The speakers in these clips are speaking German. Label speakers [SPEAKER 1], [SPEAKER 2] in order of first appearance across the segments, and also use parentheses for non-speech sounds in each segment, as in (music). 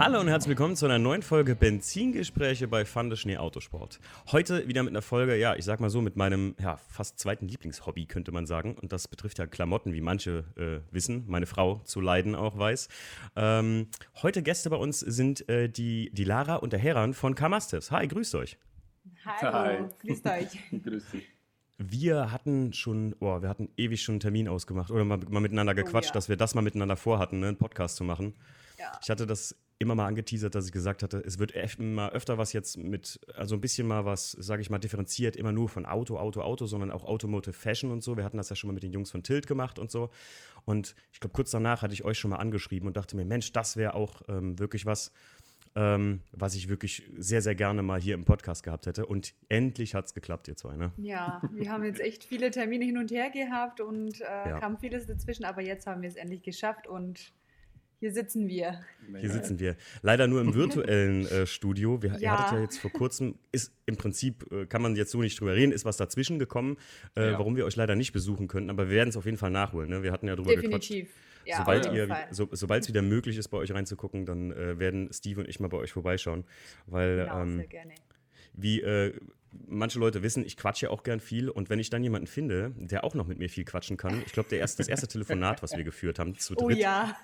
[SPEAKER 1] Hallo und herzlich willkommen zu einer neuen Folge Benzingespräche bei Fande Schnee Autosport. Heute wieder mit einer Folge, ja, ich sag mal so, mit meinem ja, fast zweiten Lieblingshobby, könnte man sagen. Und das betrifft ja Klamotten, wie manche äh, wissen, meine Frau zu leiden auch weiß. Ähm, heute Gäste bei uns sind äh, die, die Lara und der Heran von Kamastes. Hi, grüßt euch.
[SPEAKER 2] Hallo, Hi. grüßt euch. (laughs)
[SPEAKER 1] Grüß dich. Wir hatten schon, boah, wir hatten ewig schon einen Termin ausgemacht oder mal, mal miteinander oh gequatscht, oh, ja. dass wir das mal miteinander vorhatten, ne, einen Podcast zu machen. Ja. Ich hatte das immer mal angeteasert, dass ich gesagt hatte, es wird immer öfter was jetzt mit, also ein bisschen mal was, sage ich mal, differenziert, immer nur von Auto, Auto, Auto, sondern auch Automotive Fashion und so. Wir hatten das ja schon mal mit den Jungs von Tilt gemacht und so. Und ich glaube, kurz danach hatte ich euch schon mal angeschrieben und dachte mir, Mensch, das wäre auch ähm, wirklich was, ähm, was ich wirklich sehr, sehr gerne mal hier im Podcast gehabt hätte. Und endlich hat es geklappt, ihr zwei, ne?
[SPEAKER 2] Ja, wir haben jetzt echt viele Termine hin und her gehabt und äh, ja. kam vieles dazwischen, aber jetzt haben wir es endlich geschafft und hier sitzen wir.
[SPEAKER 1] Hier sitzen wir. Leider nur im (laughs) virtuellen äh, Studio. Wir, ja. Ihr hattet ja jetzt vor kurzem, ist im Prinzip, äh, kann man jetzt so nicht drüber reden, ist was dazwischen gekommen, äh, ja. warum wir euch leider nicht besuchen könnten. Aber wir werden es auf jeden Fall nachholen. Ne? Wir hatten ja drüber
[SPEAKER 2] Definitiv.
[SPEAKER 1] gequatscht. Ja, sobald ihr, so, sobald es wieder möglich ist, bei euch reinzugucken, dann äh, werden Steve und ich mal bei euch vorbeischauen. Weil, genau, ähm, sehr gerne. Wie äh, manche Leute wissen, ich quatsche ja auch gern viel und wenn ich dann jemanden finde, der auch noch mit mir viel quatschen kann, ich glaube, das erste Telefonat, was wir geführt haben, zu
[SPEAKER 2] oh dritt, oh ja.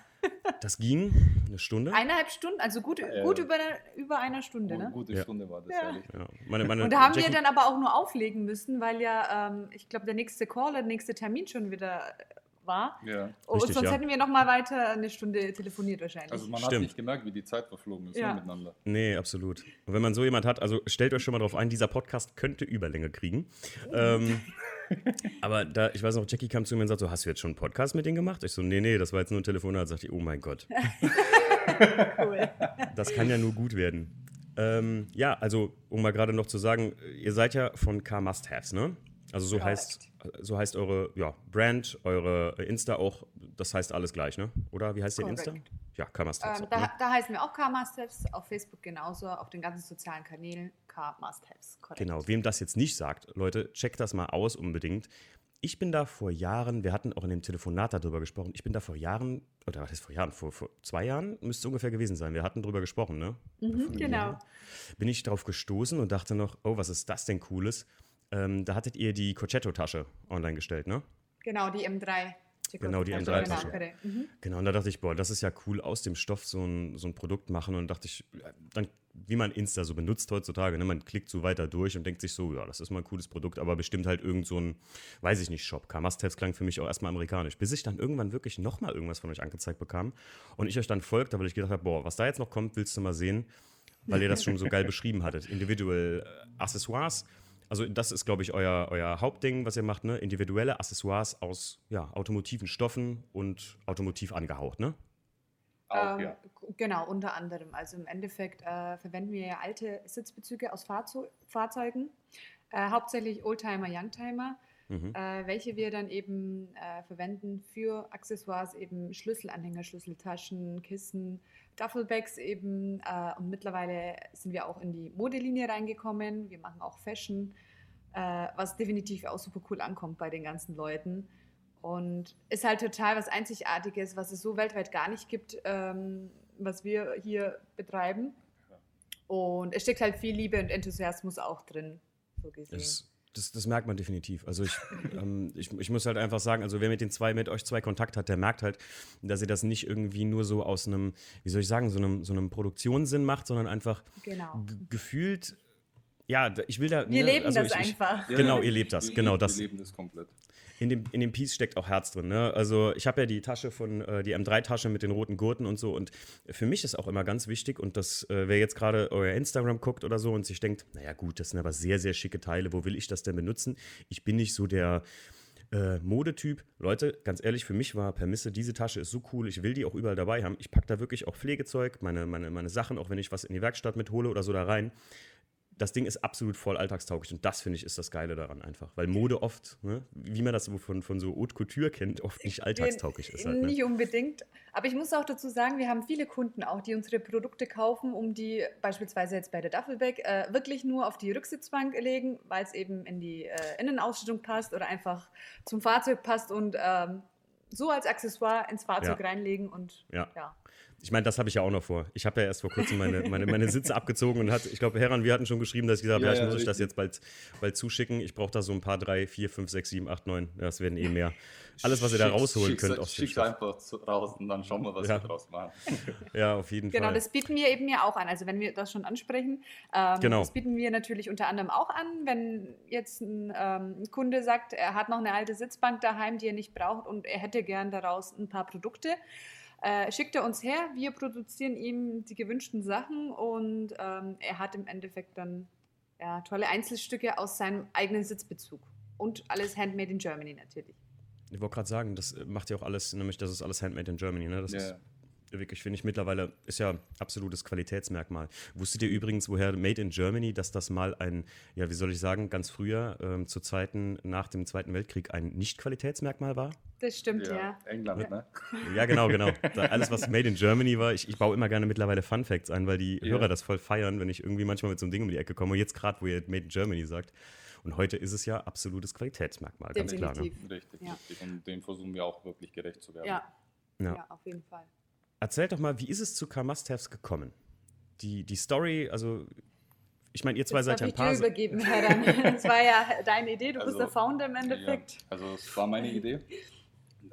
[SPEAKER 1] Das ging eine Stunde.
[SPEAKER 2] Eineinhalb Stunden, also gut, ja, gut über, über einer Stunde, ne?
[SPEAKER 3] Gute Stunde war das, ja. ehrlich.
[SPEAKER 2] Ja. Meine, meine und da haben Jackie wir dann aber auch nur auflegen müssen, weil ja, ähm, ich glaube, der nächste Call, der nächste Termin schon wieder war. Ja. Und Richtig, sonst hätten wir noch mal weiter eine Stunde telefoniert wahrscheinlich.
[SPEAKER 3] Also man Stimmt. hat nicht gemerkt, wie die Zeit verflogen ist ne, ja. miteinander.
[SPEAKER 1] Nee, absolut. Und wenn man so jemand hat, also stellt euch schon mal drauf ein, dieser Podcast könnte Überlänge kriegen. ähm, (laughs) aber da, ich weiß noch, Jackie kam zu mir und sagte so, hast du jetzt schon einen Podcast mit denen gemacht? Ich so, nee, nee, das war jetzt nur ein Telefonat. Sagte ich, oh mein Gott. (laughs) cool. Das kann ja nur gut werden. Ähm, ja, also, um mal gerade noch zu sagen, ihr seid ja von Car Must Haves, ne? Also so heißt, so heißt eure ja, Brand, eure Insta auch, das heißt alles gleich, ne? Oder wie heißt der Insta? Ja, K-Must-Haves.
[SPEAKER 2] Ähm, da, ne? da, heißen wir auch K-Must-Haves, auf Facebook genauso, auf den ganzen sozialen Kanälen K-Must-Haves.
[SPEAKER 1] Genau, wem das jetzt nicht sagt, Leute, checkt das mal aus unbedingt. Ich bin da vor Jahren, wir hatten auch in dem Telefonat darüber gesprochen, ich bin da vor Jahren, oder was ist vor Jahren, vor, vor zwei Jahren müsste es ungefähr gewesen sein, wir hatten darüber gesprochen, ne?
[SPEAKER 2] Mhm, genau. Jahren.
[SPEAKER 1] Bin ich drauf gestoßen und dachte noch, oh, was ist das denn Cooles? Ähm, da hattet ihr die Cochetto-Tasche online gestellt, ne?
[SPEAKER 2] Genau, die M3.
[SPEAKER 1] Genau, die M3-Tasche. Mhm. Genau, und da dachte ich, boah, das ist ja cool, aus dem Stoff so ein, so ein Produkt machen. Und dachte ich, dann, wie man Insta so benutzt heutzutage, ne? man klickt so weiter durch und denkt sich so, ja, das ist mal ein cooles Produkt, aber bestimmt halt irgend so ein, weiß ich nicht, Shop. K-Must-Haves klang für mich auch erstmal amerikanisch. Bis ich dann irgendwann wirklich nochmal irgendwas von euch angezeigt bekam und ich euch dann folgte, weil ich gedacht habe, boah, was da jetzt noch kommt, willst du mal sehen, weil ihr das schon so geil (laughs) beschrieben hattet. Individual äh, Accessoires also das ist, glaube ich, euer, euer Hauptding, was ihr macht, ne? Individuelle Accessoires aus ja, automotiven Stoffen und automotiv angehaucht, ne?
[SPEAKER 2] Auch, ähm, ja. Genau, unter anderem. Also im Endeffekt äh, verwenden wir ja alte Sitzbezüge aus Fahrzeug Fahrzeugen, äh, hauptsächlich Oldtimer, Youngtimer, mhm. äh, welche wir dann eben äh, verwenden für Accessoires, eben Schlüsselanhänger, Schlüsseltaschen, Kissen, Duffelbags eben. Äh, und mittlerweile sind wir auch in die Modelinie reingekommen. Wir machen auch Fashion, äh, was definitiv auch super cool ankommt bei den ganzen Leuten. Und ist halt total was Einzigartiges, was es so weltweit gar nicht gibt, ähm, was wir hier betreiben. Und es steckt halt viel Liebe und Enthusiasmus auch drin, so gesehen.
[SPEAKER 1] Das das, das, merkt man definitiv. Also ich, (laughs) ähm, ich, ich, muss halt einfach sagen, also wer mit den zwei, mit euch zwei Kontakt hat, der merkt halt, dass ihr das nicht irgendwie nur so aus einem, wie soll ich sagen, so einem, so einem Produktionssinn macht, sondern einfach genau. gefühlt ja, ich will da.
[SPEAKER 2] Wir ne, leben
[SPEAKER 1] also
[SPEAKER 2] das
[SPEAKER 1] ich,
[SPEAKER 2] einfach.
[SPEAKER 1] Ich, genau, ihr lebt das.
[SPEAKER 3] Wir,
[SPEAKER 1] genau das.
[SPEAKER 3] Wir leben das komplett
[SPEAKER 1] in dem, in dem Piece steckt auch Herz drin. Ne? Also ich habe ja die Tasche von, äh, die M3-Tasche mit den roten Gurten und so. Und für mich ist auch immer ganz wichtig, und das, äh, wer jetzt gerade euer Instagram guckt oder so und sich denkt, naja gut, das sind aber sehr, sehr schicke Teile, wo will ich das denn benutzen? Ich bin nicht so der äh, Modetyp. Leute, ganz ehrlich, für mich war Permisse, diese Tasche ist so cool, ich will die auch überall dabei haben. Ich packe da wirklich auch Pflegezeug, meine, meine, meine Sachen, auch wenn ich was in die Werkstatt mithole oder so da rein das Ding ist absolut voll alltagstauglich und das finde ich ist das Geile daran einfach, weil Mode oft, ne, wie man das von, von so Haute Couture kennt, oft nicht alltagstauglich ist. Halt,
[SPEAKER 2] ne? Nicht unbedingt, aber ich muss auch dazu sagen, wir haben viele Kunden auch, die unsere Produkte kaufen, um die beispielsweise jetzt bei der Duffelbag äh, wirklich nur auf die Rücksitzbank legen, weil es eben in die äh, Innenausstattung passt oder einfach zum Fahrzeug passt und ähm, so als Accessoire ins Fahrzeug ja. reinlegen und
[SPEAKER 1] ja. ja. Ich meine, das habe ich ja auch noch vor. Ich habe ja erst vor kurzem meine, meine, meine Sitze abgezogen und hat, ich glaube, Heran, wir hatten schon geschrieben, dass ich gesagt habe, ja, ja, ich muss euch das jetzt bald, bald zuschicken. Ich brauche da so ein paar, drei, vier, fünf, sechs, sieben, acht, neun. Das werden eh mehr. Alles, was ihr da rausholen schick, könnt
[SPEAKER 3] Stoff. einfach raus und dann schauen wir, was ja. wir draus machen. (laughs)
[SPEAKER 1] Ja, auf jeden
[SPEAKER 2] genau,
[SPEAKER 1] Fall.
[SPEAKER 2] Genau, das bieten wir eben ja auch an. Also wenn wir das schon ansprechen, ähm, genau. das bieten wir natürlich unter anderem auch an. Wenn jetzt ein, ähm, ein Kunde sagt, er hat noch eine alte Sitzbank daheim, die er nicht braucht und er hätte gern daraus ein paar Produkte, äh, schickt er uns her, wir produzieren ihm die gewünschten Sachen und ähm, er hat im Endeffekt dann ja, tolle Einzelstücke aus seinem eigenen Sitzbezug. Und alles handmade in Germany natürlich.
[SPEAKER 1] Ich wollte gerade sagen, das macht ja auch alles, nämlich das ist alles handmade in Germany, ne? Das yeah. ist wirklich, finde ich, mittlerweile ist ja absolutes Qualitätsmerkmal. Wusstet ihr übrigens, woher Made in Germany, dass das mal ein, ja, wie soll ich sagen, ganz früher, ähm, zur Zweiten, nach dem Zweiten Weltkrieg ein Nicht-Qualitätsmerkmal war?
[SPEAKER 2] Das stimmt, ja. ja.
[SPEAKER 3] England, ja. ne?
[SPEAKER 1] Ja, genau, genau. (laughs) Da alles, was Made in Germany war, ich, ich baue immer gerne mittlerweile Fun Facts ein, weil die ja. Hörer das voll feiern, wenn ich irgendwie manchmal mit so einem Ding um die Ecke komme. Und jetzt gerade, wo ihr Made in Germany sagt. Und heute ist es ja absolutes Qualitätsmerkmal,
[SPEAKER 2] Definitiv.
[SPEAKER 1] ganz klar.
[SPEAKER 3] Ne? Richtig, richtig. Und dem versuchen wir auch wirklich gerecht zu werden.
[SPEAKER 2] Ja. Ja. auf jeden Fall.
[SPEAKER 1] Erzählt doch mal, wie ist es zu Car Must-Haves gekommen? Die, die Story, also ich meine, ihr zwei
[SPEAKER 2] Jetzt
[SPEAKER 1] seid ja ein paar.
[SPEAKER 2] Ich übergeben, Herr dann. (laughs) Das war ja deine Idee, du also, bist der Founder im Endeffekt. Ja,
[SPEAKER 3] also es war meine Idee.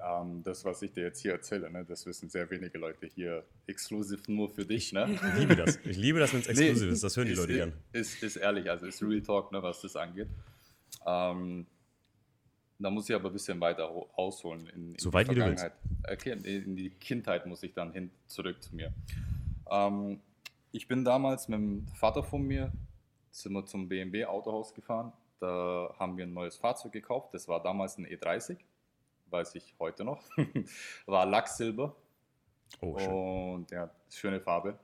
[SPEAKER 3] Ähm, das, was ich dir jetzt hier erzähle, ne, das wissen sehr wenige Leute hier exklusiv nur für dich. Ne?
[SPEAKER 1] Ich liebe das. Ich liebe das, wenn es exklusiv nee, ist. Das hören die Leute gern.
[SPEAKER 3] Ist, ist ehrlich, also ist Real Talk, ne, was das angeht. Ähm, da muss ich aber ein bisschen weiter ausholen. In, in
[SPEAKER 1] so weit wie du willst.
[SPEAKER 3] Okay, in die Kindheit muss ich dann hin zurück zu mir. Ähm, ich bin damals mit dem Vater von mir sind wir zum BMW Autohaus gefahren. Da haben wir ein neues Fahrzeug gekauft. Das war damals ein E30, weiß ich heute noch. (laughs) war Lacksilber. Oh, schön. Und ja, schöne Farbe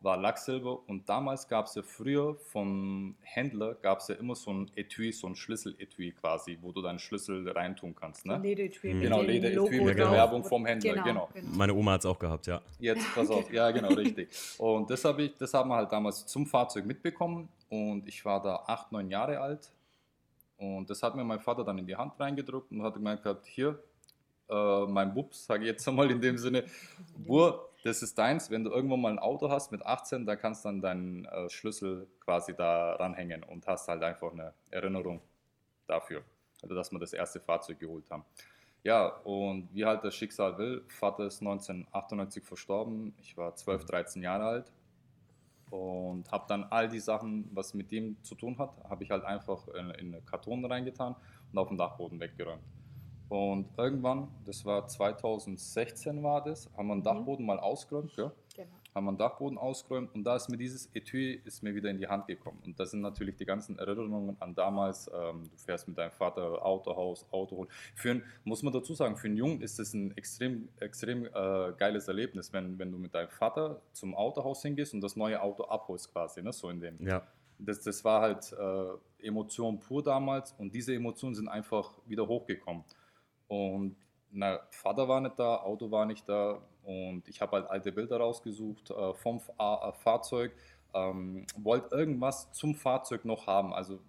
[SPEAKER 3] war Lacksilber und damals gab es ja früher vom Händler gab es ja immer so ein Etui, so ein Schlüsseletui quasi, wo du deinen Schlüssel reintun kannst. Ne?
[SPEAKER 2] Lederetui.
[SPEAKER 3] Mhm. Genau, Lederetui mit der Werbung vom Händler, genau, genau.
[SPEAKER 1] genau. Meine Oma hat es auch gehabt, ja.
[SPEAKER 3] Jetzt, (laughs) pass auf, ja genau, richtig. Und das habe ich, das haben wir halt damals zum Fahrzeug mitbekommen und ich war da acht, neun Jahre alt und das hat mir mein Vater dann in die Hand reingedrückt und hat gemeint gehabt, hier, äh, mein Bub, sage ich jetzt einmal in dem Sinne, Bur, das ist deins. Wenn du irgendwann mal ein Auto hast mit 18, da kannst du dann deinen äh, Schlüssel quasi da ranhängen und hast halt einfach eine Erinnerung dafür. Also, dass wir das erste Fahrzeug geholt haben. Ja, und wie halt das Schicksal will, Vater ist 1998 verstorben. Ich war 12, 13 Jahre alt und habe dann all die Sachen, was mit dem zu tun hat, habe ich halt einfach in, in Karton reingetan und auf den Dachboden weggeräumt. Und irgendwann, das war 2016 war das, haben wir einen mhm. Dachboden mhm. mal ausgeräumt, gell? Genau. Haben wir einen Dachboden ausgeräumt und da ist mir dieses Etui ist mir wieder in die Hand gekommen. Und das sind natürlich die ganzen Erinnerungen an damals. Ähm, du fährst mit deinem Vater Autohaus, Auto holen. Für einen, muss man dazu sagen, für einen Jungen ist das ein extrem, extrem äh, geiles Erlebnis, wenn, wenn du mit deinem Vater zum Autohaus hingehst und das neue Auto abholst quasi, ne? so in dem.
[SPEAKER 1] Ja.
[SPEAKER 3] Das, das war halt äh, Emotion pur damals und diese Emotionen sind einfach wieder hochgekommen. Und na, Vater war nicht da, Auto war nicht da und ich habe halt alte Bilder rausgesucht äh, vom Fa äh, Fahrzeug, ähm, wollte irgendwas zum Fahrzeug noch haben. Also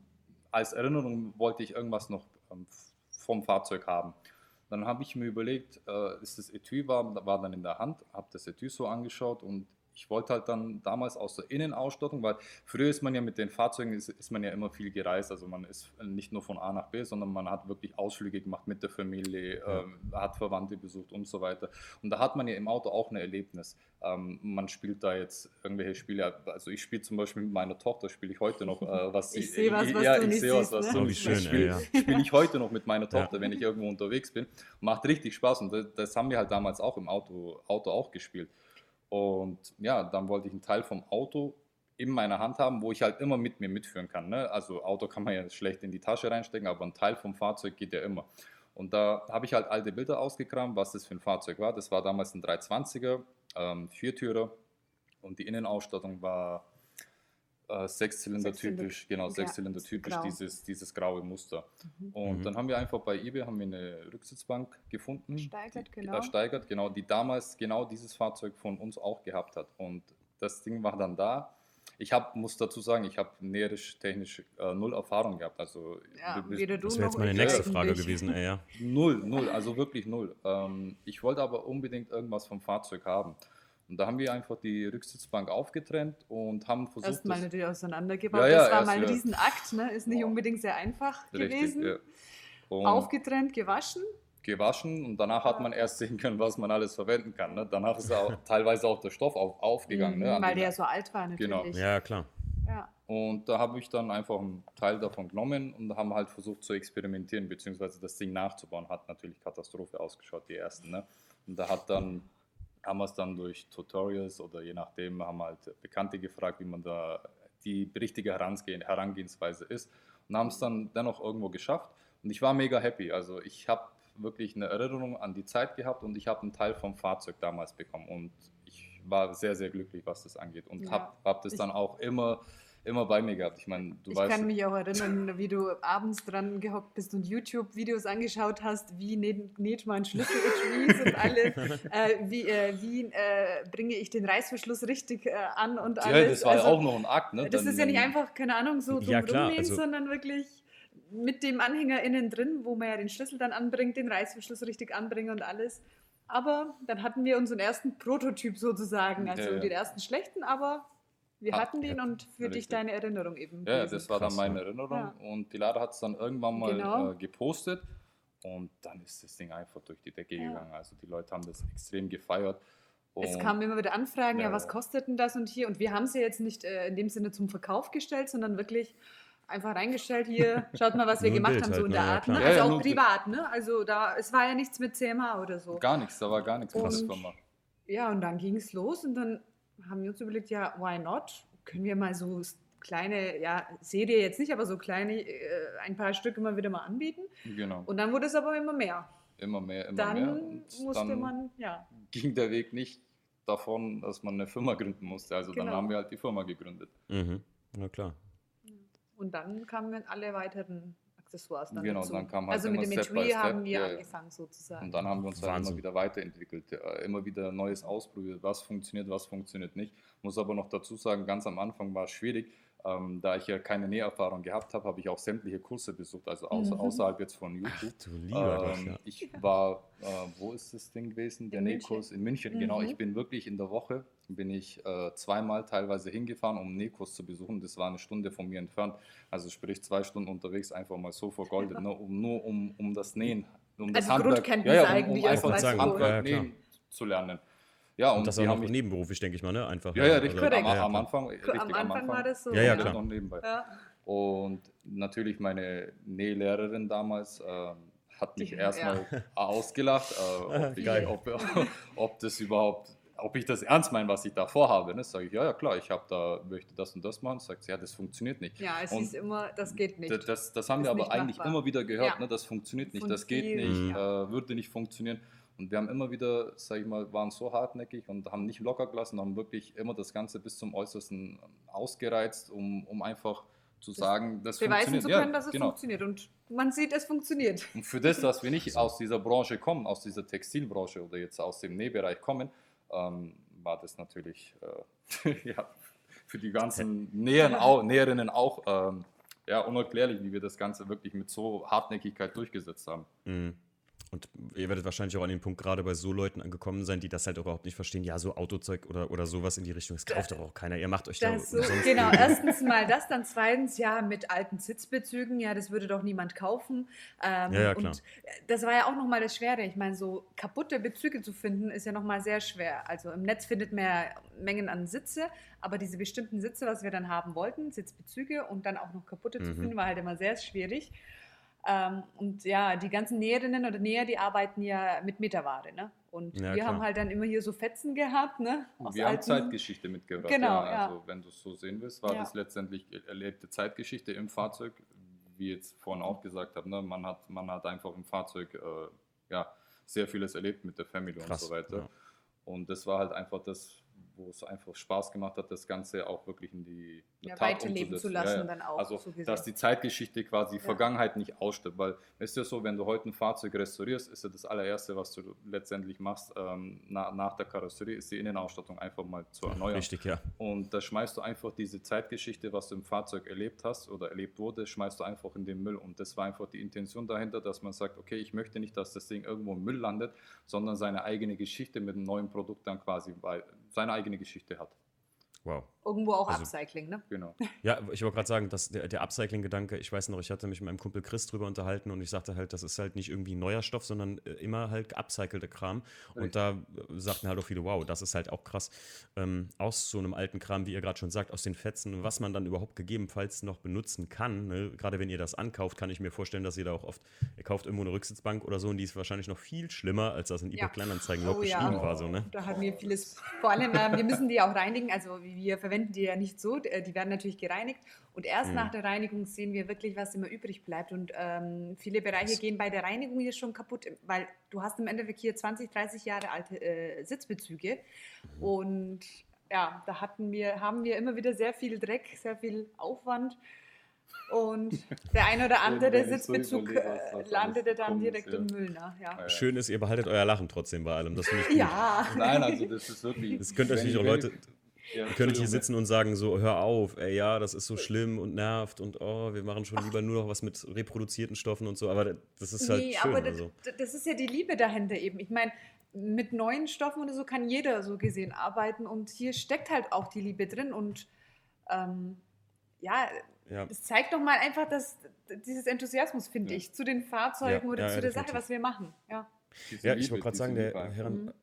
[SPEAKER 3] als Erinnerung wollte ich irgendwas noch ähm, vom Fahrzeug haben. Dann habe ich mir überlegt, äh, ist das Etui war, war dann in der Hand, habe das Etui so angeschaut und ich wollte halt dann damals aus der Innenausstattung, weil früher ist man ja mit den Fahrzeugen, ist, ist, man ja immer viel gereist. Also man ist nicht nur von A nach B, sondern man hat wirklich Ausflüge gemacht mit der Familie, ja. ähm, hat Verwandte besucht und so weiter. Und da hat man ja im Auto auch ein Erlebnis. Ähm, man spielt da jetzt irgendwelche Spiele, also ich spiele zum Beispiel mit meiner Tochter, spiele ich heute noch, äh, (laughs) was.
[SPEAKER 2] Ich sehe was, was
[SPEAKER 3] ja,
[SPEAKER 2] du
[SPEAKER 3] ich sehe was, was
[SPEAKER 2] ne?
[SPEAKER 3] du
[SPEAKER 1] oh, wie schön,
[SPEAKER 3] spiele
[SPEAKER 1] ja.
[SPEAKER 3] spiel ich heute noch mit meiner Tochter, ja. wenn ich irgendwo unterwegs bin. Macht richtig Spaß und das, das haben wir halt damals auch im Auto, Auto auch gespielt. Und ja, dann wollte ich einen Teil vom Auto in meiner Hand haben, wo ich halt immer mit mir mitführen kann. Ne? Also Auto kann man ja schlecht in die Tasche reinstecken, aber ein Teil vom Fahrzeug geht ja immer. Und da habe ich halt alte Bilder ausgekramt, was das für ein Fahrzeug war. Das war damals ein 320er, ähm, Viertürer und die Innenausstattung war äh, Sechszylinder typisch, genau, Sechszylinder typisch, grau. dieses, dieses graue Muster. Mhm. Und mhm. dann haben wir einfach bei eBay haben wir eine Rücksitzbank gefunden.
[SPEAKER 2] Steigert,
[SPEAKER 3] die, genau. Äh, Steigert, genau, die damals genau dieses Fahrzeug von uns auch gehabt hat. Und das Ding war dann da. Ich hab, muss dazu sagen, ich habe näherisch technisch äh, null Erfahrung gehabt. Also,
[SPEAKER 2] ja,
[SPEAKER 1] das wäre jetzt meine nächste Frage gewesen. Ey, ja.
[SPEAKER 3] Null, null, also wirklich null. Ähm, ich wollte aber unbedingt irgendwas vom Fahrzeug haben. Und da haben wir einfach die Rücksitzbank aufgetrennt und haben versucht.
[SPEAKER 2] Erstmal natürlich auseinandergebaut. Ja, ja, das war mal ein ja. Riesenakt, ne? ist nicht
[SPEAKER 3] wow.
[SPEAKER 2] unbedingt sehr einfach Richtig, gewesen. Ja. Aufgetrennt, gewaschen.
[SPEAKER 3] Gewaschen und danach hat man erst sehen können, was man alles verwenden kann. Ne? Danach ist auch (laughs) teilweise auch der Stoff auf, aufgegangen. Ne?
[SPEAKER 2] Mhm, weil der ja so alt war
[SPEAKER 3] natürlich. Genau.
[SPEAKER 1] Ja, klar.
[SPEAKER 2] Ja.
[SPEAKER 3] Und da habe ich dann einfach einen Teil davon genommen und haben halt versucht zu experimentieren, beziehungsweise das Ding nachzubauen. Hat natürlich Katastrophe ausgeschaut, die ersten. Ne? Und da hat dann haben wir es dann durch Tutorials oder je nachdem haben halt Bekannte gefragt, wie man da die richtige Herangehensweise ist und haben es dann dennoch irgendwo geschafft. Und ich war mega happy. Also ich habe wirklich eine Erinnerung an die Zeit gehabt und ich habe einen Teil vom Fahrzeug damals bekommen und ich war sehr, sehr glücklich, was das angeht und ja. habe hab das dann auch immer immer bei mir gehabt. Ich meine, du
[SPEAKER 2] ich
[SPEAKER 3] weißt.
[SPEAKER 2] Ich kann mich auch erinnern, wie du abends dran gehockt bist und YouTube-Videos angeschaut hast, wie näht, näht man Schlüssel und alles, (laughs) äh, wie, äh, wie äh, bringe ich den Reißverschluss richtig äh, an und alles.
[SPEAKER 3] Ja, das war also, ja auch noch ein Akt, ne?
[SPEAKER 2] Das Dann, ist ja nicht einfach, keine Ahnung, so
[SPEAKER 1] ja, drum klar,
[SPEAKER 2] also, sondern wirklich mit dem Anhänger innen drin, wo man ja den Schlüssel dann anbringt, den Reißverschluss richtig anbringen und alles. Aber dann hatten wir unseren ersten Prototyp sozusagen, also ja, ja. den ersten schlechten, aber wir ah, hatten den ja, und für richtig. dich deine Erinnerung eben.
[SPEAKER 3] Ja, gewesen. das war dann meine Erinnerung ja. und die Lara hat es dann irgendwann mal genau. äh, gepostet und dann ist das Ding einfach durch die Decke ja. gegangen. Also die Leute haben das extrem gefeiert.
[SPEAKER 2] es kamen immer wieder Anfragen, ja, was kostet denn das und hier? Und wir haben ja jetzt nicht äh, in dem Sinne zum Verkauf gestellt, sondern wirklich einfach reingestellt, hier, (laughs) schaut mal, was wir gemacht haben, halt, so in der? Art. Ne? Also auch privat, ne? Also da, es war ja nichts mit CMH oder so.
[SPEAKER 3] Gar nichts, da war gar nichts
[SPEAKER 2] der Firma. Ja, und dann ging es los und dann haben wir uns überlegt, ja, why not? Können wir mal so kleine, ja, Serie jetzt nicht, aber so kleine, äh, ein paar Stück immer wieder mal anbieten.
[SPEAKER 3] Genau.
[SPEAKER 2] Und dann wurde es aber immer mehr.
[SPEAKER 3] Immer mehr, immer
[SPEAKER 2] dann
[SPEAKER 3] mehr.
[SPEAKER 2] Und musste dann man, ja.
[SPEAKER 3] Ging der Weg nicht davon, dass man eine Firma gründen musste. Also genau. dann haben wir halt die Firma gegründet.
[SPEAKER 1] Mhm. Na klar.
[SPEAKER 2] Und dann kamen alle weiteren Accessoires dann
[SPEAKER 3] genau,
[SPEAKER 2] dazu.
[SPEAKER 3] Dann kam halt
[SPEAKER 2] also mit dem Etui haben wir ja, angefangen sozusagen.
[SPEAKER 3] Und dann haben wir uns halt immer wieder weiterentwickelt, immer wieder Neues ausprobiert, was funktioniert, was funktioniert nicht. Muss aber noch dazu sagen, ganz am Anfang war es schwierig, ähm, da ich ja keine Näherfahrung gehabt habe, habe ich auch sämtliche Kurse besucht, also außer, mhm. außerhalb jetzt von YouTube. Ach, du lieber ähm, ja. Ich war, äh, wo ist das Ding gewesen? Der Nähkurs in München, mhm. genau. Ich bin wirklich in der Woche, bin ich äh, zweimal teilweise hingefahren, um einen Nähkurs zu besuchen. Das war eine Stunde von mir entfernt. Also sprich zwei Stunden unterwegs, einfach mal so vergoldet, ne? um, nur um, um das Nähen, um
[SPEAKER 2] das
[SPEAKER 3] also
[SPEAKER 2] Handwerk, ja, ja, um,
[SPEAKER 3] um einfach das Handwerk ja, nähen zu lernen.
[SPEAKER 1] Ja, und, und das auch noch nebenberuflich, denke ich mal, ne? Einfach.
[SPEAKER 3] Ja, ja, richtig. Also, am, am, Anfang, richtig,
[SPEAKER 2] am, Anfang, am Anfang war das so.
[SPEAKER 1] Ja, ja, klar.
[SPEAKER 3] Noch nebenbei. Ja. Und natürlich meine Nählehrerin damals äh, hat mich erstmal ja. (laughs) ausgelacht, äh, ob, (laughs) ich, ob, ob, das überhaupt, ob ich das ernst meine, was ich da vorhabe. Ne? Sage ich, ja, ja, klar, ich habe da, möchte das und das machen. Sagt sie, ja, das funktioniert nicht.
[SPEAKER 2] Ja, es und ist immer, das geht nicht.
[SPEAKER 3] Das, das, das haben wir aber eigentlich machbar. immer wieder gehört, ja. ne? das funktioniert nicht, das geht nicht, äh, würde nicht funktionieren. Und wir haben immer wieder, sage ich mal, waren so hartnäckig und haben nicht locker gelassen, haben wirklich immer das Ganze bis zum Äußersten ausgereizt, um, um einfach zu sagen, das
[SPEAKER 2] beweisen
[SPEAKER 3] funktioniert.
[SPEAKER 2] zu können, ja, dass es genau. funktioniert. Und man sieht, es funktioniert.
[SPEAKER 3] Und für das, dass wir nicht (laughs) aus dieser Branche kommen, aus dieser Textilbranche oder jetzt aus dem Nähbereich kommen, ähm, war das natürlich äh, (laughs) ja, für die ganzen (laughs) Nähern auch, Näherinnen auch ähm, ja, unerklärlich, wie wir das Ganze wirklich mit so Hartnäckigkeit durchgesetzt haben.
[SPEAKER 1] Mhm. Und ihr werdet wahrscheinlich auch an den Punkt gerade bei so Leuten angekommen sein, die das halt überhaupt nicht verstehen. Ja, so Autozeug oder, oder sowas in die Richtung, das kauft doch auch keiner. Ihr macht euch das
[SPEAKER 2] da so, Genau, erstens mal das, dann zweitens, ja, mit alten Sitzbezügen, ja, das würde doch niemand kaufen.
[SPEAKER 1] Ähm, ja, ja, klar.
[SPEAKER 2] Und das war ja auch nochmal das Schwere. Ich meine, so kaputte Bezüge zu finden, ist ja nochmal sehr schwer. Also im Netz findet man ja Mengen an Sitze, aber diese bestimmten Sitze, was wir dann haben wollten, Sitzbezüge und dann auch noch kaputte mhm. zu finden, war halt immer sehr schwierig. Ähm, und ja, die ganzen Näherinnen oder Näher, die arbeiten ja mit Meterware. Ne? Und ja, wir klar. haben halt dann immer hier so Fetzen gehabt. Ne?
[SPEAKER 3] wir haben Zeitgeschichte mitgebracht.
[SPEAKER 2] Genau,
[SPEAKER 3] ja. Also wenn du es so sehen willst, war ja. das letztendlich erlebte Zeitgeschichte im Fahrzeug, wie jetzt vorhin auch gesagt habe. Ne? Man, hat, man hat einfach im Fahrzeug äh, ja, sehr vieles erlebt mit der Family Krass, und so weiter. Und das war halt einfach das, wo es einfach Spaß gemacht hat, das Ganze auch wirklich in die
[SPEAKER 2] ja, Tat weiterleben zu lassen, ja, ja. dann auch.
[SPEAKER 3] Also, so dass die Zeitgeschichte quasi die Vergangenheit nicht ausstirbt, weil es ist ja so, wenn du heute ein Fahrzeug restaurierst, ist ja das allererste, was du letztendlich machst ähm, na, nach der Karosserie, ist die Innenausstattung einfach mal zu erneuern.
[SPEAKER 1] Richtig, ja.
[SPEAKER 3] Und da schmeißt du einfach diese Zeitgeschichte, was du im Fahrzeug erlebt hast oder erlebt wurde, schmeißt du einfach in den Müll. Und das war einfach die Intention dahinter, dass man sagt, okay, ich möchte nicht, dass das Ding irgendwo im Müll landet, sondern seine eigene Geschichte mit einem neuen Produkt dann quasi bei, seine eigene Geschichte hat.
[SPEAKER 1] Wow.
[SPEAKER 2] Irgendwo auch also, Upcycling, ne?
[SPEAKER 3] Genau. (laughs)
[SPEAKER 1] Ja, ich wollte gerade sagen, dass der, der Upcycling-Gedanke, ich weiß noch, ich hatte mich mit meinem Kumpel Chris drüber unterhalten und ich sagte halt, das ist halt nicht irgendwie neuer Stoff, sondern äh, immer halt upcycelte Kram. Richtig. Und da äh, sagten halt auch viele, wow, das ist halt auch krass. Ähm, aus so einem alten Kram, wie ihr gerade schon sagt, aus den Fetzen, was man dann überhaupt gegebenenfalls noch benutzen kann. Ne? Gerade wenn ihr das ankauft, kann ich mir vorstellen, dass ihr da auch oft, ihr kauft irgendwo eine Rücksitzbank oder so und die ist wahrscheinlich noch viel schlimmer, als das in ja. eBay-Kleinanzeigen überhaupt oh, beschrieben ja. war. So, ne?
[SPEAKER 2] Da haben wir vieles, vor allem, äh, wir müssen die auch reinigen, also wir verwenden die ja nicht so, äh, die werden natürlich gereinigt und erst mhm. nach der Reinigung sehen wir wirklich, was immer übrig bleibt und ähm, viele Bereiche das gehen bei der Reinigung hier schon kaputt, weil du hast im Endeffekt hier 20, 30 Jahre alte äh, Sitzbezüge mhm. und ja, da hatten wir, haben wir immer wieder sehr viel Dreck, sehr viel Aufwand und (laughs) der ein oder andere Sitzbezug so äh, landete dann direkt ja. im Müll. Ne? Ja.
[SPEAKER 1] Schön ist, ihr behaltet euer Lachen trotzdem bei allem. Das finde ich (laughs)
[SPEAKER 2] gut. Ja.
[SPEAKER 3] Nein, also das ist wirklich.
[SPEAKER 1] Das könnt natürlich auch Leute, ja, Ihr könnt hier sitzen und sagen so, hör auf, ey, ja, das ist so schlimm und nervt und oh, wir machen schon lieber nur noch was mit reproduzierten Stoffen und so, aber das ist halt nee, schön. Aber
[SPEAKER 2] also. das, das ist ja die Liebe dahinter eben. Ich meine, mit neuen Stoffen oder so kann jeder so gesehen arbeiten und hier steckt halt auch die Liebe drin und ähm, ja, ja, das zeigt doch mal einfach dass dieses Enthusiasmus, finde ja. ich, zu den Fahrzeugen ja, oder zu der Sache, was wir machen. Ja,
[SPEAKER 1] ja ich wollte gerade sagen, der Herren, mhm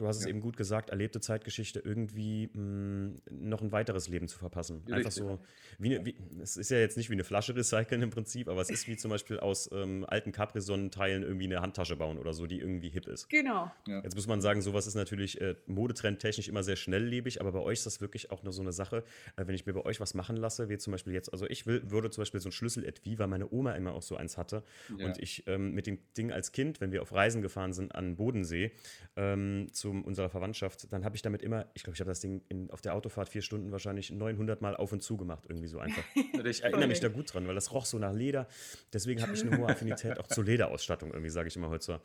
[SPEAKER 1] du hast es eben gut gesagt, erlebte Zeitgeschichte irgendwie mh, mm, noch ein weiteres Leben zu verpassen. Richtig. Einfach so, wie, eine, wie, es ist ja jetzt nicht wie eine Flasche recyceln im Prinzip, aber es ist wie zum Beispiel aus ähm, alten Capri-Sonnen-Teilen irgendwie eine Handtasche bauen oder so, die irgendwie hip ist.
[SPEAKER 2] Genau.
[SPEAKER 1] Ja. Jetzt muss man sagen, sowas ist natürlich äh, modetrendtechnisch immer sehr schnelllebig, aber bei euch ist das wirklich auch nur so eine Sache, äh, wenn ich mir bei euch was machen lasse, wie zum Beispiel jetzt, also ich will, würde zum Beispiel so ein Schlüssel-Etui, weil meine Oma immer auch so eins hatte ja. und ich ähm, mit dem Ding als Kind, wenn wir auf Reisen gefahren sind an Bodensee, ähm, zu unserer Verwandtschaft, dann habe ich damit immer, ich glaube, ich habe das Ding in, auf der Autofahrt vier Stunden wahrscheinlich 900 Mal auf und zu gemacht, irgendwie so einfach. (laughs) ich erinnere mich da gut dran, weil das roch so nach Leder. Deswegen habe ich eine hohe Affinität auch zur Lederausstattung, irgendwie, sage ich immer heute so.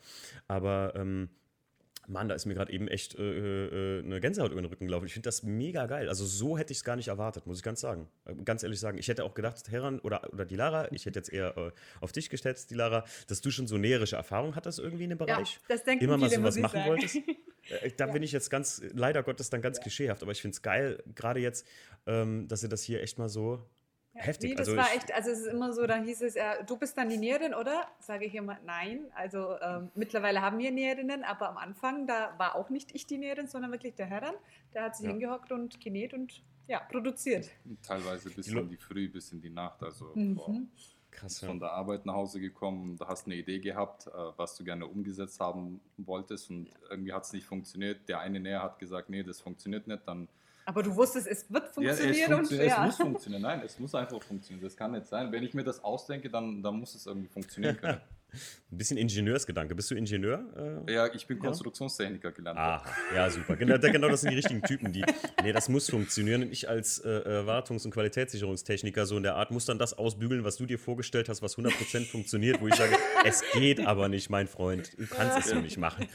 [SPEAKER 1] Aber ähm, Mann, da ist mir gerade eben echt äh, äh, eine Gänsehaut über den Rücken gelaufen. Ich finde das mega geil. Also so hätte ich es gar nicht erwartet, muss ich ganz sagen. Äh, ganz ehrlich sagen. Ich hätte auch gedacht, Heran oder, oder die Lara, ich hätte jetzt eher äh, auf dich gestellt, die Lara, dass du schon so näherische Erfahrung hattest irgendwie in dem Bereich. Ja,
[SPEAKER 2] das denken
[SPEAKER 1] Immer mal sowas machen sagen. wolltest. (laughs) Äh, da ja. bin ich jetzt ganz, leider Gottes, dann ganz ja. klischeehaft. Aber ich finde es geil, gerade jetzt, ähm, dass ihr das hier echt mal so heftig.
[SPEAKER 2] Nee, das also war echt, also es ist immer so, da hieß es, äh, du bist dann die Näherin, oder? Sage ich immer, nein. Also ähm, mittlerweile haben wir Näherinnen, aber am Anfang, da war auch nicht ich die Näherin, sondern wirklich der Herr dann. Der hat sich ja. hingehockt und genäht und ja, produziert.
[SPEAKER 3] Teilweise bis in die Früh, bis in die Nacht. Also mhm. Krass, ja. von der Arbeit nach Hause gekommen, da hast eine Idee gehabt, äh, was du gerne umgesetzt haben wolltest und irgendwie hat es nicht funktioniert. Der eine Näher hat gesagt, nee, das funktioniert nicht, dann
[SPEAKER 2] aber du wusstest, es wird funktionieren
[SPEAKER 3] ja, es
[SPEAKER 2] und
[SPEAKER 3] funktioniert, ja. Es muss funktionieren. Nein, es muss einfach funktionieren. Das kann nicht sein. Wenn ich mir das ausdenke, dann, dann muss es irgendwie funktionieren können. (laughs)
[SPEAKER 1] Ein bisschen Ingenieursgedanke. Bist du Ingenieur?
[SPEAKER 3] Äh, ja, ich bin Konstruktionstechniker gelernt. Ah,
[SPEAKER 1] ja, super. Genau, genau, das sind die richtigen Typen, die. Nee, das muss funktionieren. Und ich als äh, äh, Wartungs- und Qualitätssicherungstechniker so in der Art muss dann das ausbügeln, was du dir vorgestellt hast, was 100% funktioniert, wo ich sage, es geht aber nicht, mein Freund. Du kannst es so nicht machen.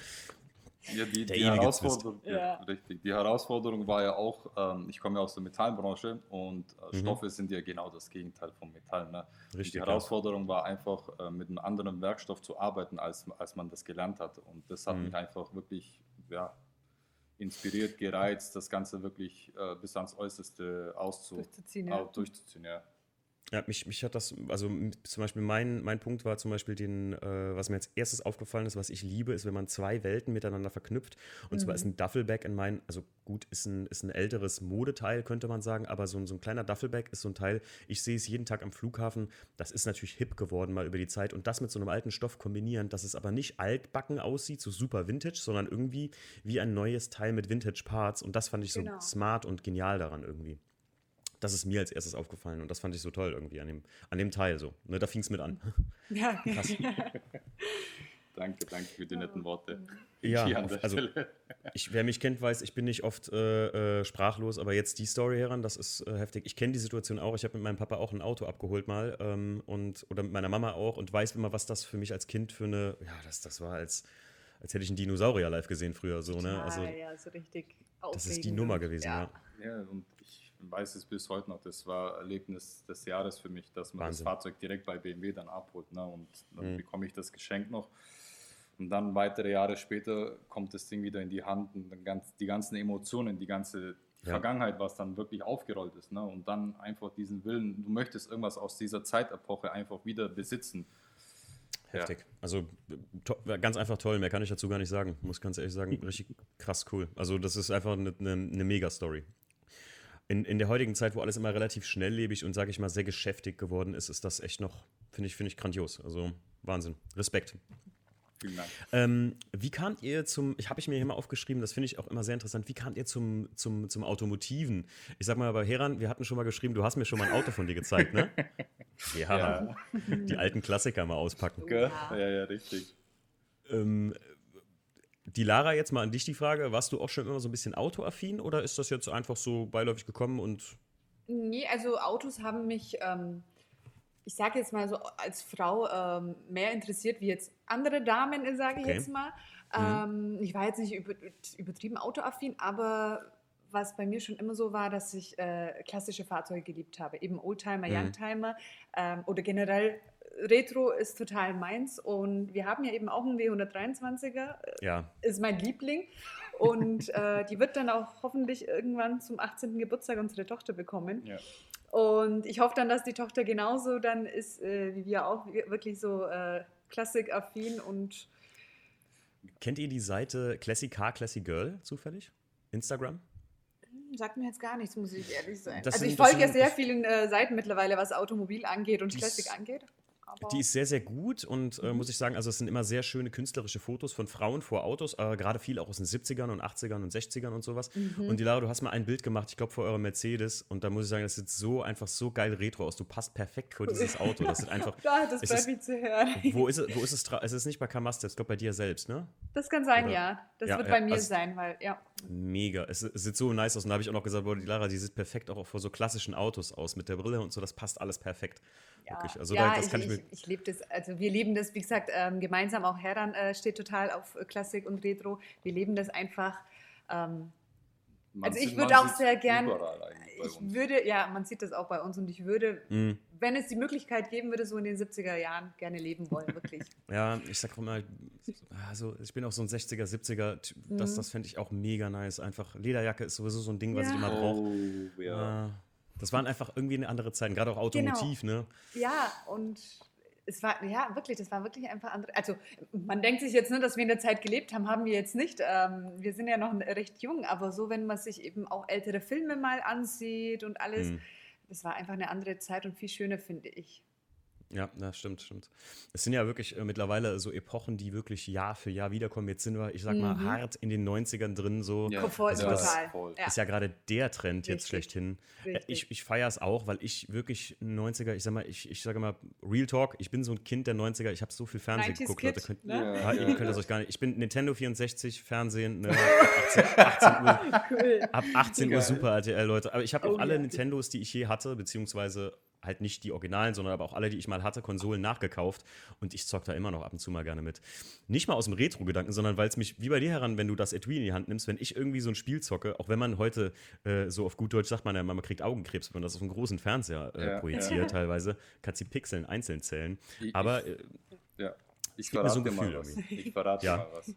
[SPEAKER 3] Ja, die, die Herausforderung, ja. richtig. Die Herausforderung war ja auch, ähm, ich komme ja aus der Metallbranche und äh, mhm. Stoffe sind ja genau das Gegenteil von Metall. Ne? Richtig, die Herausforderung ja. war einfach, äh, mit einem anderen Werkstoff zu arbeiten, als, als man das gelernt hat. Und das hat mhm. mich einfach wirklich ja, inspiriert, gereizt, das Ganze wirklich äh, bis ans Äußerste auszu durchzuziehen. Ja. durchzuziehen ja.
[SPEAKER 1] Ja, mich, mich hat das, also zum Beispiel mein, mein Punkt war zum Beispiel den, äh, was mir als erstes aufgefallen ist, was ich liebe, ist, wenn man zwei Welten miteinander verknüpft. Und mhm. zwar ist ein Duffelbag in meinen, also gut, ist ein, ist ein älteres Modeteil, könnte man sagen, aber so, so ein kleiner Duffelbag ist so ein Teil, ich sehe es jeden Tag am Flughafen, das ist natürlich hip geworden mal über die Zeit und das mit so einem alten Stoff kombinieren, dass es aber nicht altbacken aussieht, so super vintage, sondern irgendwie wie ein neues Teil mit Vintage Parts und das fand ich so genau. smart und genial daran irgendwie das ist mir als erstes aufgefallen und das fand ich so toll irgendwie an dem, an dem Teil so. Ne, da fing es mit an. (laughs)
[SPEAKER 2] Ja, (laughs) krass. (laughs)
[SPEAKER 3] Danke, danke für die netten Worte.
[SPEAKER 1] Ja, also ich, wer mich kennt, weiß, ich bin nicht oft äh, äh, sprachlos, aber jetzt die Story heran, das ist äh, heftig. Ich kenne die Situation auch. Ich habe mit meinem Papa auch ein Auto abgeholt mal ähm, und oder mit meiner Mama auch und weiß immer, was das für mich als Kind für eine, ja, das, das war als, als hätte ich einen Dinosaurier live gesehen früher so, ne?
[SPEAKER 2] Also ja, so richtig.
[SPEAKER 1] Das ist die Nummer gewesen, ja.
[SPEAKER 3] Ja, ja und ich weiß es bis heute noch. Das war Erlebnis des Jahres für mich, dass man Wahnsinn. das Fahrzeug direkt bei BMW dann abholt, ne? Und dann mhm. bekomme ich das Geschenk noch. Und dann weitere Jahre später kommt das Ding wieder in die Hand und dann ganz, die ganzen Emotionen, die ganze ja. Vergangenheit, was dann wirklich aufgerollt ist. Ne? Und dann einfach diesen Willen, du möchtest irgendwas aus dieser Zeitepoche einfach wieder besitzen.
[SPEAKER 1] Heftig. Ja. Also ganz einfach toll, mehr kann ich dazu gar nicht sagen. Muss ganz ehrlich sagen, (laughs) richtig krass cool. Also das ist einfach eine, eine, eine Mega-Story. In, in der heutigen Zeit, wo alles immer relativ schnelllebig und, sage ich mal, sehr geschäftig geworden ist, ist das echt noch, finde ich, finde ich grandios. Also Wahnsinn. Respekt. Vielen Dank. Ähm, wie kamt ihr zum, ich habe ich mir hier mal aufgeschrieben, das finde ich auch immer sehr interessant, wie kamt ihr zum, zum, zum Automotiven? Ich sag mal, bei Heran, wir hatten schon mal geschrieben, du hast mir schon mal ein Auto von dir gezeigt, ne? (laughs) ja, ja. die alten Klassiker mal auspacken.
[SPEAKER 3] Ja, ja, ja richtig.
[SPEAKER 1] Ähm, die Lara, jetzt mal an dich die Frage, warst du auch schon immer so ein bisschen autoaffin oder ist das jetzt einfach so beiläufig gekommen und
[SPEAKER 2] Nee, also Autos haben mich ähm, ich sage jetzt mal so als Frau ähm, mehr interessiert wie jetzt andere Damen, sage ich okay. jetzt mal. Mhm. Ähm, ich war jetzt nicht über, übertrieben autoaffin, aber was bei mir schon immer so war, dass ich äh, klassische Fahrzeuge geliebt habe, eben Oldtimer, mhm. Youngtimer ähm, oder generell Retro ist total meins und wir haben ja eben auch einen W123er,
[SPEAKER 1] äh, ja.
[SPEAKER 2] ist mein Liebling und äh, die wird dann auch hoffentlich irgendwann zum 18. Geburtstag unsere Tochter bekommen. Ja. Und ich hoffe dann, dass die Tochter genauso dann ist, äh, wie wir auch, wirklich so äh, Klassik-affin und.
[SPEAKER 1] Kennt ihr die Seite Classic Car, Classic Girl zufällig? Instagram?
[SPEAKER 2] Hm, sagt mir jetzt gar nichts, muss ich ehrlich sein. Das also ich folge ja sehr vielen äh, Seiten mittlerweile, was Automobil angeht und Classic angeht.
[SPEAKER 1] Die ist sehr, sehr gut und äh, mhm. muss ich sagen, also es sind immer sehr schöne künstlerische Fotos von Frauen vor Autos, aber gerade viel auch aus den 70ern und 80ern und 60ern und sowas. Mhm. Und die Lara, du hast mal ein Bild gemacht, ich glaube, vor eurer Mercedes und da muss ich sagen, das sieht so einfach so geil retro aus. Du passt perfekt vor dieses Auto. Das (laughs) ist einfach.
[SPEAKER 2] da, das bleibt wie zu hören.
[SPEAKER 1] Wo ist es? Wo ist es? Es ist nicht bei Kamasta, ich glaube bei dir selbst, ne?
[SPEAKER 2] Das kann sein, Oder? ja. Das ja, wird ja, bei mir also sein, weil, ja.
[SPEAKER 1] Mega. Es, es, sieht so nice aus. Und da habe ich auch noch gesagt, boah, die Lara, die sieht perfekt auch vor so klassischen Autos aus mit der Brille und so. Das passt alles perfekt.
[SPEAKER 2] Ja, Wirklich. Also ja, da, das ich, kann ich, ich, ich liebe das. Also wir lieben das, wie gesagt, ähm, gemeinsam auch Herran äh, steht total auf Klassik und Retro. Wir leben das einfach. Ähm, also ich würde auch sehr gern, ich würde, ja, man sieht das auch bei uns und ich würde, mhm. wenn es die Möglichkeit geben würde, so in den 70er Jahren gerne leben wollen, (laughs) wirklich.
[SPEAKER 1] ja, ich sag auch mal, also ich bin auch so ein 60er, 70er, das, mhm. das fände ich auch mega nice. Einfach Lederjacke ist sowieso so ein Ding, was ja. ich immer brauche. Oh, ja. Äh, das waren einfach irgendwie eine andere Zeit, gerade auch Automotiv, genau. ne?
[SPEAKER 2] Ja, und es war, ja, wirklich, das war wirklich einfach andere. Also, man denkt sich jetzt nur, dass wir in der Zeit gelebt haben, haben wir jetzt nicht. Ähm, wir sind ja noch recht jung, aber so, wenn man sich eben auch ältere Filme mal ansieht und alles, mhm. das war einfach eine andere Zeit und viel schöner, finde ich.
[SPEAKER 1] Ja, das stimmt, stimmt. Es sind ja wirklich äh, mittlerweile so Epochen, die wirklich Jahr für Jahr wiederkommen. Jetzt sind wir, ich sag mal, mhm. hart in den 90ern drin. So.
[SPEAKER 2] Ja, Komfort also
[SPEAKER 1] das total. ist ja gerade der Trend Richtig. jetzt schlechthin. Äh, Richtig. Ich, ich feiere es auch, weil ich wirklich 90er, ich sag mal, ich, ich sage mal, Real Talk, ich bin so ein Kind der 90er, ich habe so viel Fernsehen geguckt. Leute, könnt, ne? ja. Ja, ihr könnt das euch gar nicht. Ich bin Nintendo 64, Fernsehen, ne, ab 18, 18 Uhr. Cool. Ab 18 Uhr Super RTL, Leute. Aber ich habe auch oh, alle Nintendos, die ich je hatte, beziehungsweise halt nicht die Originalen, sondern aber auch alle, die ich mal hatte, Konsolen nachgekauft und ich zock da immer noch ab und zu mal gerne mit. Nicht mal aus dem Retro-Gedanken, sondern weil es mich, wie bei dir heran, wenn du das Etui in die Hand nimmst, wenn ich irgendwie so ein Spiel zocke, auch wenn man heute äh, so auf gut Deutsch sagt man ja, man kriegt Augenkrebs, wenn man das auf einem großen Fernseher äh, ja, projiziert ja. teilweise, kannst die Pixeln einzeln zählen. aber äh,
[SPEAKER 3] ja, ich verrate so mal was. Ich verrate ja. mal was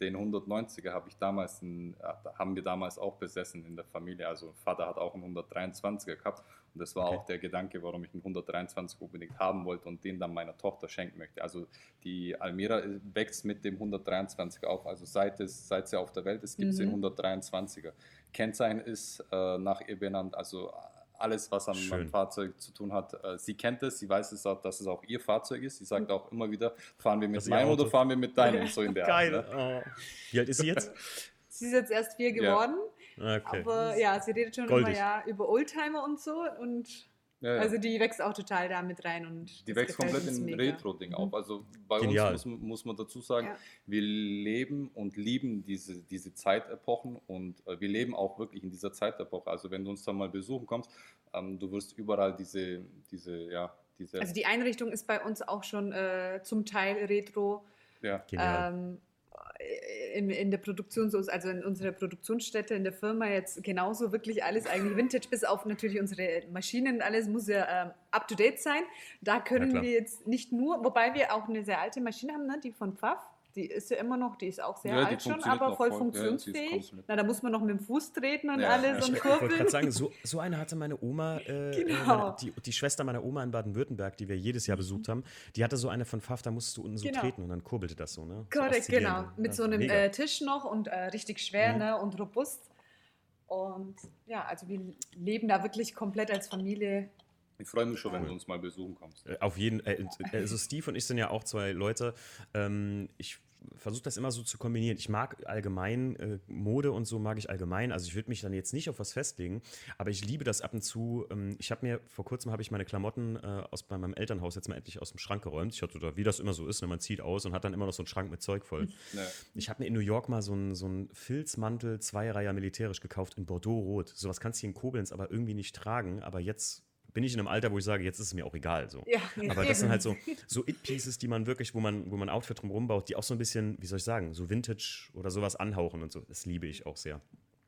[SPEAKER 3] den 190er habe ich damals, in, äh, haben wir damals auch besessen in der Familie. Also Vater hat auch einen 123er gehabt und das war okay. auch der Gedanke, warum ich einen 123 unbedingt haben wollte und den dann meiner Tochter schenken möchte. Also die Almira wächst mit dem 123er auf. Also seit, es, seit sie auf der Welt ist, gibt es mhm. den 123er. Kennzeichen ist äh, nach ihr benannt, also alles, was am, am, Fahrzeug zu tun hat. Äh, sie kennt es, sie weiß es auch, dass es auch ihr Fahrzeug ist. Sie sagt auch immer wieder, fahren wir mit meinem oder fahren wir mit deinem, so in der
[SPEAKER 1] Geil. Art. Ne? Oh. Wie alt ist sie jetzt? (laughs)
[SPEAKER 2] sie ist jetzt erst vier geworden. Ja. Okay. Aber ja, sie redet schon Goldig. immer ja über Oldtimer und so und Ja, ja. Also die wächst auch total da mit rein. und
[SPEAKER 3] Die wächst komplett in Retro-Ding mhm. auf. Also bei Genial. uns muss, muss, man dazu sagen, ja. wir leben und lieben diese, diese Zeitepochen und äh, wir leben auch wirklich in dieser Zeitepoche. Also wenn du uns dann mal besuchen kommst, ähm, du wirst überall diese, diese, ja, diese...
[SPEAKER 2] Also die Einrichtung ist bei uns auch schon äh, zum Teil Retro. Ja. Genial. Ähm, in, in der Produktion, also in unserer Produktionsstätte, in der Firma jetzt genauso wirklich alles eigentlich Vintage, bis auf natürlich unsere Maschinen, alles muss ja ähm, up to date sein. Da können wir jetzt nicht nur, wobei wir auch eine sehr alte Maschine haben, ne, die von Pfaff. Die ist ja immer noch, die ist auch sehr ja, alt schon, aber voll, voll funktionsfähig. Ja, Na, da muss man noch mit dem Fuß treten und ja. alles und
[SPEAKER 1] kurbeln. Ich wollte gerade sagen, so, so eine hatte meine Oma, äh, äh (laughs) genau. meine, die, die, Schwester meiner Oma in Baden-Württemberg, die wir jedes Jahr besucht haben, die hatte so eine von Pfaff, da musstest du unten so genau. treten und dann kurbelte das so, ne?
[SPEAKER 2] Korrekt, so genau. Mit so einem äh, Tisch noch und äh, richtig schwer mhm. ne, und robust. Und ja, also wir leben da wirklich komplett als Familie
[SPEAKER 3] ich freue mich schon, wenn du uns mal besuchen kommst.
[SPEAKER 1] Äh, auf jeden Fall. Äh, also Steve und ich sind ja auch zwei Leute. Ähm, ich versuche das immer so zu kombinieren. Ich mag allgemein äh, Mode und so mag ich allgemein. Also ich würde mich dann jetzt nicht auf was festlegen, aber ich liebe das ab und zu. Ähm, ich habe mir vor kurzem habe ich meine Klamotten äh, aus bei meinem Elternhaus jetzt mal endlich aus dem Schrank geräumt. Ich hatte da, wie das immer so ist, ne, man zieht aus und hat dann immer noch so einen Schrank mit Zeug voll. Ja. Ich habe mir in New York mal so einen so Filzmantel Zweireiher militärisch gekauft in Bordeaux Rot. Sowas kannst du hier in Koblenz aber irgendwie nicht tragen. Aber jetzt bin ich in einem Alter, wo ich sage, jetzt ist es mir auch egal. So. Ja, (laughs) Aber das sind halt so, so It-Pieces, die man wirklich, wo man, wo man Outfit drum baut, die auch so ein bisschen, wie soll ich sagen, so Vintage oder sowas anhauchen und so. Das liebe ich auch sehr.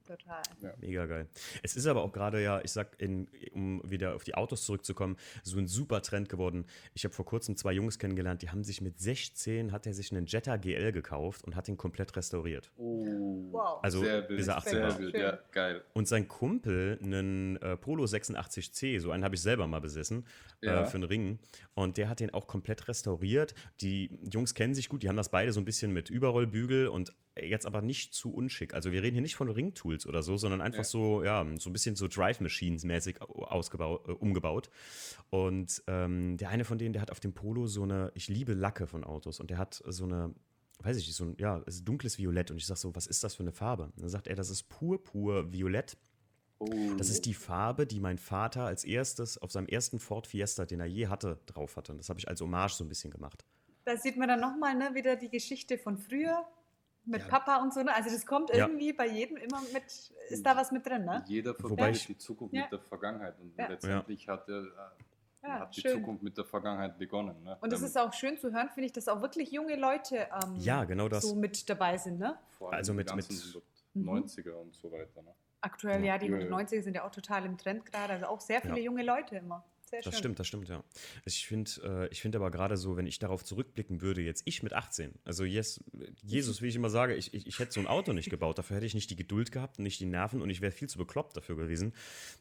[SPEAKER 1] Total. Ja. Mega geil. Es ist aber auch gerade ja, ich sag, in, um wieder auf die Autos zurückzukommen, so ein super Trend geworden. Ich habe vor kurzem zwei Jungs kennengelernt, die haben sich mit 16, hat er sich einen Jetta GL gekauft und hat ihn komplett restauriert. Oh. Wow. Also sehr bis er 18 war. Ja, geil. Und sein Kumpel, einen äh, Polo 86C, so einen habe ich selber mal besessen, äh, ja. äh, für einen Ring. Und der hat den auch komplett restauriert. Die Jungs kennen sich gut, die haben das beide so ein bisschen mit Überrollbügel und jetzt aber nicht zu unschick. Also wir reden hier nicht von Ringtools oder so, sondern einfach ja. so, ja, so ein bisschen so Drive Machines mäßig ausgebaut, äh, umgebaut. Und ähm, der eine von denen, der hat auf dem Polo so eine, ich liebe Lacke von Autos und der hat so eine, weiß ich nicht, so ein, ja, es ist dunkles Violett und ich sage so, was ist das für eine Farbe? Und dann sagt er, das ist pur, pur Violett. Oh. Das ist die Farbe, die mein Vater als erstes auf seinem ersten Ford Fiesta, den er je hatte, drauf hatte. Und das habe ich als Hommage so ein bisschen gemacht.
[SPEAKER 2] Da sieht man dann nochmal ne, wieder die Geschichte von früher mit ja. Papa und so. Ne? Also das kommt irgendwie ja. bei jedem immer mit, ist da was mit drin, ne?
[SPEAKER 3] Jeder verbindet die Zukunft mit der Vergangenheit und letztendlich hat, er, äh, hat die Zukunft mit der Vergangenheit begonnen. Ne?
[SPEAKER 2] Und es ist auch schön zu hören, finde ich, dass auch wirklich junge Leute ähm,
[SPEAKER 1] ja, genau das.
[SPEAKER 2] so mit dabei sind, ne?
[SPEAKER 3] Vor allem also mit, mit 90er und so weiter, ne?
[SPEAKER 2] Aktuell, ja, die 90er sind ja auch total im Trend gerade, also auch sehr viele junge Leute immer.
[SPEAKER 1] Sehr das schön. stimmt, das stimmt, ja. Ich finde äh, find aber gerade so, wenn ich darauf zurückblicken würde, jetzt ich mit 18, also yes, Jesus, wie ich immer sage, ich, ich, ich hätte so ein Auto nicht gebaut, dafür hätte ich nicht die Geduld gehabt, nicht die Nerven und ich wäre viel zu bekloppt dafür gewesen.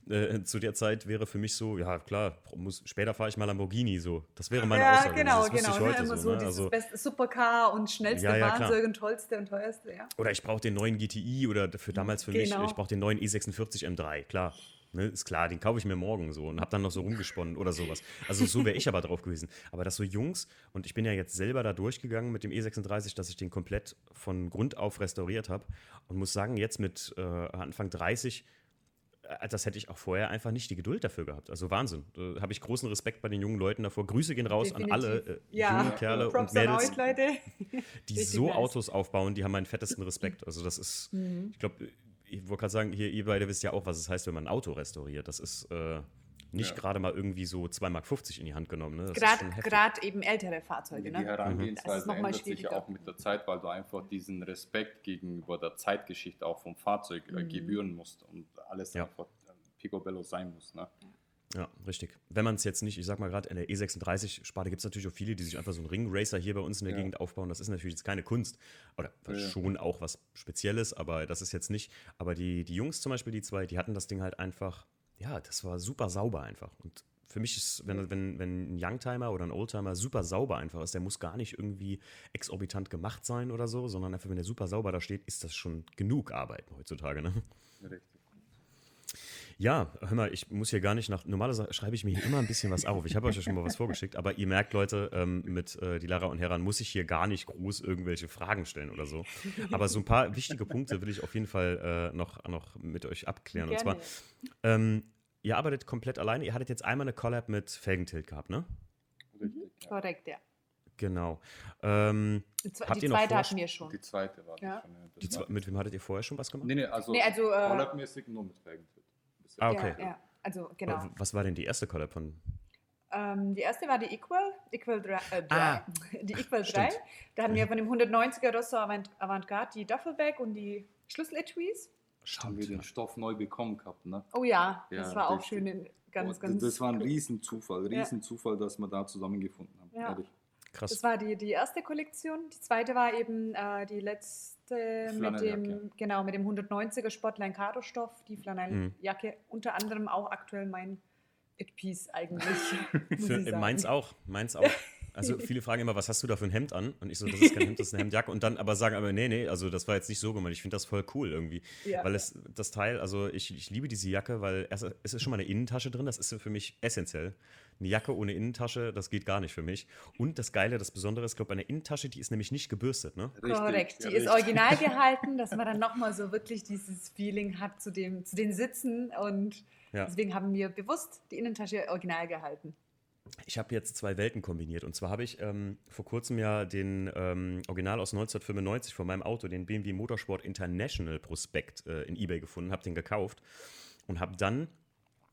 [SPEAKER 1] Äh, zu der Zeit wäre für mich so, ja klar, muss, später fahre ich mal Lamborghini, so. Das wäre meine ja, Aussage.
[SPEAKER 2] Genau, das genau. Ich heute immer so, so ne? dieses also, beste Supercar und schnellste ja, ja, Fahrzeug und tollste und teuerste, ja.
[SPEAKER 1] Oder ich brauche den neuen GTI oder für damals für genau. mich, ich brauche den neuen E46 M3, klar. Ne, ist klar, den kaufe ich mir morgen so und habe dann noch so rumgesponnen oder sowas. Also so wäre ich aber drauf gewesen. Aber dass so Jungs, und ich bin ja jetzt selber da durchgegangen mit dem E36, dass ich den komplett von Grund auf restauriert habe und muss sagen, jetzt mit äh, Anfang 30, äh, das hätte ich auch vorher einfach nicht die Geduld dafür gehabt. Also Wahnsinn. Da habe ich großen Respekt bei den jungen Leuten davor. Grüße gehen raus Definitiv. an alle äh, ja. jungen Kerle Props und Mädels, euch, die so nice. Autos aufbauen, die haben meinen fettesten Respekt. Also das ist, mhm. ich glaube, ich wollte gerade sagen, hier, ihr beide wisst ja auch, was es heißt, wenn man ein Auto restauriert. Das ist äh, nicht ja. gerade mal irgendwie so 2,50 Mark in die Hand genommen. Ne?
[SPEAKER 2] Gerade eben ältere Fahrzeuge.
[SPEAKER 3] Ne? Die Herangehensweise mhm. ändert sich auch mit der Zeit, weil du einfach diesen Respekt gegenüber der Zeitgeschichte auch vom Fahrzeug äh, mhm. gebühren musst und alles ja. einfach äh, picobello sein muss. Ne? Ja.
[SPEAKER 1] Richtig. Wenn man es jetzt nicht, ich sag mal gerade in der E36-Sparte gibt es natürlich auch viele, die sich einfach so einen Ringracer hier bei uns in der ja. Gegend aufbauen. Das ist natürlich jetzt keine Kunst. Oder ja. schon auch was Spezielles, aber das ist jetzt nicht. Aber die, die Jungs zum Beispiel, die zwei, die hatten das Ding halt einfach, ja, das war super sauber einfach. Und für mich ist, wenn, wenn, wenn ein Youngtimer oder ein Oldtimer super sauber einfach ist, der muss gar nicht irgendwie exorbitant gemacht sein oder so, sondern einfach, wenn der super sauber da steht, ist das schon genug Arbeiten heutzutage. Ne? Richtig. Ja, hör mal, ich muss hier gar nicht nach. Normalerweise schreibe ich mir hier immer ein bisschen was auf. Ich habe euch ja schon mal was vorgeschickt, aber ihr merkt, Leute, ähm, mit äh, die Lara und Heran muss ich hier gar nicht groß irgendwelche Fragen stellen oder so. Aber so ein paar wichtige Punkte will ich auf jeden Fall äh, noch, noch mit euch abklären. Gerne. Und zwar, ähm, ihr arbeitet komplett alleine. Ihr hattet jetzt einmal eine Collab mit Felgentilt gehabt, ne?
[SPEAKER 2] Richtig. Mhm. Ja. Korrekt, ja.
[SPEAKER 1] Genau. Ähm,
[SPEAKER 2] die, habt die ihr zweite hatten wir schon.
[SPEAKER 3] Die zweite war
[SPEAKER 1] ja. schon. Die zwei, mit wem hattet ihr vorher schon was gemacht?
[SPEAKER 3] Nee, nee, also,
[SPEAKER 2] nee, also
[SPEAKER 3] äh, Collab-mäßig nur mit Felgentilt.
[SPEAKER 1] Ah, okay.
[SPEAKER 2] Ja, ja, also genau.
[SPEAKER 1] Was war denn die erste Collab von
[SPEAKER 2] ähm, die erste war die Equal, Equal 3, äh, ah, (laughs) die Equal 3. Da hatten wir mhm. von dem 190er Rosso Avantgarde die Duffelbag und die Schlüssel-Etuis.
[SPEAKER 3] Haben wir den Stoff neu bekommen gehabt, ne?
[SPEAKER 2] Oh ja, ja das war auch schön. Ganz,
[SPEAKER 3] oh,
[SPEAKER 2] ganz
[SPEAKER 3] das war ein Riesenzufall, Riesenzufall, ja. dass wir da zusammengefunden haben. Ja. Ehrlich.
[SPEAKER 2] Krass. Das war die, die erste Kollektion. Die zweite war eben äh, die letzte mit dem, genau, mit dem 190er Sportline Caro Stoff, die Flanelljacke, mhm. unter anderem auch aktuell mein It Peace eigentlich. (laughs)
[SPEAKER 1] Für, meins auch, meins auch. Also (laughs) viele fragen immer, was hast du da für ein Hemd an? Und ich so, das ist kein Hemd, das ist eine Hemdjacke. Und dann aber sagen aber, nee, nee, also das war jetzt nicht so gemeint. Ich finde das voll cool irgendwie. Ja. Weil es, das Teil, also ich, ich liebe diese Jacke, weil es, es ist schon mal eine Innentasche drin, das ist für mich essentiell. Eine Jacke ohne Innentasche, das geht gar nicht für mich. Und das Geile, das Besondere ist, glaube ich, eine Innentasche, die ist nämlich nicht gebürstet, ne?
[SPEAKER 2] Richtig, Korrekt, die ja, ist original (laughs) gehalten, dass man dann nochmal so wirklich dieses Feeling hat zu, dem, zu den Sitzen und ja. Deswegen haben wir bewusst die Innentasche original gehalten.
[SPEAKER 1] Ich habe jetzt zwei Welten kombiniert. Und zwar habe ich ähm, vor kurzem ja den ähm, Original aus 1995 von meinem Auto, den BMW Motorsport International Prospekt äh, in eBay gefunden, habe den gekauft und habe dann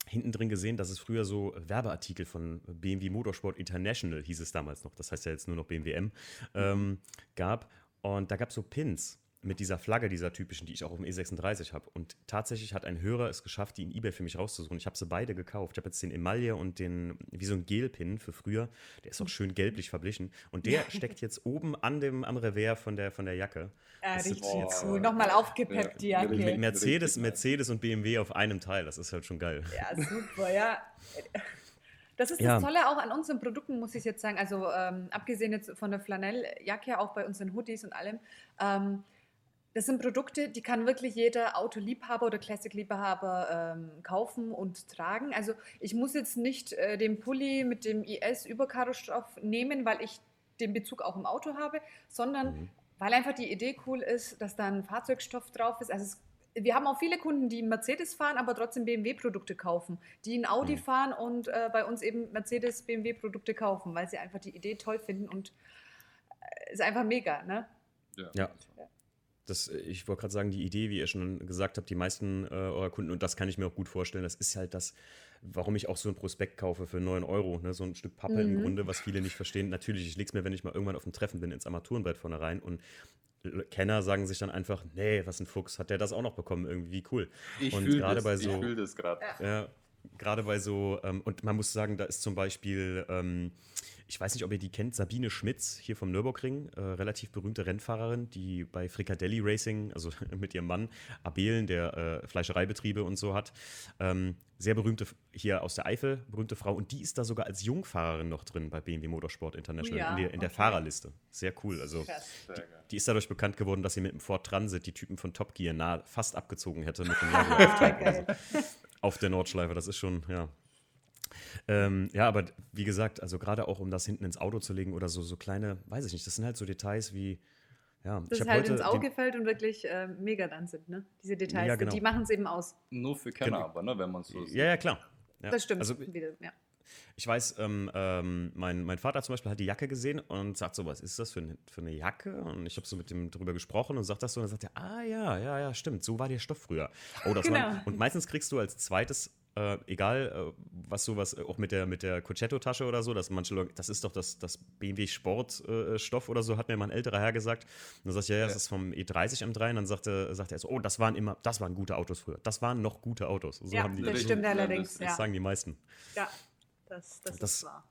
[SPEAKER 1] hinten drin gesehen, dass es früher so Werbeartikel von BMW Motorsport International, hieß es damals noch, das heißt ja jetzt nur noch BMW M, ähm, gab. Und da gab es so Pins mit dieser Flagge, dieser typischen, die ich auch auf dem E36 habe. Und tatsächlich hat ein Hörer es geschafft, die in eBay für mich rauszusuchen. Ich habe sie beide gekauft. Ich habe jetzt den Emaille und den, wie so ein Gelpin für früher. Der ist auch schön gelblich verblichen. Und der (laughs) steckt jetzt oben an dem, am Revers von der, von der Jacke.
[SPEAKER 2] Ja, das richtig cool. Nochmal aufgepeppt, die Jacke.
[SPEAKER 1] Mit Mercedes, Mercedes und BMW auf einem Teil. Das ist halt schon geil.
[SPEAKER 2] Ja, super, ja. Das ist ja. das Tolle auch an unseren Produkten, muss ich jetzt sagen. Also ähm, abgesehen jetzt von der Flanelljacke, auch bei unseren Hoodies und allem. Ähm, das sind Produkte, die kann wirklich jeder Autoliebhaber oder Classic-Liebhaber ähm, kaufen und tragen. Also ich muss jetzt nicht äh, den Pulli mit dem IS-Überkarostoff nehmen, weil ich den Bezug auch im Auto habe, sondern mhm. weil einfach die Idee cool ist, dass da ein Fahrzeugstoff drauf ist. Also es, wir haben auch viele Kunden, die Mercedes fahren, aber trotzdem BMW-Produkte kaufen, die ein Audi mhm. fahren und äh, bei uns eben Mercedes-BMW-Produkte kaufen, weil sie einfach die Idee toll finden und äh, ist einfach mega, ne?
[SPEAKER 1] ja. ja. Das, ich wollte gerade sagen, die Idee, wie ihr schon gesagt habt, die meisten äh, eurer Kunden, und das kann ich mir auch gut vorstellen, das ist halt das, warum ich auch so ein Prospekt kaufe für 9 Euro, ne? so ein Stück Pappe mhm. im Grunde, was viele nicht verstehen. Natürlich, ich lege es mir, wenn ich mal irgendwann auf dem Treffen bin, ins Armaturenbrett vorne rein und Kenner sagen sich dann einfach, nee, was ein Fuchs, hat der das auch noch bekommen, irgendwie cool.
[SPEAKER 3] Ich fühle das, so, ich das gerade.
[SPEAKER 1] Ja, gerade bei so, ähm, und man muss sagen, da ist zum Beispiel, ähm, ich weiß nicht, ob ihr die kennt, Sabine Schmitz hier vom Nürburgring, äh, relativ berühmte Rennfahrerin, die bei Fricadelli Racing, also (laughs) mit ihrem Mann Abelen, der äh, Fleischereibetriebe und so hat, ähm, sehr berühmte hier aus der Eifel, berühmte Frau und die ist da sogar als Jungfahrerin noch drin bei BMW Motorsport International ja, in, der, in der Fahrerliste. Sehr cool. Also die, die, ist dadurch bekannt geworden, dass sie mit dem Ford Transit die Typen von Top Gear nah fast abgezogen hätte mit dem (laughs) Jaguar auf der Nordschleife. Das ist schon, ja, ähm, ja, aber wie gesagt, also gerade auch um das hinten ins Auto zu legen oder so, so kleine, weiß ich nicht, das sind halt so Details wie. Ja,
[SPEAKER 2] das ich halt ins Auge fällt und wirklich äh, mega dann sind, ne? Diese Details, ja, genau. die machen es eben aus.
[SPEAKER 3] Nur für Kenner, genau. aber, ne, wenn man so
[SPEAKER 1] sieht. Ja, ja, klar. Ja.
[SPEAKER 2] Das stimmt. Also, wieder, ja.
[SPEAKER 1] Ich weiß, ähm, ähm, mein, mein Vater zum Beispiel hat die Jacke gesehen und sagt so, was ist das für, eine, für eine Jacke? Und ich habe so mit dem drüber gesprochen und sagt das so und dann sagt er, ah ja, ja, ja, stimmt, so war der Stoff früher. Oh, das genau. war, und meistens kriegst du als zweites äh, egal, äh, was sowas, auch mit der, mit der Concetto-Tasche oder so, dass manche Leute, das ist doch das, das BMW Sportstoff äh, oder so, hat mir mal ein älterer Herr gesagt. Und dann sag ich, ja, ja, das ist vom E30 M3. Und dann sagte, sagte er so, oh, das waren immer, das waren gute Autos früher. Das waren noch gute Autos. So
[SPEAKER 2] ja, haben die, das so, stimmt allerdings.
[SPEAKER 1] Das, das sagen die meisten.
[SPEAKER 2] Ja, das, das, das ist wahr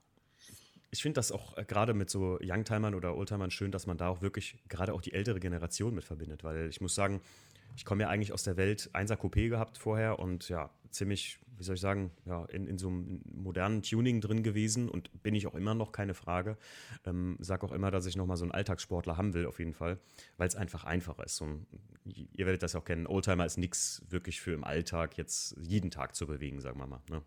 [SPEAKER 1] ich finde das auch äh, gerade mit so Youngtimern oder Oldtimern schön, dass man da auch wirklich gerade auch die ältere Generation mit verbindet, weil ich muss sagen, ich komme ja eigentlich aus der Welt 1er Coupé gehabt vorher und ja, ziemlich wie soll ich sagen, ja, in, in so einem modernen Tuning drin gewesen und bin ich auch immer noch, keine Frage. Ähm, sag auch immer, dass ich nochmal so einen Alltagssportler haben will, auf jeden Fall, weil es einfach einfacher ist. So ein, ihr werdet das ja auch kennen, Oldtimer ist nichts wirklich für im Alltag jetzt jeden Tag zu bewegen, sagen wir mal. Ne?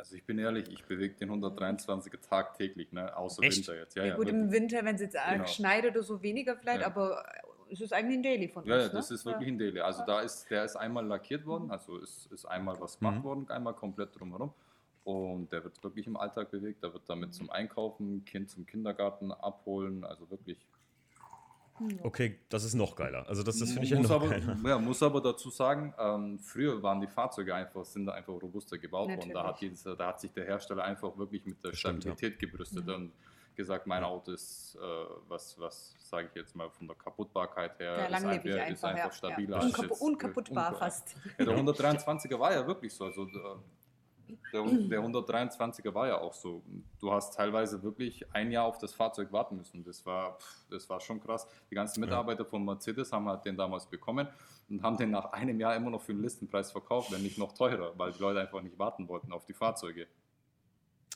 [SPEAKER 3] Also ich bin ehrlich, ich bewege den 123er tagtäglich, ne? außer Echt? Winter jetzt.
[SPEAKER 2] Ja, ja, gut, wirklich. im Winter, wenn es jetzt genau. schneit oder so, weniger vielleicht, ja. aber es ist eigentlich ein Daily von
[SPEAKER 3] ja, uns. Ja, das ne? ist wirklich ja. ein Daily. Also da ist, der ist einmal lackiert worden, also ist, ist einmal was gemacht mhm. worden, einmal komplett drumherum. Und der wird wirklich im Alltag bewegt. Der wird damit zum Einkaufen, Kind zum Kindergarten abholen. Also wirklich.
[SPEAKER 1] Okay, das ist noch geiler. Also das, das finde ich ja noch
[SPEAKER 3] aber,
[SPEAKER 1] geiler.
[SPEAKER 3] Ja, muss aber dazu sagen, ähm, früher waren die Fahrzeuge einfach, sind da einfach robuster gebaut worden. Da hat, jedes, da hat sich der Hersteller einfach wirklich mit der Stimmt, Stabilität ja. gebrüstet mhm. und gesagt, mein Auto ist, äh, was, was sage ich jetzt mal, von der Kaputtbarkeit her,
[SPEAKER 2] ja, ist, einfach,
[SPEAKER 3] einfach, ist einfach stabiler. Ja.
[SPEAKER 2] Unkaputt, unkaputtbar fast.
[SPEAKER 3] Ja, der 123er war ja wirklich so. Also, der, der 123er war ja auch so. Du hast teilweise wirklich ein Jahr auf das Fahrzeug warten müssen. Das war, das war schon krass. Die ganzen Mitarbeiter von Mercedes haben halt den damals bekommen und haben den nach einem Jahr immer noch für den Listenpreis verkauft, wenn nicht noch teurer, weil die Leute einfach nicht warten wollten auf die Fahrzeuge.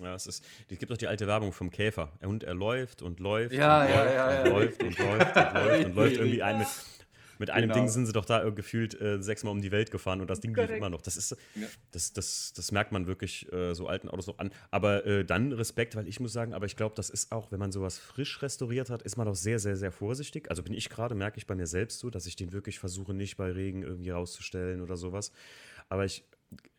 [SPEAKER 1] Ja, es, ist, es gibt auch die alte Werbung vom Käfer. Und er läuft und läuft
[SPEAKER 3] ja,
[SPEAKER 1] und,
[SPEAKER 3] ja,
[SPEAKER 1] läuft,
[SPEAKER 3] ja,
[SPEAKER 1] und läuft und läuft und läuft und läuft (laughs) irgendwie ein mit mit einem genau. Ding sind sie doch da gefühlt äh, sechsmal um die Welt gefahren und das Ding lief immer noch. Das ist, ja. das, das, das merkt man wirklich äh, so alten Autos noch an. Aber äh, dann Respekt, weil ich muss sagen, aber ich glaube, das ist auch, wenn man sowas frisch restauriert hat, ist man auch sehr, sehr, sehr vorsichtig. Also bin ich gerade, merke ich bei mir selbst so, dass ich den wirklich versuche, nicht bei Regen irgendwie rauszustellen oder sowas. Aber ich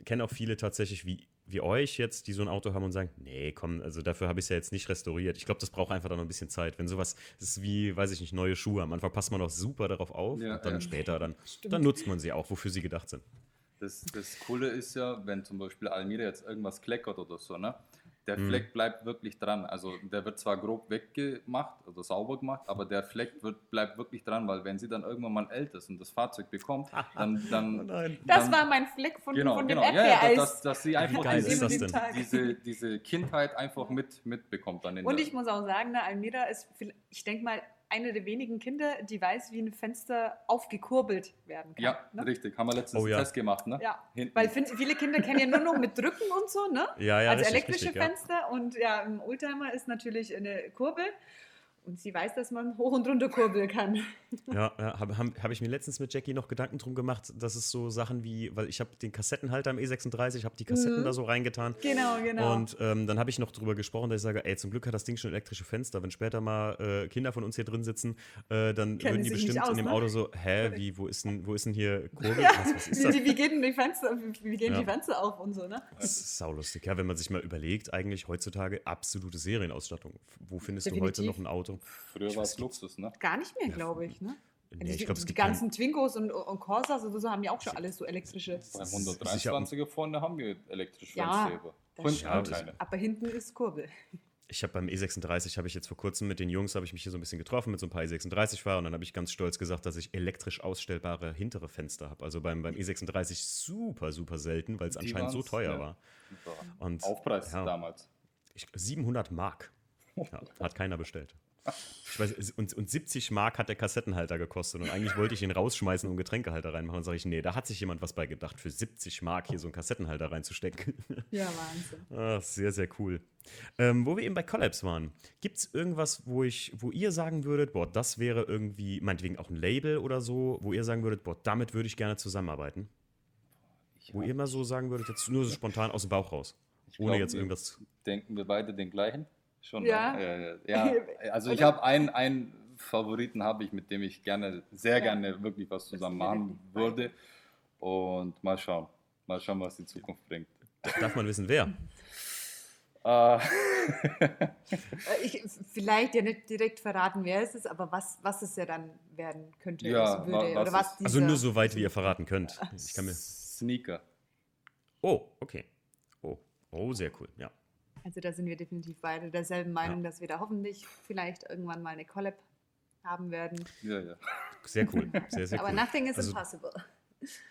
[SPEAKER 1] kenne auch viele tatsächlich, wie wie euch jetzt, die so ein Auto haben und sagen, nee, komm, also dafür habe ich es ja jetzt nicht restauriert. Ich glaube, das braucht einfach dann noch ein bisschen Zeit. Wenn sowas ist wie, weiß ich nicht, neue Schuhe, am Anfang passt man noch super darauf auf ja, und dann ja. später, dann, dann nutzt man sie auch, wofür sie gedacht sind.
[SPEAKER 3] Das, das Coole ist ja, wenn zum Beispiel Almira jetzt irgendwas kleckert oder so, ne? Der mhm. Fleck bleibt wirklich dran. Also der wird zwar grob weggemacht oder sauber gemacht, aber der Fleck wird, bleibt wirklich dran, weil wenn sie dann irgendwann mal älter ist und das Fahrzeug bekommt, (laughs) dann... dann, oh
[SPEAKER 2] dann das war mein Fleck von,
[SPEAKER 3] genau,
[SPEAKER 2] von
[SPEAKER 3] dem genau. Ja, ja, dass, dass sie einfach diese, diese, diese Kindheit einfach mit, mitbekommt. Dann
[SPEAKER 2] und ich muss auch sagen, ne, Almira ist, ich denke mal, eine der wenigen Kinder, die weiß, wie ein Fenster aufgekurbelt werden kann.
[SPEAKER 3] Ja,
[SPEAKER 2] ne?
[SPEAKER 3] richtig. Haben wir letztens oh, ja. Test gemacht, ne?
[SPEAKER 2] Ja, Hinten. weil viele Kinder kennen ja nur noch mit Drücken und so, ne?
[SPEAKER 1] Ja, ja,
[SPEAKER 2] Also
[SPEAKER 1] richtig,
[SPEAKER 2] elektrische
[SPEAKER 1] richtig,
[SPEAKER 2] Fenster
[SPEAKER 1] ja.
[SPEAKER 2] und ja, im Oldtimer ist natürlich eine Kurbel. Und sie weiß, dass man hoch und runter kurbeln kann.
[SPEAKER 1] Ja, ja habe hab, hab ich mir letztens mit Jackie noch Gedanken drum gemacht, dass es so Sachen wie, weil ich habe den Kassettenhalter im E36, habe die Kassetten mhm. da so reingetan.
[SPEAKER 2] Genau, genau.
[SPEAKER 1] Und ähm, dann habe ich noch darüber gesprochen, dass ich sage, ey, zum Glück hat das Ding schon elektrische Fenster. Wenn später mal äh, Kinder von uns hier drin sitzen, äh, dann Kennen würden die bestimmt aus, in dem? Auto so, hä, wie, wo ist denn, wo ist denn hier Kurbel?
[SPEAKER 2] Ja, was, was ist wie, wie, gehen die Fenster, wie gehen ja. die Fenster auf und so, ne?
[SPEAKER 1] Das ist saulustig, ja, wenn man sich mal überlegt, eigentlich heutzutage absolute Serienausstattung. Wo findest Definitiv. du heute noch ein Auto?
[SPEAKER 3] Früher war es Luxus, ne?
[SPEAKER 2] Gar nicht mehr, glaube ich, ne?
[SPEAKER 1] Nee, ich glaub,
[SPEAKER 2] die, die ganzen Twingos und, und Corsas und so haben ja auch schon alles so elektrische.
[SPEAKER 3] Beim 123er vorne haben wir elektrische
[SPEAKER 2] ja, Frontsäber. Ja, aber hinten ist Kurbel. (laughs)
[SPEAKER 1] Ich habe beim E36 habe ich jetzt vor kurzem mit den Jungs habe ich mich hier so ein bisschen getroffen mit so ein paar E36 Fahrern und dann habe ich ganz stolz gesagt, dass ich elektrisch ausstellbare hintere Fenster habe. Also beim, beim E36 super super selten, weil es anscheinend so teuer ja. war.
[SPEAKER 3] Und Aufpreis ja, damals.
[SPEAKER 1] Ich, 700 Mark. (laughs) Ja, hat keiner bestellt. Ich weiß, und, und 70 Mark hat der Kassettenhalter gekostet und eigentlich wollte ich ihn rausschmeißen und Getränkehalter reinmachen. Und sage ich, nee, da hat sich jemand was bei gedacht, für 70 Mark hier so einen Kassettenhalter reinzustecken.
[SPEAKER 2] Ja, Wahnsinn.
[SPEAKER 1] Ach, (laughs) sehr, sehr cool. Ähm, wo wir eben bei Collabs waren, gibt es irgendwas, wo ich, wo ihr sagen würdet, boah, das wäre irgendwie, meinetwegen auch ein Label oder so, wo ihr sagen würdet, boah, damit würde ich gerne zusammenarbeiten? Ich wo ihr mal so sagen würdet, jetzt nur so spontan aus dem Bauch raus. Ohne glaub, jetzt irgendwas.
[SPEAKER 3] Denken wir beide den gleichen? Schon.
[SPEAKER 2] Ja.
[SPEAKER 3] Ne? ja. (laughs) Also ich habe einen, einen Favoriten habe ich, mit dem ich gerne, sehr gerne wirklich was zusammen machen würde. Und mal schauen. Mal schauen, was die Zukunft bringt.
[SPEAKER 1] Darf man wissen, wer? (laughs)
[SPEAKER 2] Äh. ich, vielleicht ja nicht direkt verraten, wer es ist, aber was, was es ja dann werden könnte.
[SPEAKER 3] Ja, würde,
[SPEAKER 1] was
[SPEAKER 3] oder was
[SPEAKER 1] also nur so weit, wie ihr verraten könnt.
[SPEAKER 3] Ich kann mir Sneaker.
[SPEAKER 1] Oh, okay. Oh, oh, sehr cool, ja.
[SPEAKER 2] Also da sind wir definitiv beide derselben Meinung, ja. dass wir da hoffentlich vielleicht irgendwann mal eine Collab haben werden.
[SPEAKER 3] Ja, ja.
[SPEAKER 1] Sehr cool. (laughs) Sehr, sehr
[SPEAKER 2] Aber
[SPEAKER 1] cool.
[SPEAKER 2] nothing is also, impossible.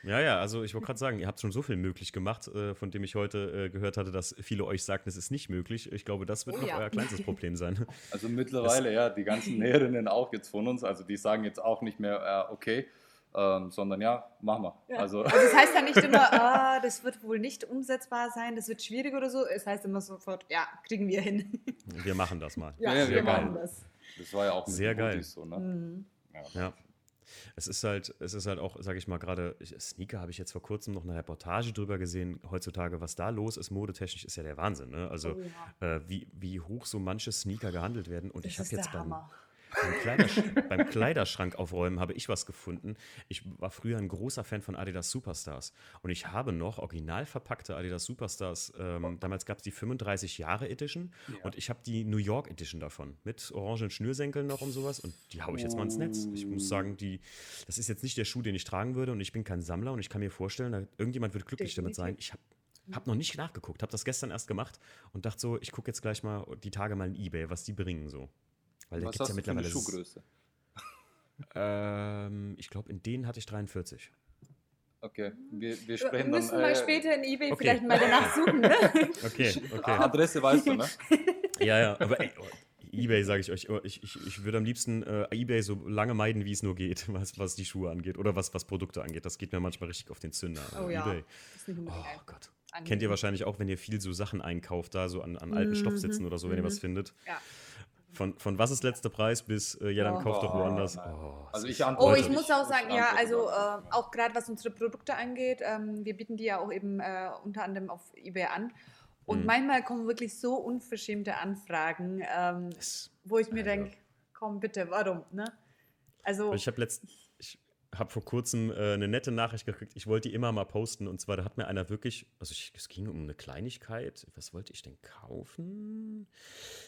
[SPEAKER 1] Ja, ja, also ich wollte gerade sagen, ihr habt schon so viel möglich gemacht, äh, von dem ich heute äh, gehört hatte, dass viele euch sagten, es ist nicht möglich. Ich glaube, das wird oh, noch ja. euer kleinstes Problem sein.
[SPEAKER 3] Also mittlerweile, das, ja, die ganzen (laughs) Näherinnen auch jetzt von uns, also die sagen jetzt auch nicht mehr, äh, okay, ähm, sondern ja, machen wir.
[SPEAKER 2] Ja. Also. also das heißt ja nicht immer, (laughs) ah, das wird wohl nicht umsetzbar sein, das wird schwierig oder so. Es heißt immer sofort, ja, kriegen wir hin.
[SPEAKER 1] Wir machen das mal.
[SPEAKER 2] Ja, ja wir machen das.
[SPEAKER 3] Das war ja auch
[SPEAKER 1] sehr geil.
[SPEAKER 3] So, ne?
[SPEAKER 2] mhm.
[SPEAKER 1] ja. ja. Es ist halt, es ist halt auch, sage ich mal, gerade Sneaker habe ich jetzt vor kurzem noch eine Reportage drüber gesehen. Heutzutage, was da los ist, modetechnisch, ist ja der Wahnsinn. Ne? Also oh, ja. äh, wie, wie hoch so manche Sneaker gehandelt werden. Und
[SPEAKER 2] das
[SPEAKER 1] ich habe jetzt beim,
[SPEAKER 2] Hammer
[SPEAKER 1] Beim, Kleidersch (laughs) beim, Kleiderschrank aufräumen habe ich was gefunden. Ich war früher ein großer Fan von Adidas Superstars. Und ich habe noch original verpackte Adidas Superstars. Ähm, damals gab es die 35 Jahre Edition. Ja. Und ich habe die New York Edition davon. Mit orangen Schnürsenkeln noch und sowas. Und die haue ich jetzt mal ins Netz. Ich muss sagen, die, das ist jetzt nicht der Schuh, den ich tragen würde. Und ich bin kein Sammler. Und ich kann mir vorstellen, irgendjemand wird glücklich damit sein. Ich habe habe noch nicht nachgeguckt, habe das gestern erst gemacht und dachte so, ich gucke jetzt gleich mal die Tage mal in Ebay, was die bringen so.
[SPEAKER 3] Weil Was hast ja mittlerweile du für eine Schuhgröße? (laughs)
[SPEAKER 1] ähm, ich glaube, in denen hatte ich 43.
[SPEAKER 3] Okay, wir, wir sprechen
[SPEAKER 2] wir müssen dann, mal äh, später in Ebay okay. vielleicht mal danach suchen. Ne? (laughs)
[SPEAKER 1] okay, okay.
[SPEAKER 3] Adresse weißt du, ne? (laughs)
[SPEAKER 1] ja, ja, aber ey, oh, Ebay sage ich euch, oh, ich, ich, ich würde am liebsten äh, Ebay so lange meiden, wie es nur geht, was, was die Schuhe angeht oder was, was Produkte angeht. Das geht mir manchmal richtig auf den Zünder.
[SPEAKER 2] Oh ja,
[SPEAKER 1] Ebay. oh Gott. Angenehm. Kennt ihr wahrscheinlich auch, wenn ihr viel so Sachen einkauft, da so an, an alten mhm. Stoffsitzen oder so, wenn ihr was mhm. findet.
[SPEAKER 2] Ja.
[SPEAKER 1] Von, von was ist letzter Preis bis, äh, ja, dann oh, kauft doch woanders.
[SPEAKER 2] Oh, also ich oh, ich muss auch sagen, ja, also äh, auch gerade was unsere Produkte angeht, ähm, wir bieten die ja auch eben äh, unter anderem auf eBay an. Und mhm. manchmal kommen wirklich so unverschämte Anfragen, ähm, wo ich mir also. denke, komm bitte, warum? Ne?
[SPEAKER 1] Also ich habe letzt, habe vor kurzem äh, eine nette Nachricht gekriegt. Ich wollte die immer mal posten. Und zwar, da hat mir einer wirklich, also ich, es ging um eine Kleinigkeit. Was wollte ich denn kaufen?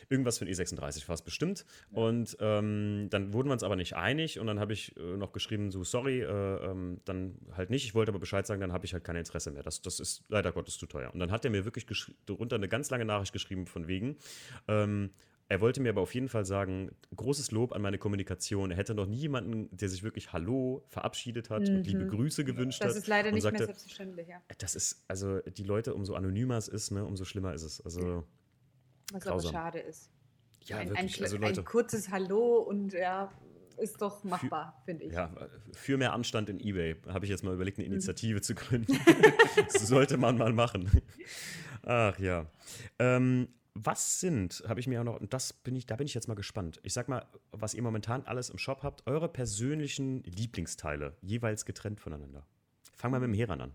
[SPEAKER 1] Irgendwas für ein E36 war es bestimmt. Ja. Und ähm, dann wurden wir uns aber nicht einig. Und dann habe ich äh, noch geschrieben, so, sorry, äh, ähm, dann halt nicht. Ich wollte aber Bescheid sagen, dann habe ich halt kein Interesse mehr. Das, das ist leider Gottes zu teuer. Und dann hat er mir wirklich darunter eine ganz lange Nachricht geschrieben von wegen, ähm, er wollte mir aber auf jeden Fall sagen, großes Lob an meine Kommunikation. Er hätte noch nie jemanden, der sich wirklich Hallo verabschiedet hat mhm. und liebe mhm. Grüße gewünscht
[SPEAKER 2] hat.
[SPEAKER 1] Das
[SPEAKER 2] ist leider nicht sagte, mehr selbstverständlich, ja.
[SPEAKER 1] Das ist, also die Leute, umso anonymer es ist, ne, umso schlimmer ist es. Also,
[SPEAKER 2] Was grausam. aber schade ist.
[SPEAKER 1] Ja,
[SPEAKER 2] ein,
[SPEAKER 1] wirklich.
[SPEAKER 2] Ein, also, Leute, ein kurzes Hallo und ja, ist doch machbar, finde ich.
[SPEAKER 1] Ja, für mehr Anstand in Ebay habe ich jetzt mal überlegt, eine mhm. Initiative mhm. zu gründen. (laughs) (laughs) das sollte man mal machen. Ach ja. Ähm, was sind, habe ich mir auch noch, und das bin ich, da bin ich jetzt mal gespannt. Ich sag mal, was ihr momentan alles im Shop habt, eure persönlichen Lieblingsteile, jeweils getrennt voneinander. Fangen wir mit dem Heran an.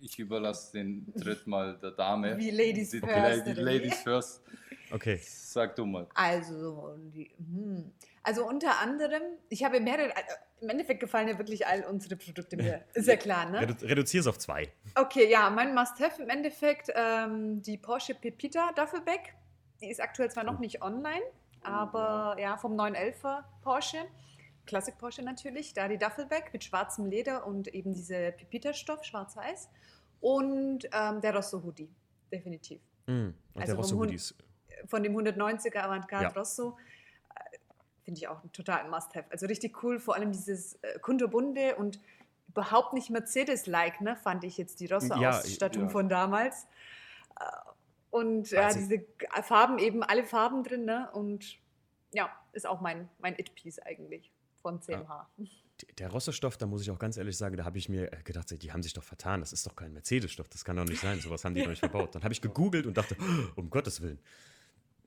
[SPEAKER 3] Ich überlasse den Tritt mal der Dame.
[SPEAKER 2] Wie Ladies die, First.
[SPEAKER 3] Die, die Ladies First.
[SPEAKER 1] Okay.
[SPEAKER 3] Sag du mal.
[SPEAKER 2] Also, die, hm. Also unter anderem, ich habe mehrere, äh, im Endeffekt gefallen ja wirklich all unsere Produkte mir. (laughs) Ist ja klar, ne?
[SPEAKER 1] Redu Reduzier es auf zwei.
[SPEAKER 2] Okay, ja, mein Must-Have im Endeffekt ähm, die Porsche Pepita Duffelback. Die ist aktuell zwar noch nicht online, aber ja, vom 911er Porsche. Klassik Porsche natürlich, da die Duffelback mit schwarzem Leder und eben diese Pepita-Stoff, schwarz-weiß. Und ähm, der Rosso Hoodie, definitiv.
[SPEAKER 1] Mm, also der Rosso Hoodie ist
[SPEAKER 2] von dem 190er Avantgarde ja. Rosso. Äh, finde ich auch ein total Must-Have. Also richtig cool, vor allem dieses äh, kunterbunte und überhaupt nicht Mercedes-like, ne, fand ich jetzt die Rosso-Ausstattung ja, ja. von damals. Äh, und ja, diese Farben eben, alle Farben drin, ne? Und ja, ist auch mein, mein It-Piece eigentlich von CMH.
[SPEAKER 1] Der Rosso-Stoff, da muss ich auch ganz ehrlich sagen, da habe ich mir gedacht, die haben sich doch vertan. Das ist doch kein Mercedes-Stoff, das kann doch nicht sein. Sowas haben die doch nicht verbaut. Dann habe ich gegoogelt und dachte, oh, um Gottes Willen.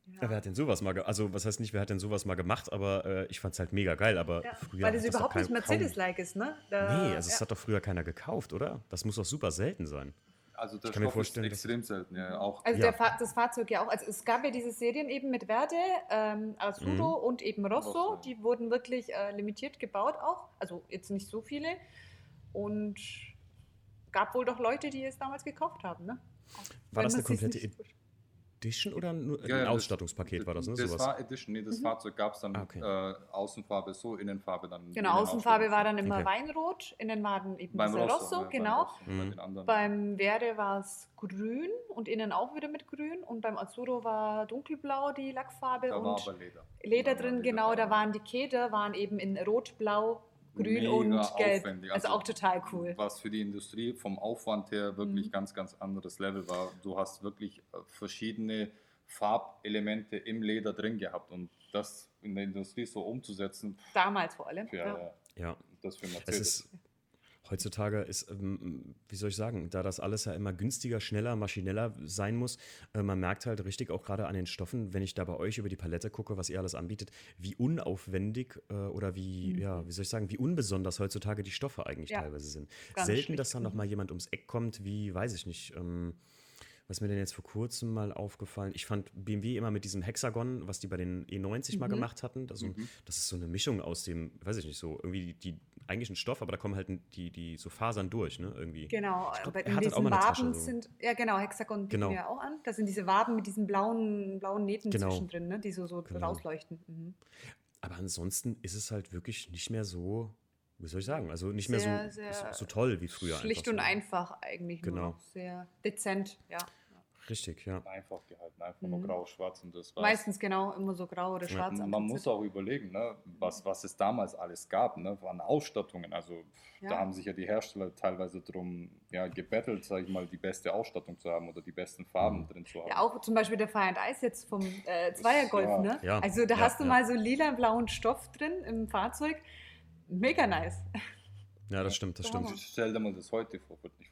[SPEAKER 1] Ja. Wer hat denn sowas mal, also was heißt nicht, wer hat denn sowas mal gemacht, aber äh, ich fand es halt mega geil, aber ja, früher
[SPEAKER 2] Weil es überhaupt nicht Mercedes-like ist, ne?
[SPEAKER 1] Da, nee, also es hat doch früher keiner gekauft, oder? Das muss doch super selten sein.
[SPEAKER 3] Also der ich kann Stoff mir vorstellen, ist extrem selten, ja. Auch
[SPEAKER 2] also ja. Fa das Fahrzeug ja auch. Also es gab ja diese Serien eben mit Verde, ähm, Azzurro mhm. und eben Rosso. Die wurden wirklich äh, limitiert gebaut auch. Also jetzt nicht so viele. Und gab wohl doch Leute, die es damals gekauft haben, ne?
[SPEAKER 1] War das eine komplette Edition oder nur ja, ein Ausstattungspaket
[SPEAKER 3] das,
[SPEAKER 1] war das? Ne?
[SPEAKER 3] Das Sowas. war Edition, nee, das mhm. Fahrzeug gab es dann ah, okay. äh, Außenfarbe so, Innenfarbe dann.
[SPEAKER 2] Genau, Außenfarbe war dann immer okay. Weinrot, innen war dann eben beim Rosso, Rosso ja, genau. Beim, Rosso, mhm. beim Verde war es grün und innen auch wieder mit grün und beim Azzurro war dunkelblau die Lackfarbe
[SPEAKER 3] da
[SPEAKER 2] und
[SPEAKER 3] Leder.
[SPEAKER 2] Leder drin, Leder genau, da waren die Keder, waren eben in rot-blau grün Mega und gelb. Aufwendig. Also, also, auch total cool.
[SPEAKER 3] Was für die Industrie vom Aufwand her wirklich mhm. ganz, ganz anderes Level war. Du hast wirklich äh, verschiedene Farbelemente im Leder drin gehabt und das in der Industrie so umzusetzen.
[SPEAKER 2] Damals vor allem.
[SPEAKER 1] Für, ja. ja. Das für Mercedes. Es ist, Heutzutage ist, ähm, wie soll ich sagen, da das alles ja immer günstiger, schneller, maschineller sein muss, äh, man merkt halt richtig auch gerade an den Stoffen, wenn ich da bei euch über die Palette gucke, was ihr alles anbietet, wie unaufwendig äh, oder wie, mhm. ja, wie soll ich sagen, wie unbesonders heutzutage die Stoffe eigentlich ja, teilweise sind. Selten, dass da nochmal jemand ums Eck kommt, wie, weiß ich nicht, ähm, was mir denn jetzt vor kurzem mal aufgefallen, ich fand BMW immer mit diesem Hexagon, was die bei den E90
[SPEAKER 2] Mhm.
[SPEAKER 1] mal gemacht hatten, also, das ist so eine Mischung aus dem, weiß ich nicht, so irgendwie die, die eigentlich ein Stoff, aber da kommen halt die, die so Fasern durch, ne, irgendwie.
[SPEAKER 2] Genau,
[SPEAKER 1] glaub, er halt auch
[SPEAKER 2] diesen Waben
[SPEAKER 1] so.
[SPEAKER 2] sind, ja genau, Hexagon bieten
[SPEAKER 1] Genau.
[SPEAKER 2] wir ja auch an. Das sind diese Waben mit diesen blauen, blauen Nähten
[SPEAKER 1] Genau.
[SPEAKER 2] zwischendrin, ne, die so, so
[SPEAKER 1] Genau.
[SPEAKER 2] rausleuchten. Mhm.
[SPEAKER 1] Aber ansonsten ist es halt wirklich nicht mehr so, wie soll ich sagen, also nicht mehr
[SPEAKER 2] Sehr,
[SPEAKER 1] so,
[SPEAKER 2] sehr
[SPEAKER 1] so, so toll wie früher.
[SPEAKER 2] Schlicht
[SPEAKER 1] einfach
[SPEAKER 2] und
[SPEAKER 1] so.
[SPEAKER 2] einfach eigentlich nur
[SPEAKER 1] Genau.
[SPEAKER 2] noch. Sehr dezent, ja.
[SPEAKER 1] Richtig, ja.
[SPEAKER 3] Einfach gehalten, einfach nur grau, schwarz und das war's.
[SPEAKER 2] Meistens genau immer so grau oder schwarz.
[SPEAKER 3] Man muss auch überlegen, ne, was, was es damals alles gab, ne, an Ausstattungen. Also
[SPEAKER 2] Ja.
[SPEAKER 3] da haben sich ja die Hersteller teilweise drum ja, gebettelt, sage ich mal, die beste Ausstattung zu haben oder die besten Farben
[SPEAKER 1] Mhm.
[SPEAKER 3] drin zu haben.
[SPEAKER 2] Ja, auch zum Beispiel der Fire and Ice jetzt vom äh, Zweiergolf,
[SPEAKER 3] Ja.
[SPEAKER 2] ne?
[SPEAKER 1] Ja,
[SPEAKER 2] Also da
[SPEAKER 1] ja,
[SPEAKER 2] hast du
[SPEAKER 1] ja.
[SPEAKER 2] mal so lila blauen Stoff drin im Fahrzeug. Mega nice.
[SPEAKER 1] Ja, das stimmt, das stimmt.
[SPEAKER 3] Stell dir mal das heute vor, wird nicht.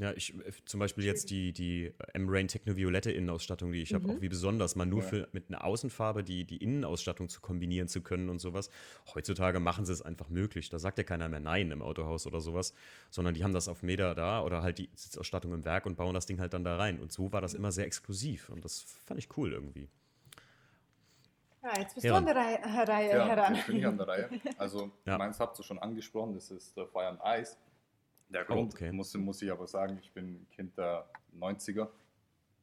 [SPEAKER 1] Ja, ich äh, zum Beispiel jetzt die, die M-Rain Techno-Violette Innenausstattung, die ich habe,
[SPEAKER 2] Mhm.
[SPEAKER 1] auch wie besonders, mal nur
[SPEAKER 3] Ja.
[SPEAKER 1] für mit einer Außenfarbe die, die Innenausstattung zu kombinieren zu können und sowas. Heutzutage machen sie es einfach möglich. Da sagt ja keiner mehr Nein im Autohaus oder sowas, sondern die haben das auf Meter da oder halt die Sitzausstattung im Werk und bauen das Ding halt dann da rein. Und so war das immer sehr exklusiv und das fand ich cool irgendwie.
[SPEAKER 2] Ja, jetzt bist
[SPEAKER 1] Ja.
[SPEAKER 2] du an der Reihe, Herr Reihe
[SPEAKER 3] Ja,
[SPEAKER 2] heran.
[SPEAKER 3] jetzt bin ich an der Reihe. Also, (laughs)
[SPEAKER 1] Ja.
[SPEAKER 3] meins habt ihr schon angesprochen, das ist der Fire and Ice. Der
[SPEAKER 1] Oh,
[SPEAKER 3] Grund,
[SPEAKER 1] okay.
[SPEAKER 3] muss, muss ich aber sagen, ich bin Kind der 90er.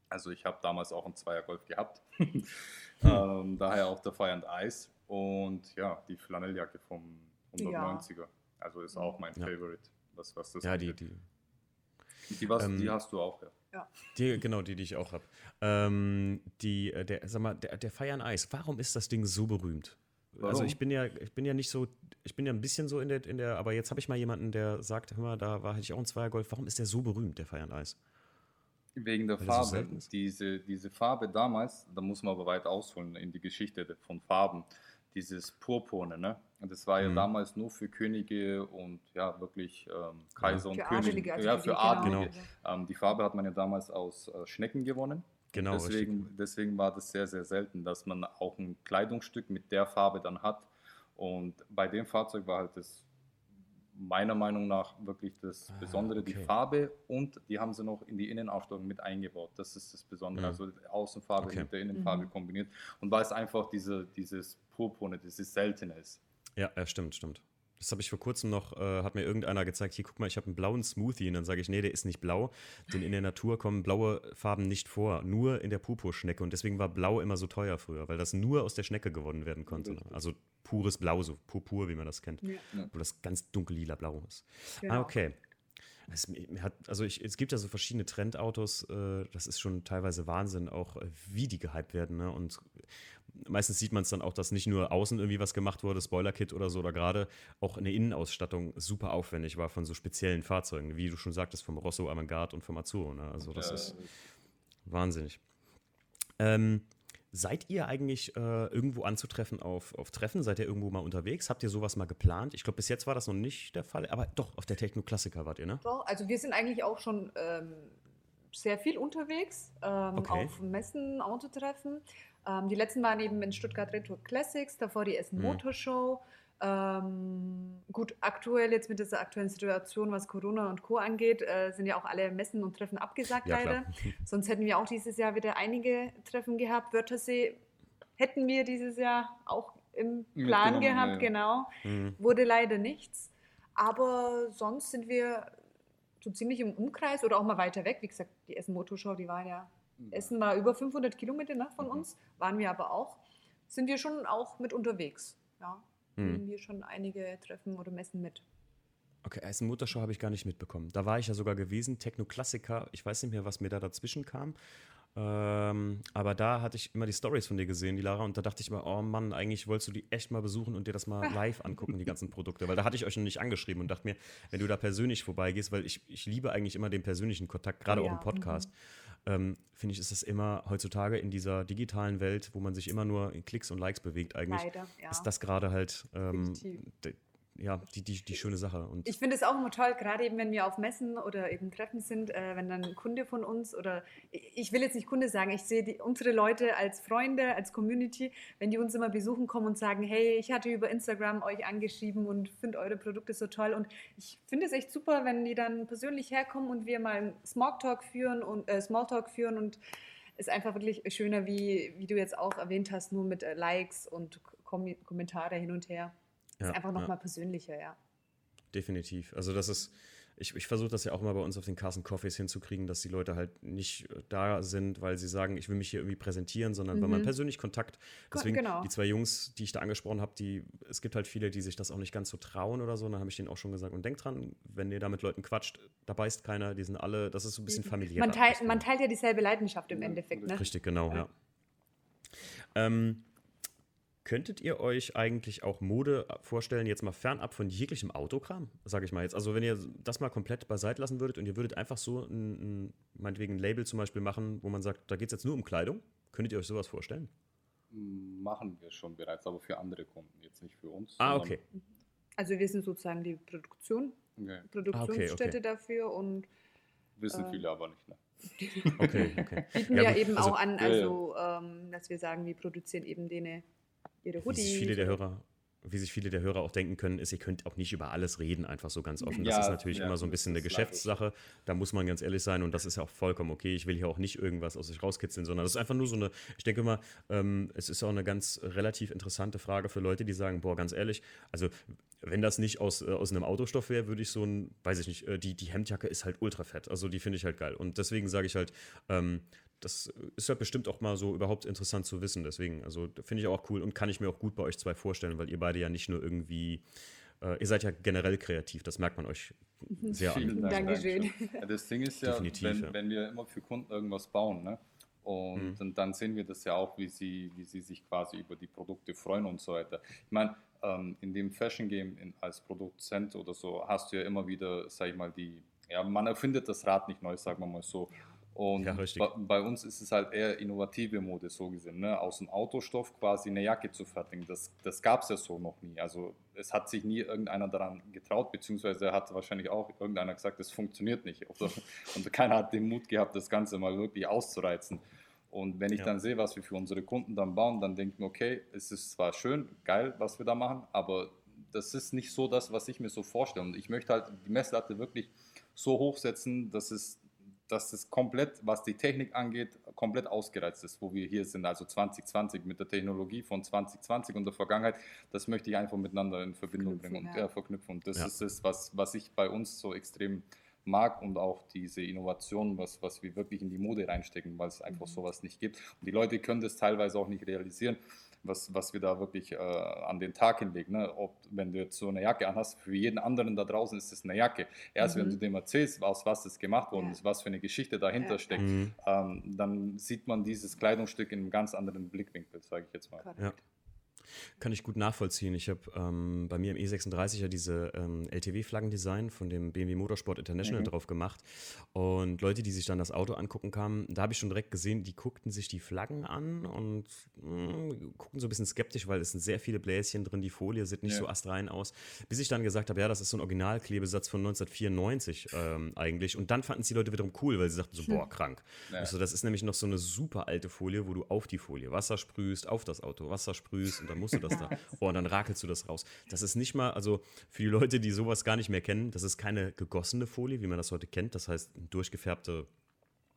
[SPEAKER 3] Also, ich habe damals auch einen Zweiergolf gehabt. (laughs) ähm, daher auch der Fire and Ice. Und ja, die Flanelljacke vom 190er. Also, ist auch mein
[SPEAKER 1] Ja.
[SPEAKER 3] Favorite, was, was das
[SPEAKER 1] Ja, die, die,
[SPEAKER 3] Die, was,
[SPEAKER 1] ähm,
[SPEAKER 3] die hast du auch, ja.
[SPEAKER 1] Die, genau, die, die ich auch habe. Ähm, die, äh, der, sag mal, der, der Fire and Ice, warum ist das Ding so berühmt? Also
[SPEAKER 3] Warum?
[SPEAKER 1] ich bin ja, ich bin ja nicht so, ich bin ja ein bisschen so in der, in der aber jetzt habe ich mal jemanden, der sagt, hör mal, da war hatte ich auch ein Zweiergolf, warum ist der so berühmt, der Fire and Ice?
[SPEAKER 3] Wegen der
[SPEAKER 1] Weil so
[SPEAKER 3] Farbe.
[SPEAKER 1] selten ist?
[SPEAKER 3] diese, diese Farbe damals, da muss man aber weit ausholen in die Geschichte von Farben. Dieses Purpurne, ne? Und das war ja
[SPEAKER 1] Mhm.
[SPEAKER 3] damals nur für Könige und ja, wirklich ähm, Kaiser und
[SPEAKER 2] Für
[SPEAKER 3] Könige.
[SPEAKER 2] Adelige, also
[SPEAKER 3] ja, für. Adelige.
[SPEAKER 1] Genau.
[SPEAKER 3] Ähm, die Farbe hat man ja damals aus äh, Schnecken gewonnen.
[SPEAKER 1] Genau,
[SPEAKER 3] deswegen, deswegen war das sehr, sehr selten, dass man auch ein Kleidungsstück mit der Farbe dann hat. Und bei dem Fahrzeug war halt das meiner Meinung nach wirklich das
[SPEAKER 1] Ah,
[SPEAKER 3] Besondere, die
[SPEAKER 1] okay.
[SPEAKER 3] Farbe und die haben sie noch in die Innenausstattung mit eingebaut. Das ist das Besondere.
[SPEAKER 1] Mhm.
[SPEAKER 3] Also die Außenfarbe
[SPEAKER 1] Okay.
[SPEAKER 3] mit der Innenfarbe
[SPEAKER 2] Mhm.
[SPEAKER 3] kombiniert. Und weil es einfach diese, dieses Purpurne, dieses Seltene ist.
[SPEAKER 1] Ja, ja, stimmt, stimmt. Das habe ich vor kurzem noch, äh, hat mir irgendeiner gezeigt, hier guck mal, ich habe einen blauen Smoothie und dann sage ich, nee, der ist nicht blau, denn in der Natur kommen blaue Farben nicht vor, nur in der Purpurschnecke und deswegen war blau immer so teuer früher, weil das nur aus der Schnecke gewonnen werden konnte. Ne?
[SPEAKER 3] Richtig.
[SPEAKER 1] Also pures Blau, so purpur, wie man das kennt,
[SPEAKER 2] Ja,
[SPEAKER 1] wo das ganz dunkellila Blau ist.
[SPEAKER 2] genau.
[SPEAKER 1] Ah, okay. Es, hat, also ich, es gibt ja so verschiedene Trendautos, äh, das ist schon teilweise Wahnsinn, auch äh, wie die gehypt werden. Ne? Und meistens sieht man es dann auch, dass nicht nur außen irgendwie was gemacht wurde, Spoiler-Kit oder so, oder gerade auch eine Innenausstattung super aufwendig war von so speziellen Fahrzeugen, wie du schon sagtest, vom Rosso Avantgarde und vom Azzurro. Ne? Also das
[SPEAKER 3] Äh,
[SPEAKER 1] ist wahnsinnig. Ähm, seid ihr eigentlich äh, irgendwo anzutreffen auf, auf Treffen? Seid ihr irgendwo mal unterwegs? Habt ihr sowas mal geplant? Ich glaube, bis jetzt war das noch nicht der Fall, aber doch, auf der Techno-Klassiker wart ihr, ne?
[SPEAKER 2] Doch, also wir sind eigentlich auch schon ähm, sehr viel unterwegs, ähm,
[SPEAKER 1] Okay.
[SPEAKER 2] auf Messen, Autotreffen. Ähm, die letzten waren eben in Stuttgart Retro Classics, davor die Essen
[SPEAKER 1] Mhm.
[SPEAKER 2] Motor Show. Ähm, gut, aktuell jetzt mit dieser aktuellen Situation, was Corona und Co. angeht, äh, sind ja auch alle Messen und Treffen abgesagt
[SPEAKER 1] Ja,
[SPEAKER 2] leider.
[SPEAKER 1] klar. (laughs)
[SPEAKER 2] Sonst hätten wir auch dieses Jahr wieder einige Treffen gehabt. Wörthersee hätten wir dieses Jahr auch im Plan gehabt,
[SPEAKER 3] ja, ja.
[SPEAKER 2] genau.
[SPEAKER 1] Mhm.
[SPEAKER 2] Wurde leider nichts. Aber sonst sind wir so ziemlich im Umkreis oder auch mal weiter weg. Wie gesagt, die Essen Motorshow, die war ja, Essen war über 500 Kilometer ne, von
[SPEAKER 3] Mhm.
[SPEAKER 2] uns, waren wir aber auch. Sind wir schon auch mit unterwegs. Ja,
[SPEAKER 1] Mhm.
[SPEAKER 2] nehmen wir schon einige Treffen oder Messen mit.
[SPEAKER 1] Okay, Essen Motorshow habe ich gar nicht mitbekommen. Da war ich ja sogar gewesen, Techno-Klassiker. Ich weiß nicht mehr, was mir da dazwischen kam. Ähm, aber da hatte ich immer die Stories von dir gesehen, die Lara, und da dachte ich immer, oh Mann, eigentlich wolltest du die echt mal besuchen und dir das mal (laughs) live angucken, die ganzen Produkte. Weil da hatte ich euch noch nicht angeschrieben und dachte mir, wenn du da persönlich vorbeigehst, weil ich, ich liebe eigentlich immer den persönlichen Kontakt, gerade
[SPEAKER 2] Ja,
[SPEAKER 1] auch im Podcast, ähm, finde ich, ist das immer heutzutage in dieser digitalen Welt, wo man sich immer nur in Klicks und Likes bewegt, eigentlich,
[SPEAKER 2] Leider, ja.
[SPEAKER 1] ist das gerade halt ähm, ja, die, die, die schöne Sache. Und
[SPEAKER 2] ich finde es auch immer toll, gerade eben, wenn wir auf Messen oder eben Treffen sind, äh, wenn dann ein Kunde von uns oder ich will jetzt nicht Kunde sagen, ich sehe unsere Leute als Freunde, als Community, wenn die uns immer besuchen kommen und sagen, hey, ich hatte über Instagram euch angeschrieben und finde eure Produkte so toll. Und ich finde es echt super, wenn die dann persönlich herkommen und wir mal Smalltalk führen und äh, Smalltalk führen und ist einfach wirklich schöner, wie, wie du jetzt auch erwähnt hast, nur mit äh, Likes und Kom Kommentare hin und her. Ja, ist einfach nochmal ja. persönlicher, ja.
[SPEAKER 1] Definitiv. Also das ist, ich, ich versuche das ja auch mal bei uns auf den Carson Coffees hinzukriegen, dass die Leute halt nicht äh, da sind, weil sie sagen, ich will mich hier irgendwie präsentieren, sondern mhm. weil man mhm. persönlich Kontakt. Deswegen genau. die zwei Jungs, die ich da angesprochen habe, die, es gibt halt viele, die sich das auch nicht ganz so trauen oder so. Und dann habe ich denen auch schon gesagt, und denkt dran, wenn ihr da mit Leuten quatscht, da beißt keiner, die sind alle, das ist so ein bisschen familiär.
[SPEAKER 2] Man teilt, man teilt ja dieselbe Leidenschaft im Endeffekt, ne?
[SPEAKER 1] Richtig, genau, ja. ja. Ähm, Könntet ihr euch eigentlich auch Mode vorstellen, jetzt mal fernab von jeglichem Autokram, sage ich mal jetzt? Also wenn ihr das mal komplett beiseite lassen würdet und ihr würdet einfach so ein, ein meinetwegen ein Label zum Beispiel machen, wo man sagt, da geht es jetzt nur um Kleidung, könntet ihr euch sowas vorstellen?
[SPEAKER 3] Machen wir schon bereits, aber für andere Kunden, jetzt nicht für uns.
[SPEAKER 1] Ah, okay.
[SPEAKER 2] Also wir sind sozusagen die Produktion, okay. Produktionsstätte ah, okay, okay. dafür und
[SPEAKER 3] Wissen äh, viele aber nicht, ne?
[SPEAKER 1] Okay, okay. (laughs)
[SPEAKER 2] Bieten ja, wir eben also, auch an, also ähm, dass wir sagen, wir produzieren eben denen ihre Hoodies.
[SPEAKER 1] Wie sich viele der Hörer, wie sich viele der Hörer auch denken können, ist, ihr könnt auch nicht über alles reden, einfach so ganz offen. Das ja, ist natürlich ja, immer so ein bisschen eine Geschäftssache. Da muss man ganz ehrlich sein und das ist ja auch vollkommen okay. Ich will hier auch nicht irgendwas aus sich rauskitzeln, sondern das ist einfach nur so eine, ich denke mal, ähm, es ist auch eine ganz relativ interessante Frage für Leute, die sagen, boah, ganz ehrlich, also wenn das nicht aus, äh, aus einem Autostoff wäre, würde ich so ein, weiß ich nicht, äh, die, die Hemdjacke ist halt ultra fett. Also die finde ich halt geil. Und deswegen sage ich halt, ähm, das ist ja bestimmt auch mal so überhaupt interessant zu wissen. Deswegen, also finde ich auch cool und kann ich mir auch gut bei euch zwei vorstellen, weil ihr beide ja nicht nur irgendwie, äh, ihr seid ja generell kreativ, das merkt man euch sehr
[SPEAKER 2] Vielen an. Dank, Dankeschön.
[SPEAKER 3] Ja, das Ding ist ja, wenn, ja. wenn, wir immer für Kunden irgendwas bauen, ne? Und, mhm. dann sehen wir das ja auch, wie sie, wie sie sich quasi über die Produkte freuen und so weiter. Ich meine, ähm, in dem Fashion Game in, als Produzent oder so hast du ja immer wieder, sag ich mal, die, ja, man erfindet das Rad nicht neu, sagen wir mal so. Und ja, bei, uns ist es halt eher innovative Mode, so gesehen. Ne? Aus dem Autostoff quasi eine Jacke zu fertigen, das, das gab es ja so noch nie. Also es hat sich nie irgendeiner daran getraut, beziehungsweise hat wahrscheinlich auch irgendeiner gesagt, das funktioniert nicht. (laughs) Und keiner hat den Mut gehabt, das Ganze mal wirklich auszureizen. Und wenn ich ja. dann sehe, was wir für unsere Kunden dann bauen, dann denke ich mir, okay, es ist zwar schön, geil, was wir da machen, aber das ist nicht so das, was ich mir so vorstelle. Und ich möchte halt die Messlatte wirklich so hochsetzen, dass es dass es komplett, was die Technik angeht, komplett ausgereizt ist, wo wir hier sind, also 2020 mit der Technologie von 2020 und der Vergangenheit, das möchte ich einfach miteinander in Verbindung bringen und ja. äh, verknüpfen. Und das ja. ist es, was, was ich bei uns so extrem mag und auch diese Innovation, was, was wir wirklich in die Mode reinstecken, weil es einfach mhm. sowas nicht gibt. Und die Leute können das teilweise auch nicht realisieren was, was wir da wirklich äh, an den Tag hinlegen. Ne? Ob, wenn du jetzt so eine Jacke anhast, für jeden anderen da draußen ist es eine Jacke. Erst mhm. wenn du dem erzählst, aus was das gemacht worden ja. ist, was für eine Geschichte dahinter ja. steckt, mhm. ähm, dann sieht man dieses Kleidungsstück in einem ganz anderen Blickwinkel, sage ich jetzt mal.
[SPEAKER 1] Ja. Kann ich gut nachvollziehen. Ich habe ähm, bei mir im E36 ja diese ähm, LTW-Flaggendesign von dem BMW Motorsport International mhm. drauf gemacht. Und Leute, die sich dann das Auto angucken kamen, da habe ich schon direkt gesehen, die guckten sich die Flaggen an und mh, hm, guckten so ein bisschen skeptisch, weil es sind sehr viele Bläschen drin, die Folie sieht nicht ja. so astrein aus. Bis ich dann gesagt habe, ja, das ist so ein Originalklebesatz von 1994 ähm, eigentlich. Und dann fanden es die Leute wiederum cool, weil sie sagten so, hm. boah, krank. Ja. Also, das ist nämlich noch so eine super alte Folie, wo du auf die Folie Wasser sprühst, auf das Auto Wasser sprühst und dann musst du das da. (laughs) Oh, und dann rakelst du das raus. Das ist nicht mal, also für die Leute, die sowas gar nicht mehr kennen, das ist keine gegossene Folie, wie man das heute kennt. Das heißt, durchgefärbte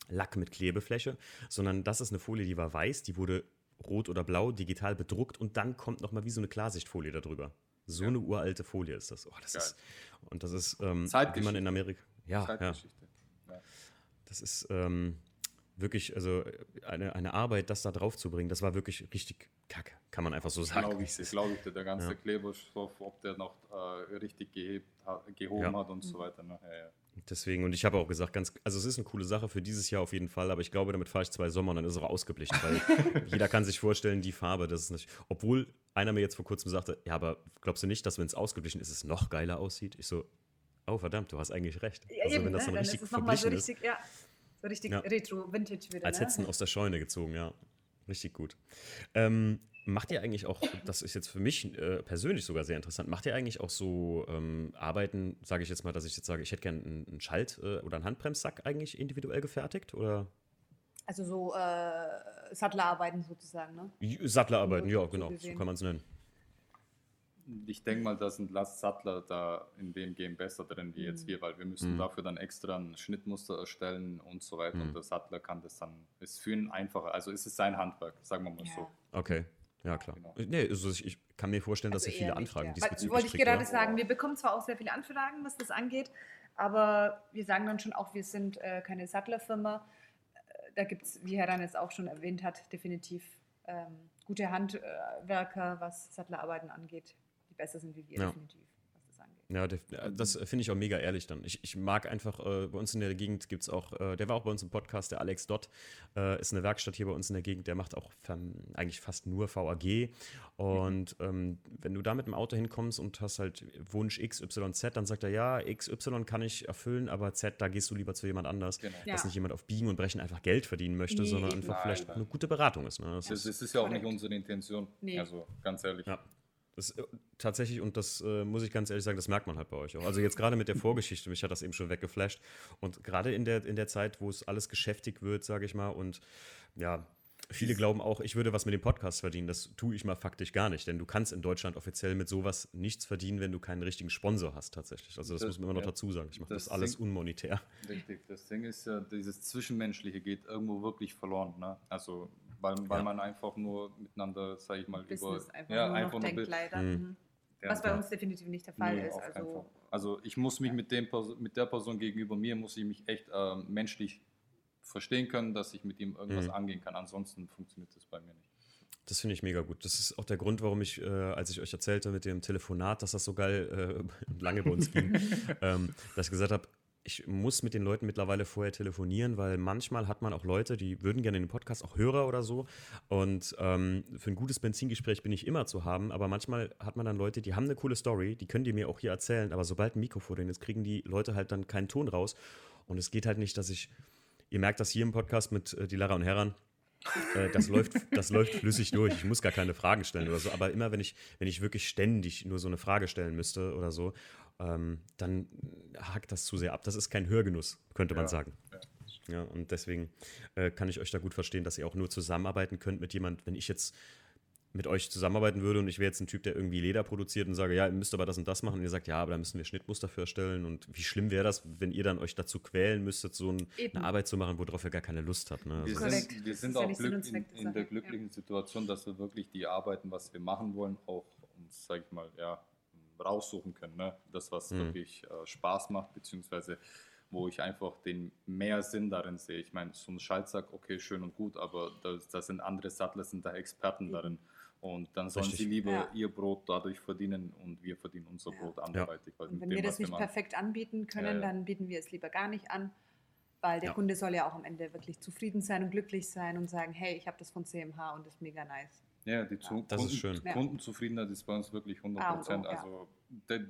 [SPEAKER 1] Lack mit Klebefläche, sondern das ist eine Folie, die war weiß, die wurde rot oder blau digital bedruckt und dann kommt nochmal wie so eine Klarsichtfolie darüber. So ja. eine uralte Folie ist das. Oh, das ist und das ist, ähm, wie man in Amerika. Ja, ja. Das ist ähm, wirklich, also eine, eine Arbeit, das da drauf zu bringen, das war wirklich richtig kacke. Kann man einfach so sagen.
[SPEAKER 3] Glaube ich, (laughs) glaube ich, der ganze ja. Kleberstoff, ob der noch äh, richtig gehebt, gehoben ja. hat und so weiter. Ne? Ja,
[SPEAKER 1] Deswegen, und ich habe auch gesagt, ganz, also es ist eine coole Sache für dieses Jahr auf jeden Fall, aber ich glaube, damit fahre ich zwei Sommer und dann ist es auch ausgeblichen, weil (laughs) jeder kann sich vorstellen, die Farbe, das ist nicht. Obwohl einer mir jetzt vor kurzem sagte, ja, aber glaubst du nicht, dass wenn es ausgeblichen ist, es noch geiler aussieht? Ich so, oh verdammt, du hast eigentlich recht.
[SPEAKER 2] Ja, also eben, wenn das dann ne? richtig dann ist so richtig, ja, so richtig retro, vintage
[SPEAKER 1] wieder. Als ne? hätten aus der Scheune gezogen, ja. Richtig gut. Ähm, Macht ihr eigentlich auch, das ist jetzt für mich äh, persönlich sogar sehr interessant, macht ihr eigentlich auch so ähm, Arbeiten, sage ich jetzt mal, dass ich jetzt sage, ich hätte gerne einen, einen Schalt- äh, oder einen Handbremssack eigentlich individuell gefertigt? Oder?
[SPEAKER 2] Also so äh, Sattlerarbeiten sozusagen, ne?
[SPEAKER 1] Sattlerarbeiten, ja, genau, so kann man es nennen.
[SPEAKER 3] Ich denke mal, da sind Last Sattler da in dem Game besser drin wie mhm. jetzt hier, weil wir müssen mhm. dafür dann extra ein Schnittmuster erstellen und so weiter. Mhm. Und der Sattler kann das dann, ist für ihn einfacher. Also ist es sein Handwerk, sagen wir mal ja. so.
[SPEAKER 1] Okay. Ja, klar. Genau. Nee, also ich, kann mir vorstellen, dass also ihr viele Anfragen
[SPEAKER 2] nicht, ja. diesbezüglich Wollte ich gerade sagen, wir bekommen zwar auch sehr viele Anfragen, was das angeht, aber wir sagen dann schon auch, wir sind äh, keine Sattlerfirma. Äh, da gibt es, wie Herr dann jetzt auch schon erwähnt hat, definitiv ähm, gute Handwerker, was Sattlerarbeiten angeht, besser sind wie wir, ja. definitiv.
[SPEAKER 1] Ja, das finde ich auch mega ehrlich dann. Ich, ich mag einfach, äh, bei uns in der Gegend gibt es auch, äh, der war auch bei uns im Podcast, der Alex Dott, äh, ist eine Werkstatt hier bei uns in der Gegend, der macht auch eigentlich fast nur VAG. Und mhm. ähm, wenn du da mit dem Auto hinkommst und hast halt Wunsch XYZ, dann sagt er, ja, XY kann ich erfüllen, aber Z, da gehst du lieber zu jemand anders. Genau. Ja. Dass nicht jemand auf Biegen und Brechen einfach Geld verdienen möchte, nee, sondern einfach nein, vielleicht nein. eine gute Beratung ist. Ne?
[SPEAKER 3] Das, das, ist, ist ja auch nicht unsere Intention. Nee. Also ganz ehrlich. Ja.
[SPEAKER 1] Das, äh, tatsächlich, und das äh, muss ich ganz ehrlich sagen, das merkt man halt bei euch auch. Also jetzt gerade mit der Vorgeschichte, mich hat das eben schon weggeflasht. Und gerade in der, in der Zeit, wo es alles geschäftig wird, sage ich mal, und ja, viele glauben auch, ich würde was mit dem Podcast verdienen. Das tue ich mal faktisch gar nicht, denn du kannst in Deutschland offiziell mit sowas nichts verdienen, wenn du keinen richtigen Sponsor hast tatsächlich. Also das, das muss man immer noch dazu sagen. Ich mache das, das, alles Ding, unmonetär.
[SPEAKER 3] Richtig, das Ding ist ja, dieses Zwischenmenschliche geht irgendwo wirklich verloren. Ne? Also weil, weil ja. man einfach nur miteinander, sage ich mal,
[SPEAKER 2] Business über einfach ja, nur einfach denkt, leider. Mhm. mhm. Was bei uns definitiv nicht der Fall nee, ist.
[SPEAKER 3] Also, also ich muss mich mit, dem, mit der Person gegenüber mir, muss ich mich echt äh, menschlich verstehen können, dass ich mit ihm irgendwas mhm. angehen kann. Ansonsten funktioniert das bei mir nicht.
[SPEAKER 1] Das finde ich mega gut. Das ist auch der Grund, warum ich, äh, als ich euch erzählte mit dem Telefonat, dass das so geil äh, (laughs) lange bei uns ging, (laughs) ähm, dass ich gesagt habe, ich muss mit den Leuten mittlerweile vorher telefonieren, weil manchmal hat man auch Leute, die würden gerne in den Podcast, auch Hörer oder so. Und ähm, für ein gutes Benzingespräch bin ich immer zu haben, aber manchmal hat man dann Leute, die haben eine coole Story, die können die mir auch hier erzählen, aber sobald ein Mikrofon drin ist, kriegen die Leute halt dann keinen Ton raus. Und es geht halt nicht, dass ich, ihr merkt das hier im Podcast mit äh, die Lara und Herren, äh, das, läuft, das läuft flüssig durch. Ich muss gar keine Fragen stellen oder so. Aber immer, wenn ich, wenn ich wirklich ständig nur so eine Frage stellen müsste oder so, ähm, dann hakt das zu sehr ab. Das ist kein Hörgenuss, könnte man sagen. Ja. Ja, und deswegen äh, kann ich euch da gut verstehen, dass ihr auch nur zusammenarbeiten könnt mit jemand, wenn ich jetzt mit euch zusammenarbeiten würde und ich wäre jetzt ein Typ, der irgendwie Leder produziert und sage, ja, ihr müsst aber das und das machen und ihr sagt, ja, aber da müssen wir Schnittmuster für erstellen und wie schlimm wäre das, wenn ihr dann euch dazu quälen müssten, so ein, eine Arbeit zu machen, worauf ihr gar keine Lust habt. Ne?
[SPEAKER 3] Wir, also sind, wir sind, auch Glück, in, in, der glücklichen ja. Situation, dass wir wirklich die Arbeiten, was wir machen wollen, auch uns, sag ich mal, ja, raussuchen können. Ne? Das, was mhm. wirklich äh, Spaß macht, beziehungsweise wo ich einfach den mehr Sinn darin sehe. Ich meine, so ein Schaltsack, okay, schön und gut, aber da, da sind andere Sattler, sind da Experten mhm. darin. Und dann sollen Richtig. sie lieber ja. ihr Brot dadurch verdienen und wir verdienen unser Brot ja. anderweitig.
[SPEAKER 2] Ja. wenn dem, wir das nicht wir perfekt anbieten können, dann bieten wir es lieber gar nicht an, weil der Kunde soll ja auch am Ende wirklich zufrieden sein und glücklich sein und sagen, hey, ich habe das von CMH und das ist mega nice.
[SPEAKER 3] Ja, die Zu das Kunden, ist schön. Kundenzufriedenheit ist bei uns wirklich 100 Prozent. Ah, also der,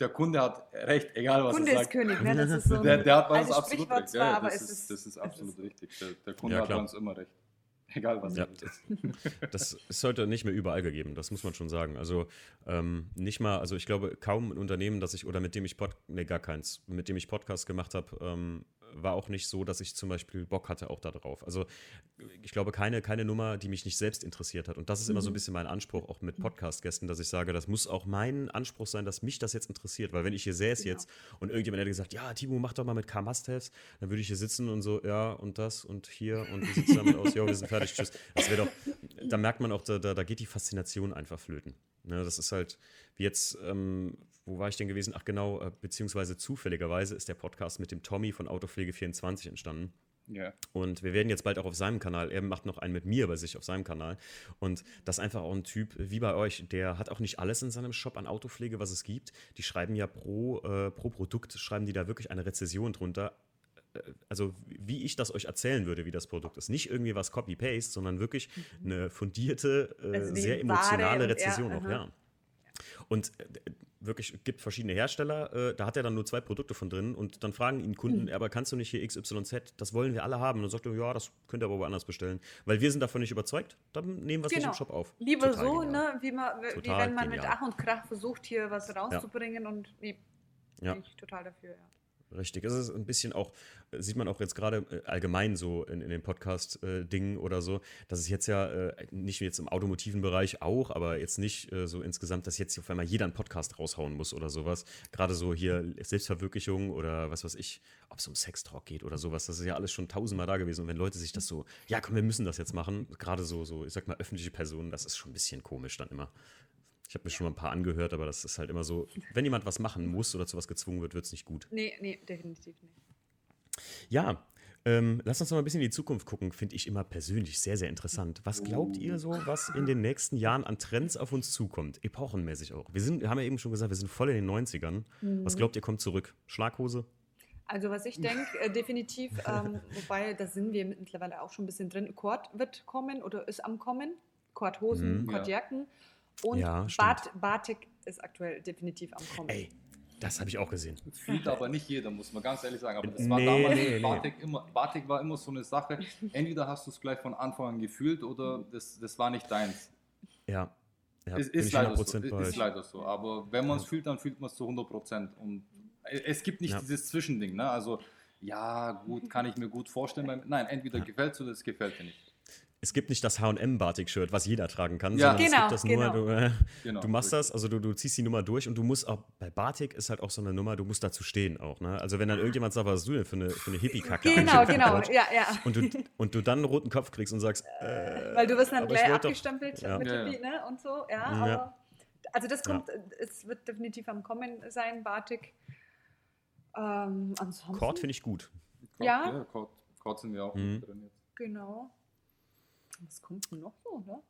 [SPEAKER 3] der, Kunde hat recht, egal was
[SPEAKER 2] Kunde er sagt. Kunde ist König, ne? Das ist (laughs) so
[SPEAKER 3] der, der hat bei uns also absolut recht. Zwar, ja, das, ist, das ist absolut ist richtig. Der, der Kunde hat bei uns immer recht. Egal was ja,
[SPEAKER 1] das, (laughs) das ist heute nicht mehr überall gegeben, das muss man schon sagen. Also ähm, nicht mal, also ich glaube, kaum ein Unternehmen, das ich, oder mit dem ich Pod, nee, gar keins, mit dem ich Podcast gemacht habe, ähm, war auch nicht so, dass ich zum Beispiel Bock hatte auch darauf. Also ich glaube, keine, keine Nummer, die mich nicht selbst interessiert hat. Und das ist immer so ein mhm. bisschen mein Anspruch, auch mit Podcast-Gästen, dass ich sage, das muss auch mein Anspruch sein, dass mich das jetzt interessiert. Weil wenn ich hier säße genau. jetzt und irgendjemand hätte gesagt, ja, Timo, mach doch mal mit K-Must-Haves, dann würde ich hier sitzen und so, ja, und das und hier und wie sieht es damit aus? Ja, wir sind fertig, tschüss. Das wäre doch, da merkt man auch, da, da, da geht die Faszination einfach flöten. Ja, ne, das ist halt, wie jetzt, ähm, wo war ich denn gewesen? Ach genau, äh, beziehungsweise zufälligerweise ist der Podcast mit dem Tommy von Autopflege24 entstanden. Ja. Und wir werden jetzt bald auch auf seinem Kanal, er macht noch einen mit mir bei sich auf seinem Kanal. Und das ist einfach auch ein Typ wie bei euch, der hat auch nicht alles in seinem Shop an Autopflege, was es gibt. Die schreiben ja pro, äh, pro Produkt, schreiben die da wirklich eine Rezession drunter. Äh, also wie ich das euch erzählen würde, wie das Produkt ist. Nicht irgendwie was Copy-Paste, sondern wirklich mhm. eine fundierte, äh, also sehr emotionale Rezession auch, ja. Und äh, wirklich gibt verschiedene Hersteller, äh, da hat er dann nur zwei Produkte von drin und dann fragen ihn Kunden, mhm. aber kannst du nicht hier XYZ, das wollen wir alle haben. Und dann sagt er, ja, das könnt ihr aber woanders bestellen. Weil wir sind davon nicht überzeugt, dann nehmen wir es genau. nicht im Shop auf.
[SPEAKER 2] Lieber Total so, ne, wie, man, wie wenn man genial. mit Ach und Krach versucht, hier was rauszubringen ja. und nee, ja. bin ich total dafür, ja.
[SPEAKER 1] Richtig. Es ist ein bisschen auch, sieht man auch jetzt gerade äh, allgemein so in, in den Podcast-Dingen oder so, dass es jetzt ja äh, nicht jetzt im automotiven Bereich auch, aber jetzt nicht äh, so insgesamt, dass jetzt auf einmal jeder einen Podcast raushauen muss oder sowas. Gerade so hier Selbstverwirklichung oder was weiß ich, ob es um Sextalk geht oder sowas. Das ist ja alles schon tausendmal da gewesen. Und wenn Leute sich das so, ja komm, wir müssen das jetzt machen, gerade so, so, ich sag mal, öffentliche Personen, das ist schon ein bisschen komisch dann immer. Ich habe mir schon mal ein paar angehört, aber das ist halt immer so, wenn jemand was machen muss oder zu was gezwungen wird, wird es nicht gut.
[SPEAKER 2] Nee, nee, definitiv nicht.
[SPEAKER 1] Ja, ähm, lass uns noch mal ein bisschen in die Zukunft gucken, finde ich immer persönlich sehr, sehr interessant. Was glaubt ihr so, was in den nächsten Jahren an Trends auf uns zukommt? Epochenmäßig auch. Wir sind, haben ja eben schon gesagt, wir sind voll in den 90ern. Mhm. Was glaubt ihr, kommt zurück? Schlaghose?
[SPEAKER 2] Also was ich denke, äh, definitiv, (laughs) ähm, wobei da sind wir mittlerweile auch schon ein bisschen drin, Kord wird kommen oder ist am kommen. Kordhosen, mhm. Kordjacken. Ja. Und ja, Bart, Batik ist aktuell definitiv am Kommen. Ey,
[SPEAKER 1] das habe ich auch gesehen.
[SPEAKER 3] Fühlt aber nicht jeder, muss man ganz ehrlich sagen. Aber das war nee, damals, nee, Batik, nee. Immer, Batik war immer so eine Sache. Entweder hast du es gleich von Anfang an gefühlt oder das, das war nicht deins.
[SPEAKER 1] Ja.
[SPEAKER 3] ja ist, ist, leider so, ist leider so. Aber wenn man es ja. fühlt, dann fühlt man es zu 100 Prozent. Und es gibt nicht ja. dieses Zwischending. Ne? Also, ja, gut, kann ich mir gut vorstellen. Nein, entweder gefällt es oder es gefällt dir nicht
[SPEAKER 1] es gibt nicht das H&M-Batik-Shirt, was jeder tragen kann, ja. sondern genau, es gibt das genau. nur, du, äh, genau, du machst das, also du, du ziehst die Nummer durch und du musst auch, bei Batik ist halt auch so eine Nummer, du musst dazu stehen auch, ne? Also wenn dann irgendjemand sagt, was hast du denn für eine, für eine Hippie-Kacke
[SPEAKER 2] Genau, genau, ja, ja.
[SPEAKER 1] Und du, und du dann einen roten Kopf kriegst und sagst,
[SPEAKER 2] äh, Weil du wirst dann gleich abgestempelt doch, ja. mit Hippie, ne, und so, ja, aber, also das kommt, es wird definitiv am Kommen sein, Batik. Ähm, ansonsten.
[SPEAKER 1] Kord finde ich gut.
[SPEAKER 2] Kord, ja. ja
[SPEAKER 3] Kord, Kord sind wir auch mhm. drin jetzt.
[SPEAKER 2] Genau. Was kommt denn noch so, ne?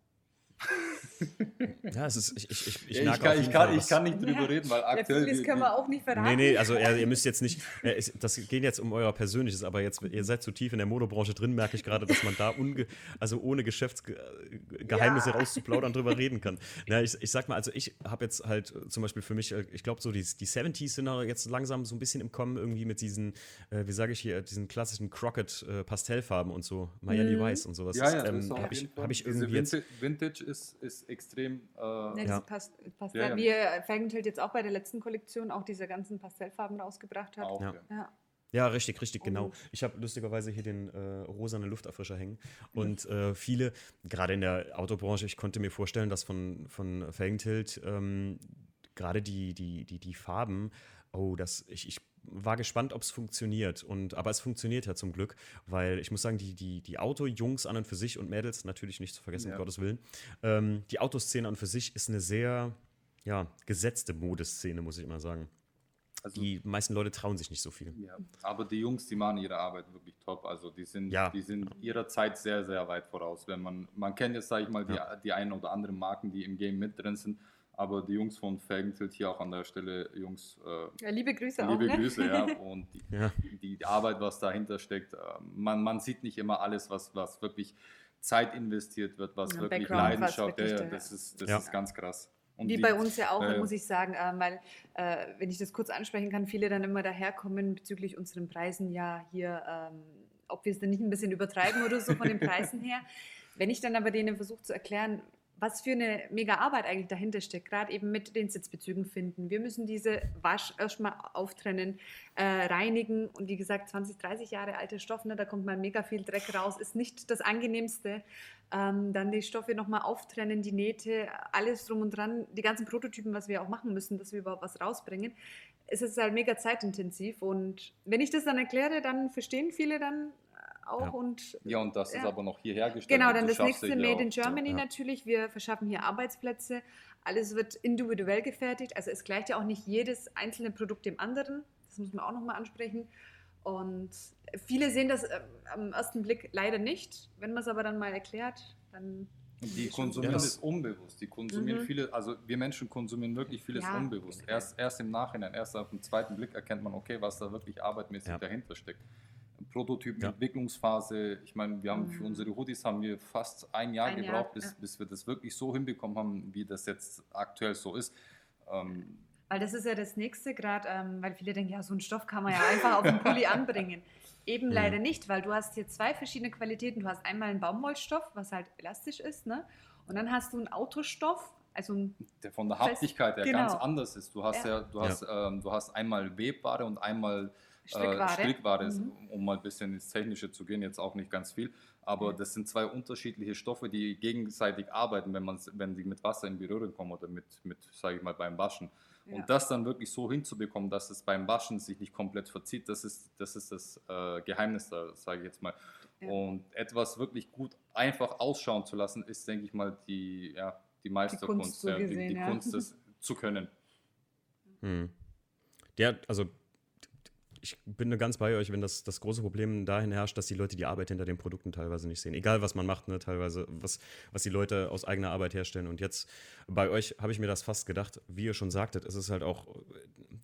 [SPEAKER 1] Ja, es ist, ich, ich, ich,
[SPEAKER 3] ich, ja, ich, kann, ich, kann, ich kann nicht drüber ja. reden, weil aktuell.
[SPEAKER 2] Das können wir auch nicht verraten. Nee,
[SPEAKER 1] nee, also ihr, ihr müsst jetzt nicht, äh, das geht jetzt um euer Persönliches, aber jetzt, ihr seid zu tief in der Modebranche drin, merke ich gerade, dass man da unge, also ohne Geschäftsgeheimnisse ja. rauszuplaudern drüber (laughs) reden kann. Na, ich, ich sag mal, also ich habe jetzt halt zum Beispiel für mich, äh, ich glaube, so die, die 70s sind jetzt langsam so ein bisschen im Kommen, irgendwie mit diesen, äh, wie sage ich hier, diesen klassischen Crockett-Pastellfarben äh, und so, Miami mhm. Weiß und sowas.
[SPEAKER 3] Ja, ja, ähm,
[SPEAKER 1] habe ich, hab ich irgendwie
[SPEAKER 3] Diese Vintage, Vintage ist, ist extrem. Äh,
[SPEAKER 2] ja, ja. Passt, passt ja, ja. Wie Felgentilt jetzt auch bei der letzten Kollektion auch diese ganzen Pastellfarben rausgebracht hat. Auch,
[SPEAKER 1] ja. ja. Ja, richtig, richtig, oh. genau. Ich habe lustigerweise hier den äh, rosanen Lufterfrischer hängen. Und äh, viele, gerade in der Autobranche, ich konnte mir vorstellen, dass von, von Felgentilt ähm, gerade die, die, die, die Farben, oh, das, ich, ich war gespannt, ob es funktioniert. Und, aber es funktioniert ja zum Glück, weil ich muss sagen, die, die, die Auto-Jungs an und für sich und Mädels, natürlich nicht zu vergessen, ja. um Gottes Willen, ähm, die Autoszene an und für sich ist eine sehr ja, gesetzte Modeszene, muss ich immer sagen. Also, die meisten Leute trauen sich nicht so viel.
[SPEAKER 3] Ja, aber die Jungs, die machen ihre Arbeit wirklich top. Also die sind, ja. die sind ihrer Zeit sehr, sehr weit voraus. Wenn man, man kennt jetzt, sage ich mal, die, die einen oder anderen Marken, die im Game mit drin sind. Aber die Jungs von Felgentilt hier auch an der Stelle, Jungs.
[SPEAKER 2] Äh, ja, liebe Grüße
[SPEAKER 3] liebe auch. Liebe ne? Grüße, ja. (laughs) Und die, ja. Die, Arbeit, was dahinter steckt, äh, man, man sieht nicht immer alles, was, was wirklich Zeit investiert wird, was ja, wirklich Background, Leidenschaft, ja, das, ist, das ist ganz krass.
[SPEAKER 2] Und Wie die, bei uns ja auch, äh, muss ich sagen, äh, weil, äh, wenn ich das kurz ansprechen kann, viele dann immer daherkommen bezüglich unseren Preisen, ja, hier, ähm, ob wir es denn nicht ein bisschen übertreiben oder so von den (laughs) Preisen her. Wenn ich dann aber denen versuche zu erklären, was für eine mega Arbeit eigentlich dahinter steckt, gerade eben mit den Sitzbezügen finden. Wir müssen diese Wasch erstmal auftrennen, äh, reinigen und wie gesagt, 20, 30 Jahre alter Stoff, ne, da kommt mal mega viel Dreck raus, ist nicht das angenehmste. Ähm, dann die Stoffe nochmal auftrennen, die Nähte, alles drum und dran, die ganzen Prototypen, was wir auch machen müssen, dass wir überhaupt was rausbringen. Es ist halt mega zeitintensiv und wenn ich das dann erkläre, dann verstehen viele dann, auch. Ja. Und,
[SPEAKER 3] ja, und das ja. ist aber noch hier hergestellt.
[SPEAKER 2] Genau, dann das nächste Made in Germany ja. natürlich. Wir verschaffen hier Arbeitsplätze. Alles wird individuell gefertigt. Also es gleicht ja auch nicht jedes einzelne Produkt dem anderen. Das muss man auch nochmal ansprechen. Und viele sehen das äh, am ersten Blick leider nicht. Wenn man es aber dann mal erklärt, dann
[SPEAKER 3] die konsumieren es unbewusst. Die konsumieren mhm. viele, also wir Menschen konsumieren wirklich vieles ja. unbewusst. Erst, erst im Nachhinein, erst auf den zweiten Blick erkennt man, okay, was da wirklich arbeitmäßig ja. dahinter steckt. Prototypen-Entwicklungsphase. Ja. Ich meine, wir haben für mhm. unsere Hoodies haben wir fast ein Jahr ein gebraucht, Jahr, bis, ja. bis wir das wirklich so hinbekommen haben, wie das jetzt aktuell so ist. Ähm,
[SPEAKER 2] weil das ist ja das nächste gerade, ähm, weil viele denken, ja, so einen Stoff kann man ja einfach auf den Pulli (laughs) anbringen. Eben mhm. leider nicht, weil du hast hier zwei verschiedene Qualitäten. Du hast einmal einen Baumwollstoff, was halt elastisch ist, ne? Und dann hast du einen Autostoff, also ein
[SPEAKER 3] der von der Haftigkeit her genau. ganz anders ist. Du hast ja, ja du hast, ja. Ähm, du hast einmal Webware und einmal Strickware, äh, Strickware mhm. um mal ein bisschen ins Technische zu gehen, jetzt auch nicht ganz viel. Aber mhm. das sind zwei unterschiedliche Stoffe, die gegenseitig arbeiten, wenn, man, wenn die mit Wasser in Berührung kommen oder mit, mit sage ich mal, beim Waschen. Ja. Und das dann wirklich so hinzubekommen, dass es beim Waschen sich nicht komplett verzieht, das ist das, ist das äh, Geheimnis da, sage ich jetzt mal. Ja. Und etwas wirklich gut einfach ausschauen zu lassen, ist, denke ich mal, die, ja, die Meisterkunst, die, Kunst, so gesehen, die, die Kunst, das zu können.
[SPEAKER 1] Hm. Ja, also ich bin ganz bei euch, wenn das, das große Problem dahin herrscht, dass die Leute die Arbeit hinter den Produkten teilweise nicht sehen. Egal, was man macht, ne, teilweise, was, was die Leute aus eigener Arbeit herstellen. Und jetzt bei euch habe ich mir das fast gedacht, wie ihr schon sagtet, es ist halt auch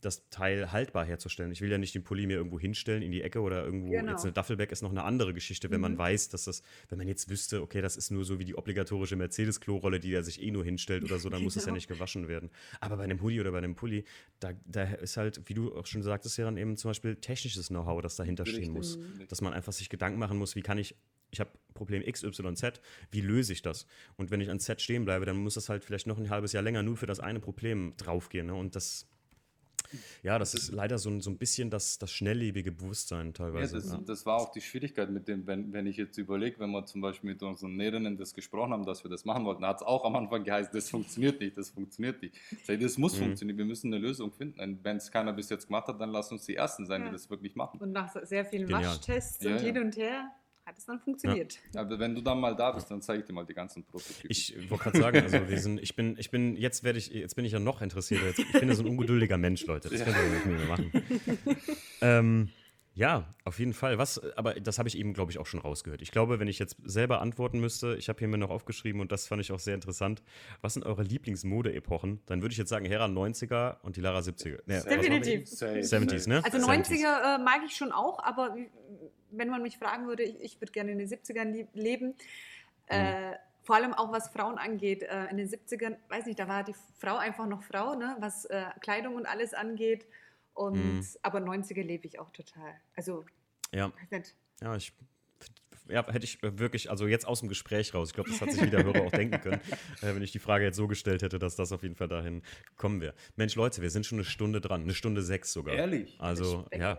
[SPEAKER 1] das Teil haltbar herzustellen. Ich will ja nicht den Pulli mir irgendwo hinstellen in die Ecke oder irgendwo. Genau. Jetzt eine Duffelbag ist noch eine andere Geschichte, wenn mhm. man weiß, dass das, wenn man jetzt wüsste, okay, das ist nur so wie die obligatorische Mercedes-Klorolle, die er sich eh nur hinstellt oder so, dann muss genau. es ja nicht gewaschen werden. Aber bei einem Hoodie oder bei einem Pulli, da, da ist halt, wie du auch schon sagtest, ja dann eben zum Beispiel technisches Know-how, das dahinter stehen muss. Dass man einfach sich Gedanken machen muss, wie kann ich, ich habe Problem X, Y, Z, wie löse ich das? Und wenn ich an Z stehen bleibe, dann muss das halt vielleicht noch ein halbes Jahr länger nur für das eine Problem draufgehen. Ne? Und das ja, das ist leider so ein, so ein bisschen das, das schnelllebige Bewusstsein teilweise.
[SPEAKER 3] Ja das, ja. das, war auch die Schwierigkeit mit dem, wenn, wenn ich jetzt überlege, wenn wir zum Beispiel mit unseren Näherinnen das gesprochen haben, dass wir das machen wollten, hat es auch am Anfang geheißen, das funktioniert nicht, das funktioniert nicht. Das muss mhm. funktionieren, wir müssen eine Lösung finden. Und wenn es keiner bis jetzt gemacht hat, dann lass uns die Ersten sein, ja. die das wirklich machen.
[SPEAKER 2] Und nach sehr vielen Genial. Waschtests und hin und her hat es dann funktioniert.
[SPEAKER 3] Ja. Aber wenn du dann mal da bist, dann zeige ich dir mal die ganzen Prototypen.
[SPEAKER 1] Ich wollte gerade sagen, also wir sind, ich bin, ich bin, jetzt werde ich, jetzt bin ich ja noch interessierter. Jetzt, ich bin ja so ein ungeduldiger Mensch, Leute. Das ja. könnt ihr mit mir machen. ähm, ja, auf jeden Fall. Was, aber das habe ich eben, glaube ich, auch schon rausgehört. Ich glaube, wenn ich jetzt selber antworten müsste, ich habe hier mir noch aufgeschrieben und das fand ich auch sehr interessant. Was sind eure Lieblingsmode-Epochen? Dann würde ich jetzt sagen, Hera 90er und die Lara 70er.
[SPEAKER 2] Nee, Definitiv.
[SPEAKER 1] 70s, ne?
[SPEAKER 2] Also 90er äh, mag ich schon auch, aber wenn man mich fragen würde, ich, ich würde gerne in den 70ern leben. Mhm. Äh, vor allem auch was Frauen angeht. Äh, in den 70ern, weiß nicht, da war die Frau einfach noch Frau, ne? was äh, Kleidung und alles angeht. Und, mhm. Aber 90er lebe ich auch total. Also,
[SPEAKER 1] ja. Ja, ich ja, hätte ich wirklich, also jetzt aus dem Gespräch raus, ich glaube, das hat sich jeder Hörer auch denken können, (laughs) äh, wenn ich die Frage jetzt so gestellt hätte, dass das auf jeden Fall dahin kommen wäre. Mensch, Leute, wir sind schon eine Stunde dran, eine Stunde sechs sogar.
[SPEAKER 3] Ehrlich?
[SPEAKER 1] Also, ja.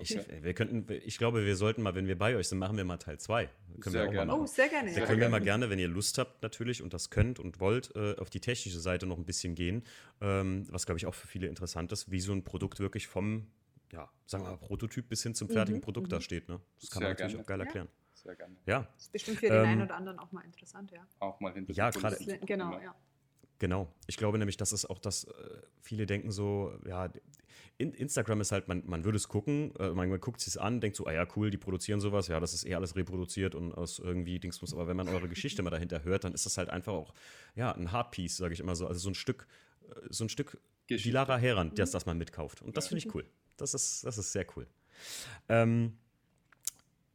[SPEAKER 1] Ich, wir könnten, ich glaube, wir sollten mal, wenn wir bei euch sind, machen wir mal Teil zwei.
[SPEAKER 2] Können sehr wir auch gerne. Mal oh, sehr gerne.
[SPEAKER 1] Da können wir mal gerne, wenn ihr Lust habt natürlich und das könnt und wollt, äh, auf die technische Seite noch ein bisschen gehen, ähm, was, glaube ich, auch für viele interessant ist, wie so ein Produkt wirklich vom ja, sagen wir mal, Prototyp bis hin zum fertigen mhm, Produkt da mhm. steht. Ne? Das kann Sehr man natürlich gerne. auch geil erklären. Ja sehr
[SPEAKER 2] gerne. Ja. Das ist bestimmt für den ähm, einen oder anderen auch mal interessant, ja.
[SPEAKER 3] Auch mal hinter
[SPEAKER 1] Ja, gerade.
[SPEAKER 2] Genau, ja.
[SPEAKER 1] Genau. Ich glaube nämlich, das ist auch das, äh, viele denken so, ja, in, Instagram ist halt, man, man würde es gucken, äh, man, man, guckt es an, denkt so, ah ja, cool, die produzieren sowas, ja, das ist eh alles reproduziert und aus irgendwie Dingsmus. Aber wenn man eure Geschichte mal dahinter hört, dann ist das halt einfach auch, ja, ein Hardpiece, sage ich immer so. Also so ein Stück, äh, so ein Stück Geschichte. die Lara Herand, das, mhm. das man mitkauft. Und das finde ich cool. Das ist, das ist sehr cool. Ähm,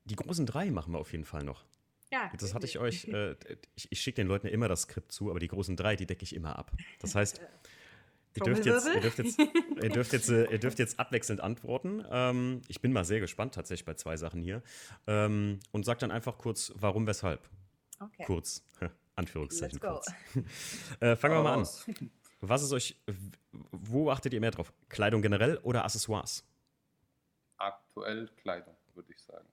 [SPEAKER 1] die großen drei machen wir auf jeden Fall noch. Ja. Das hatte ich euch, (laughs) äh, ich, ich schicke den Leuten immer das Skript zu, aber die großen drei, die decke ich immer ab. Das heißt, (laughs) ihr dürft jetzt, ihr dürft jetzt, ihr dürft jetzt, äh, ihr dürft jetzt abwechselnd antworten. Ähm, ich bin mal sehr gespannt tatsächlich bei zwei Sachen hier. Ähm, und sagt dann einfach kurz, warum, weshalb. Okay. Kurz. Anführungszeichen kurz. (laughs) äh, fangen wir mal an. Was ist euch, wo achtet ihr mehr drauf? Kleidung generell oder Accessoires?
[SPEAKER 3] Aktuell Kleidung, würde ich sagen.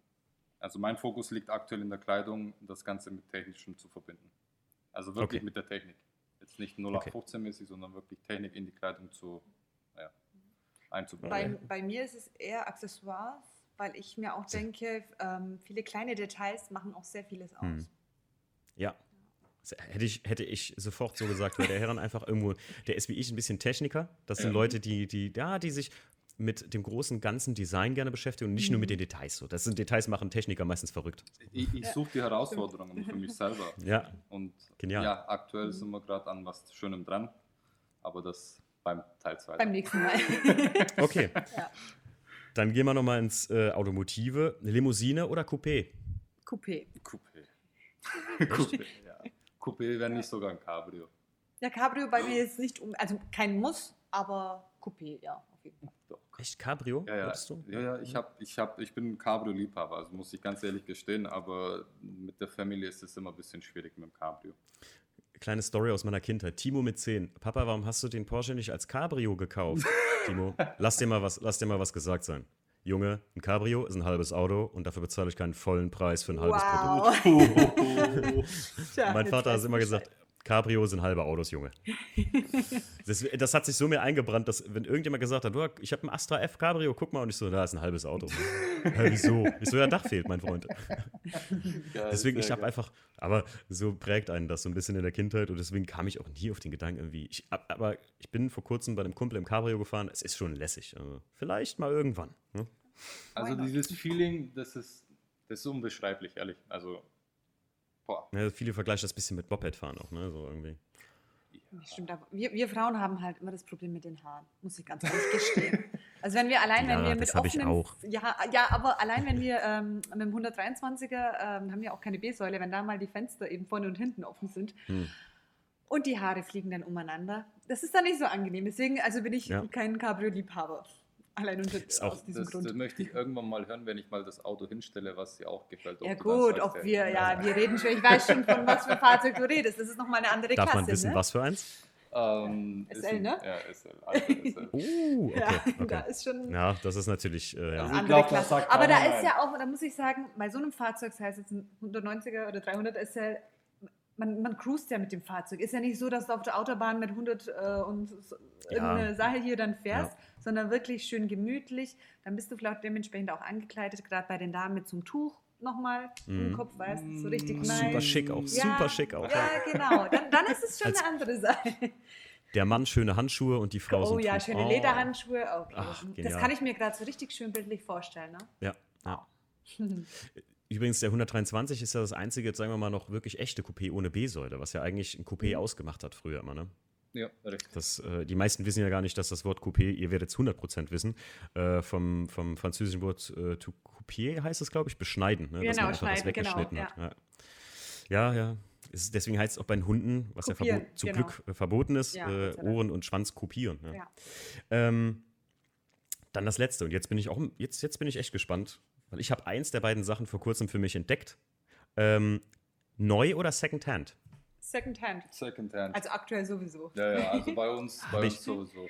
[SPEAKER 3] Also mein Fokus liegt aktuell in der Kleidung, das Ganze mit Technischem zu verbinden. Also wirklich okay. mit der Technik. Jetzt nicht 0815-mäßig, okay. sondern wirklich Technik in die Kleidung zu ja, einzubauen.
[SPEAKER 2] Bei, bei, mir ist es eher Accessoires, weil ich mir auch denke, ähm, viele kleine Details machen auch sehr vieles aus. Hm.
[SPEAKER 1] Ja, Hätte ich, hätte ich sofort so gesagt, weil der Herren einfach irgendwo, der ist wie ich ein bisschen Techniker. Das sind ja. Leute, die, die, ja, die sich mit dem großen ganzen Design gerne beschäftigen und nicht mhm. nur mit den Details. So, das sind Details machen Techniker meistens verrückt.
[SPEAKER 3] Ich, ich suche die Herausforderungen für mich selber.
[SPEAKER 1] Ja.
[SPEAKER 3] Und Genial. ja, aktuell sind wir gerade an was Schönem dran, aber das beim Teil 2.
[SPEAKER 2] Beim nächsten Mal. (laughs)
[SPEAKER 1] okay. Ja. Dann gehen wir nochmal ins äh, Automotive. Limousine oder Coupé?
[SPEAKER 2] Coupé.
[SPEAKER 3] Coupé. Coupé, ja. Coupé wäre nicht sogar ein Cabrio.
[SPEAKER 2] Ja, Cabrio bei mir ist nicht, um, also kein Muss, aber Coupé, ja, auf jeden Fall.
[SPEAKER 1] Echt Cabrio?
[SPEAKER 3] Ja, ja, ja, ja ich, hab, ich, hab, ich bin Cabrio-Liebhaber, also muss ich ganz ehrlich gestehen, aber mit der Familie ist es immer ein bisschen schwierig mit dem Cabrio.
[SPEAKER 1] Kleine Story aus meiner Kindheit. Timo mit 10. Papa, warum hast du den Porsche nicht als Cabrio gekauft? (laughs) Timo, lass dir, mal was, lass dir mal was gesagt sein. Junge, ein Cabrio ist ein halbes Auto und dafür bezahle ich keinen vollen Preis für ein halbes wow. Produkt. (laughs) (laughs) mein Vater hat immer gesagt, Cabrio sind halbe Autos, Junge. (laughs) das, das, hat sich so mir eingebrannt, dass wenn irgendjemand gesagt hat, oh, ich habe ein Astra F Cabrio, guck mal, und ich so, da ist ein halbes Auto. (laughs) ja, wieso? Wieso ja Dach fehlt, mein Freund. (laughs) Ja, deswegen, ich habe einfach, aber so prägt einen das so ein bisschen in der Kindheit und deswegen kam ich auch nie auf den Gedanken irgendwie. Ich, aber ich bin vor kurzem bei einem Kumpel im Cabrio gefahren, es ist schon lässig. Also vielleicht mal irgendwann. Ne?
[SPEAKER 3] Also dieses Feeling, das ist, das ist unbeschreiblich, ehrlich. Also
[SPEAKER 1] ja, viele vergleichen das ein bisschen mit Mopedfahren auch, ne? So irgendwie.
[SPEAKER 2] Ja. Stimmt, aber wir, wir, Frauen haben halt immer das Problem mit den Haaren, muss ich ganz ehrlich gestehen. Also wenn wir allein, wenn ja, wir mit offenen, ja, ja, aber allein wenn wir ähm, mit dem 123er ähm, haben wir auch keine B-Säule, wenn da mal die Fenster eben vorne und hinten offen sind hm. und die Haare fliegen dann umeinander, das ist dann nicht so angenehm. Deswegen also bin ich ja. kein Cabrio-Liebhaber. Allein unter,
[SPEAKER 3] ist auch, aus diesem das, Grund. Das möchte ich irgendwann mal hören, wenn ich mal das Auto hinstelle, was dir auch gefällt.
[SPEAKER 2] Ja gut, ob wir, ja, wir reden schon, ich weiß schon, von was für (laughs) Fahrzeug du redest. Das ist nochmal eine andere
[SPEAKER 1] Darf
[SPEAKER 2] Klasse.
[SPEAKER 1] Darf man wissen,
[SPEAKER 2] ne?
[SPEAKER 1] was für eins?
[SPEAKER 3] Ähm,
[SPEAKER 2] SL, ein, ne?
[SPEAKER 3] Ja, SL. SL.
[SPEAKER 1] uh, okay,
[SPEAKER 2] ja, (laughs)
[SPEAKER 1] okay.
[SPEAKER 2] Da ist schon
[SPEAKER 1] ja, das ist natürlich äh, ja.
[SPEAKER 2] andere glaub, Klasse. Aber da ist ja auch, da muss ich sagen, bei so einem Fahrzeug, das heißt jetzt ein 190er oder 300 SL, man, man cruist ja mit dem Fahrzeug. Ist ja nicht so, dass du auf der Autobahn mit 100 äh, und ja. Sache hier dann fährst, ja. sondern wirklich schön gemütlich. Dann bist du vielleicht dementsprechend auch angekleidet, gerade bei den Damen mit so einem Tuch nochmal mm. im mhm. Kopf, weißt du, so richtig nice.
[SPEAKER 1] Super schick auch, ja, super schick auch.
[SPEAKER 2] Ja, genau. Dann, dann ist es schon eine andere Sache.
[SPEAKER 1] Der Mann schöne Handschuhe und die Frau
[SPEAKER 2] Oh ja, schöne oh. Lederhandschuhe. Okay. Ach, das kann ich mir gerade so richtig schön bildlich vorstellen. Ne?
[SPEAKER 1] Ja. ja. (laughs) Übrigens, der 123 ist ja das einzige, sagen wir mal, noch wirklich echte Coupé ohne B-Säule, was ja eigentlich ein Coupé mhm. ausgemacht hat früher immer, ne?
[SPEAKER 3] Ja, richtig.
[SPEAKER 1] Das, äh, die meisten wissen ja gar nicht, dass das Wort Coupé, ihr werdet es 100% wissen, äh, vom, vom französischen Wort äh, to couper heißt es, glaube ich, beschneiden. Ne?
[SPEAKER 2] Genau, dass man einfach was
[SPEAKER 1] genau, weggeschnitten genau, hat. Ja, ja. ja. Ist, deswegen heißt es auch bei den Hunden, was kopieren, ja verbot, zum genau. Glück äh, verboten ist, ja, äh, Ohren und Schwanz kopieren. Ne? Ja. Ähm, dann das letzte. Und jetzt bin ich auch, jetzt, jetzt bin ich echt gespannt, weil ich habe eins der beiden Sachen vor kurzem für mich entdeckt. Ähm, neu oder Secondhand?
[SPEAKER 2] Secondhand.
[SPEAKER 3] Secondhand.
[SPEAKER 2] Also aktuell sowieso.
[SPEAKER 3] Ja, ja, also bei uns, (laughs) bei uns sowieso.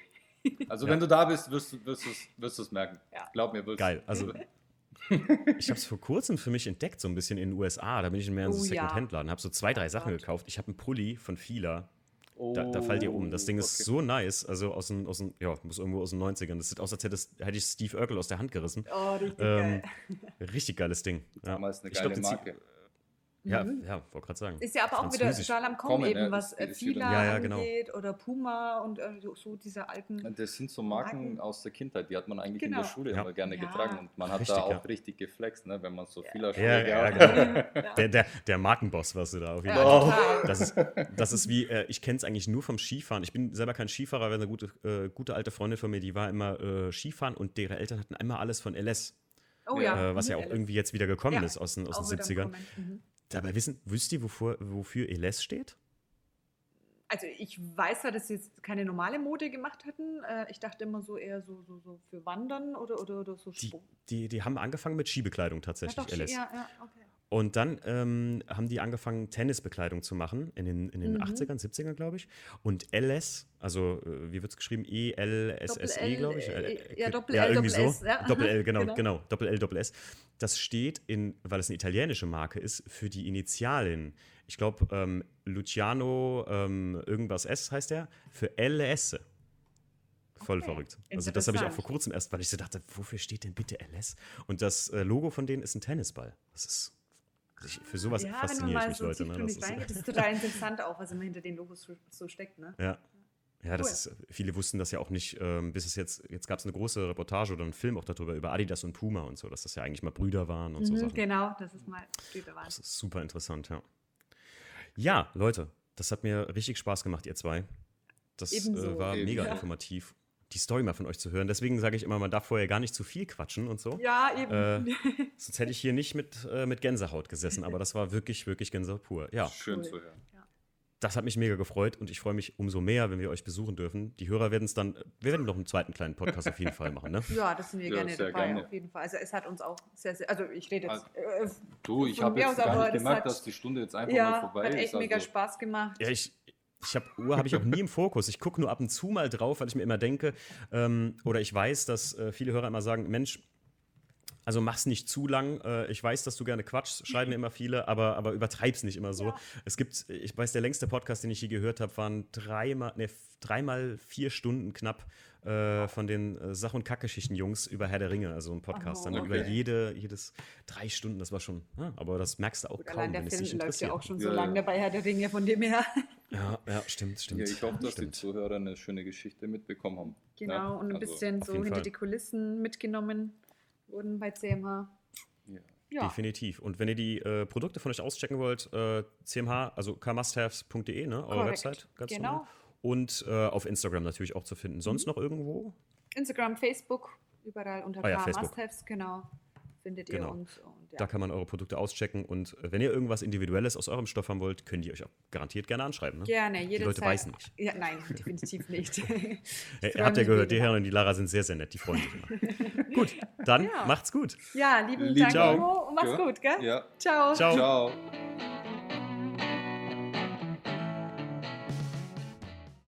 [SPEAKER 3] Also ja. wenn du da bist, wirst du es wirst merken. Ja. Glaub mir, wirst
[SPEAKER 1] Geil. Also (laughs) ich habe es vor kurzem für mich entdeckt, so ein bisschen in den USA. Da bin ich in mehreren oh, Secondhand-Laden, habe so zwei, drei oh, Sachen Gott. gekauft. Ich habe einen Pulli von Fila. Oh, da, da fällt ihr um. Das Ding ist so nice. Also aus den, aus den, ja, muss irgendwo aus den 90ern. Das sieht aus, als hätte, hätte ich Steve Urkel aus der Hand gerissen.
[SPEAKER 2] Oh, richtig ähm,
[SPEAKER 1] geil. Richtig geiles Ding.
[SPEAKER 3] Ja. Damals eine geile glaub,
[SPEAKER 1] Marke. Ja, mhm. ja, wollte gerade sagen.
[SPEAKER 2] Ist ja aber auch wieder Stahl am Kommen, eben, ja, was äh, Fila
[SPEAKER 1] ja, ja, genau.
[SPEAKER 2] angeht oder Puma und äh, so diese alten.
[SPEAKER 3] Das sind so Marken, Marken, aus der Kindheit, die hat man eigentlich genau. in der Schule immer gerne getragen und man hat richtig, da auch richtig geflext, ne, wenn man so Fila
[SPEAKER 1] ja, ja, genau. (laughs) (laughs) der, der, der Markenboss warst du da auf jeden Fall. Das, ist, das ist wie, äh, ich kenne es eigentlich nur vom Skifahren. Ich bin selber kein Skifahrer, aber eine gute, äh, gute alte Freundin von mir, die war immer äh, Skifahren und deren Eltern hatten immer alles von LS.
[SPEAKER 2] Oh ja.
[SPEAKER 1] Äh, was ja auch irgendwie jetzt wieder gekommen ist aus den, aus den 70ern. Mhm. Dabei wissen, wisst ihr, wofür, wofür Eles steht?
[SPEAKER 2] Also ich weiß ja, dass sie jetzt keine normale Mode gemacht hatten. Äh, ich dachte immer so eher so, so, so für Wandern oder, oder, oder so
[SPEAKER 1] die, die, die, haben angefangen mit Skibekleidung tatsächlich, ja, doch,
[SPEAKER 2] LS. Ja, ja, okay.
[SPEAKER 1] Und dann ähm, haben die angefangen, Tennisbekleidung zu machen in den, in den mhm. 80ern, 70ern, glaube ich. Und LS, also äh, wie wird es geschrieben? E-L-S-S-E, glaube ich.
[SPEAKER 2] Äh, ja, Doppel
[SPEAKER 1] ja,
[SPEAKER 2] L,
[SPEAKER 1] irgendwie
[SPEAKER 2] Doppel
[SPEAKER 1] so. Ja. Doppel L, genau, genau, genau. Doppel L, Doppel S. Das steht in, weil es eine italienische Marke ist, für die Initialen. Ich glaube, ähm, Luciano ähm, irgendwas S heißt der, für LS. Voll okay. verrückt. Also das habe ich auch vor kurzem erst, weil ich so dachte, wofür steht denn bitte LS? Und das äh, Logo von denen ist ein Tennisball. Das ist für sowas ja, fasziniere ich mich, so Leute. Ne?
[SPEAKER 2] Das, ist, (laughs) das ist total interessant auch, was immer hinter den Logos so, so steckt. Ne?
[SPEAKER 1] Ja. Ja, das cool. ist, viele wussten das ja auch nicht, ähm, bis es jetzt, jetzt gab es eine große Reportage oder einen Film auch darüber, über Adidas und Puma und so, dass das ja eigentlich mal Brüder waren und
[SPEAKER 2] mhm,
[SPEAKER 1] so Sachen.
[SPEAKER 2] Genau, das ist mal Brüder waren.
[SPEAKER 1] Das ist super interessant, ja. Ja, Leute, das hat mir richtig Spaß gemacht, ihr zwei. Das äh, war Eben. mega ja. informativ die Story mal von euch zu hören. Deswegen sage ich immer, man darf vorher gar nicht zu viel quatschen und so.
[SPEAKER 2] Ja, eben.
[SPEAKER 1] Äh, (laughs) sonst hätte ich hier nicht mit, äh, mit Gänsehaut gesessen, aber das war wirklich, wirklich Gänsehaut pur. Ja.
[SPEAKER 3] Schön cool. zu hören. Ja.
[SPEAKER 1] das hat mich mega gefreut und ich freue mich umso mehr, wenn wir euch besuchen dürfen. Die Hörer werden es dann, wir werden noch einen zweiten kleinen Podcast auf jeden Fall machen, ne? (laughs)
[SPEAKER 2] Ja, das sind wir ja, gerne dabei, gerne. auf jeden Fall. Also es hat uns auch sehr, sehr, also ich rede jetzt.
[SPEAKER 3] Also, äh, du, ich habe jetzt gar nicht gemerkt, hat, dass die Stunde jetzt einfach ja, mal vorbei ist.
[SPEAKER 2] hat echt mega also. Spaß gemacht.
[SPEAKER 1] Ja, ich, ich habe Uhr habe ich auch nie im Fokus. Ich gucke nur ab und zu mal drauf, weil ich mir immer denke, ähm, oder ich weiß, dass äh, viele Hörer immer sagen, Mensch, also mach's nicht zu lang. Äh, ich weiß, dass du gerne quatschst, schreiben mir immer viele, aber, aber übertreib's nicht immer so. Ja. Es gibt, ich weiß, der längste Podcast, den ich je gehört habe, waren dreimal, ne, dreimal vier Stunden knapp äh, von den äh, Sach- und Kackgeschichten-Jungs über Herr der Ringe, also ein Podcast. Oh, okay. Dann über jede, jedes drei Stunden, das war schon, ja, aber das merkst du auch Gut, kaum, allein
[SPEAKER 2] der
[SPEAKER 1] wenn
[SPEAKER 2] Film läuft ja auch schon so ja, lange bei Herr der Ringe, von dem her.
[SPEAKER 1] Ja, ja, stimmt, stimmt. Ja,
[SPEAKER 3] ich hoffe, dass
[SPEAKER 1] stimmt.
[SPEAKER 3] die Zuhörer eine schöne Geschichte mitbekommen haben.
[SPEAKER 2] Genau, ja, und ein also bisschen so hinter Fall. die Kulissen mitgenommen wurden bei CMH.
[SPEAKER 1] Ja. Definitiv. Und wenn ihr die äh, Produkte von euch auschecken wollt, äh, cmh, also kmusthaves.de, ne, eure Correct. Website, ganz genau. Normal. Und äh, auf Instagram natürlich auch zu finden. Sonst mhm. noch irgendwo?
[SPEAKER 2] Instagram, Facebook, überall unter ah, ja, kmusthaves, genau findet
[SPEAKER 1] genau.
[SPEAKER 2] ihr uns.
[SPEAKER 1] Und, ja. Da kann man eure Produkte auschecken und äh, wenn ihr irgendwas Individuelles aus eurem Stoff haben wollt, könnt ihr euch auch garantiert gerne anschreiben. Ne?
[SPEAKER 2] Gerne, jede
[SPEAKER 1] Die Leute
[SPEAKER 2] Zeit.
[SPEAKER 1] weißen nicht.
[SPEAKER 2] Ja, nein, (laughs) definitiv nicht. (laughs)
[SPEAKER 1] hey, ihr habt ja gehört, die Herren und die Lara sind sehr, sehr nett, die freuen sich immer. (laughs) gut, dann ja. macht's gut.
[SPEAKER 2] Ja, lieben Lieb Dank, Ciao. und mach's gut, gell?
[SPEAKER 3] Ja.
[SPEAKER 2] Ciao.
[SPEAKER 1] Ciao.
[SPEAKER 3] Ciao.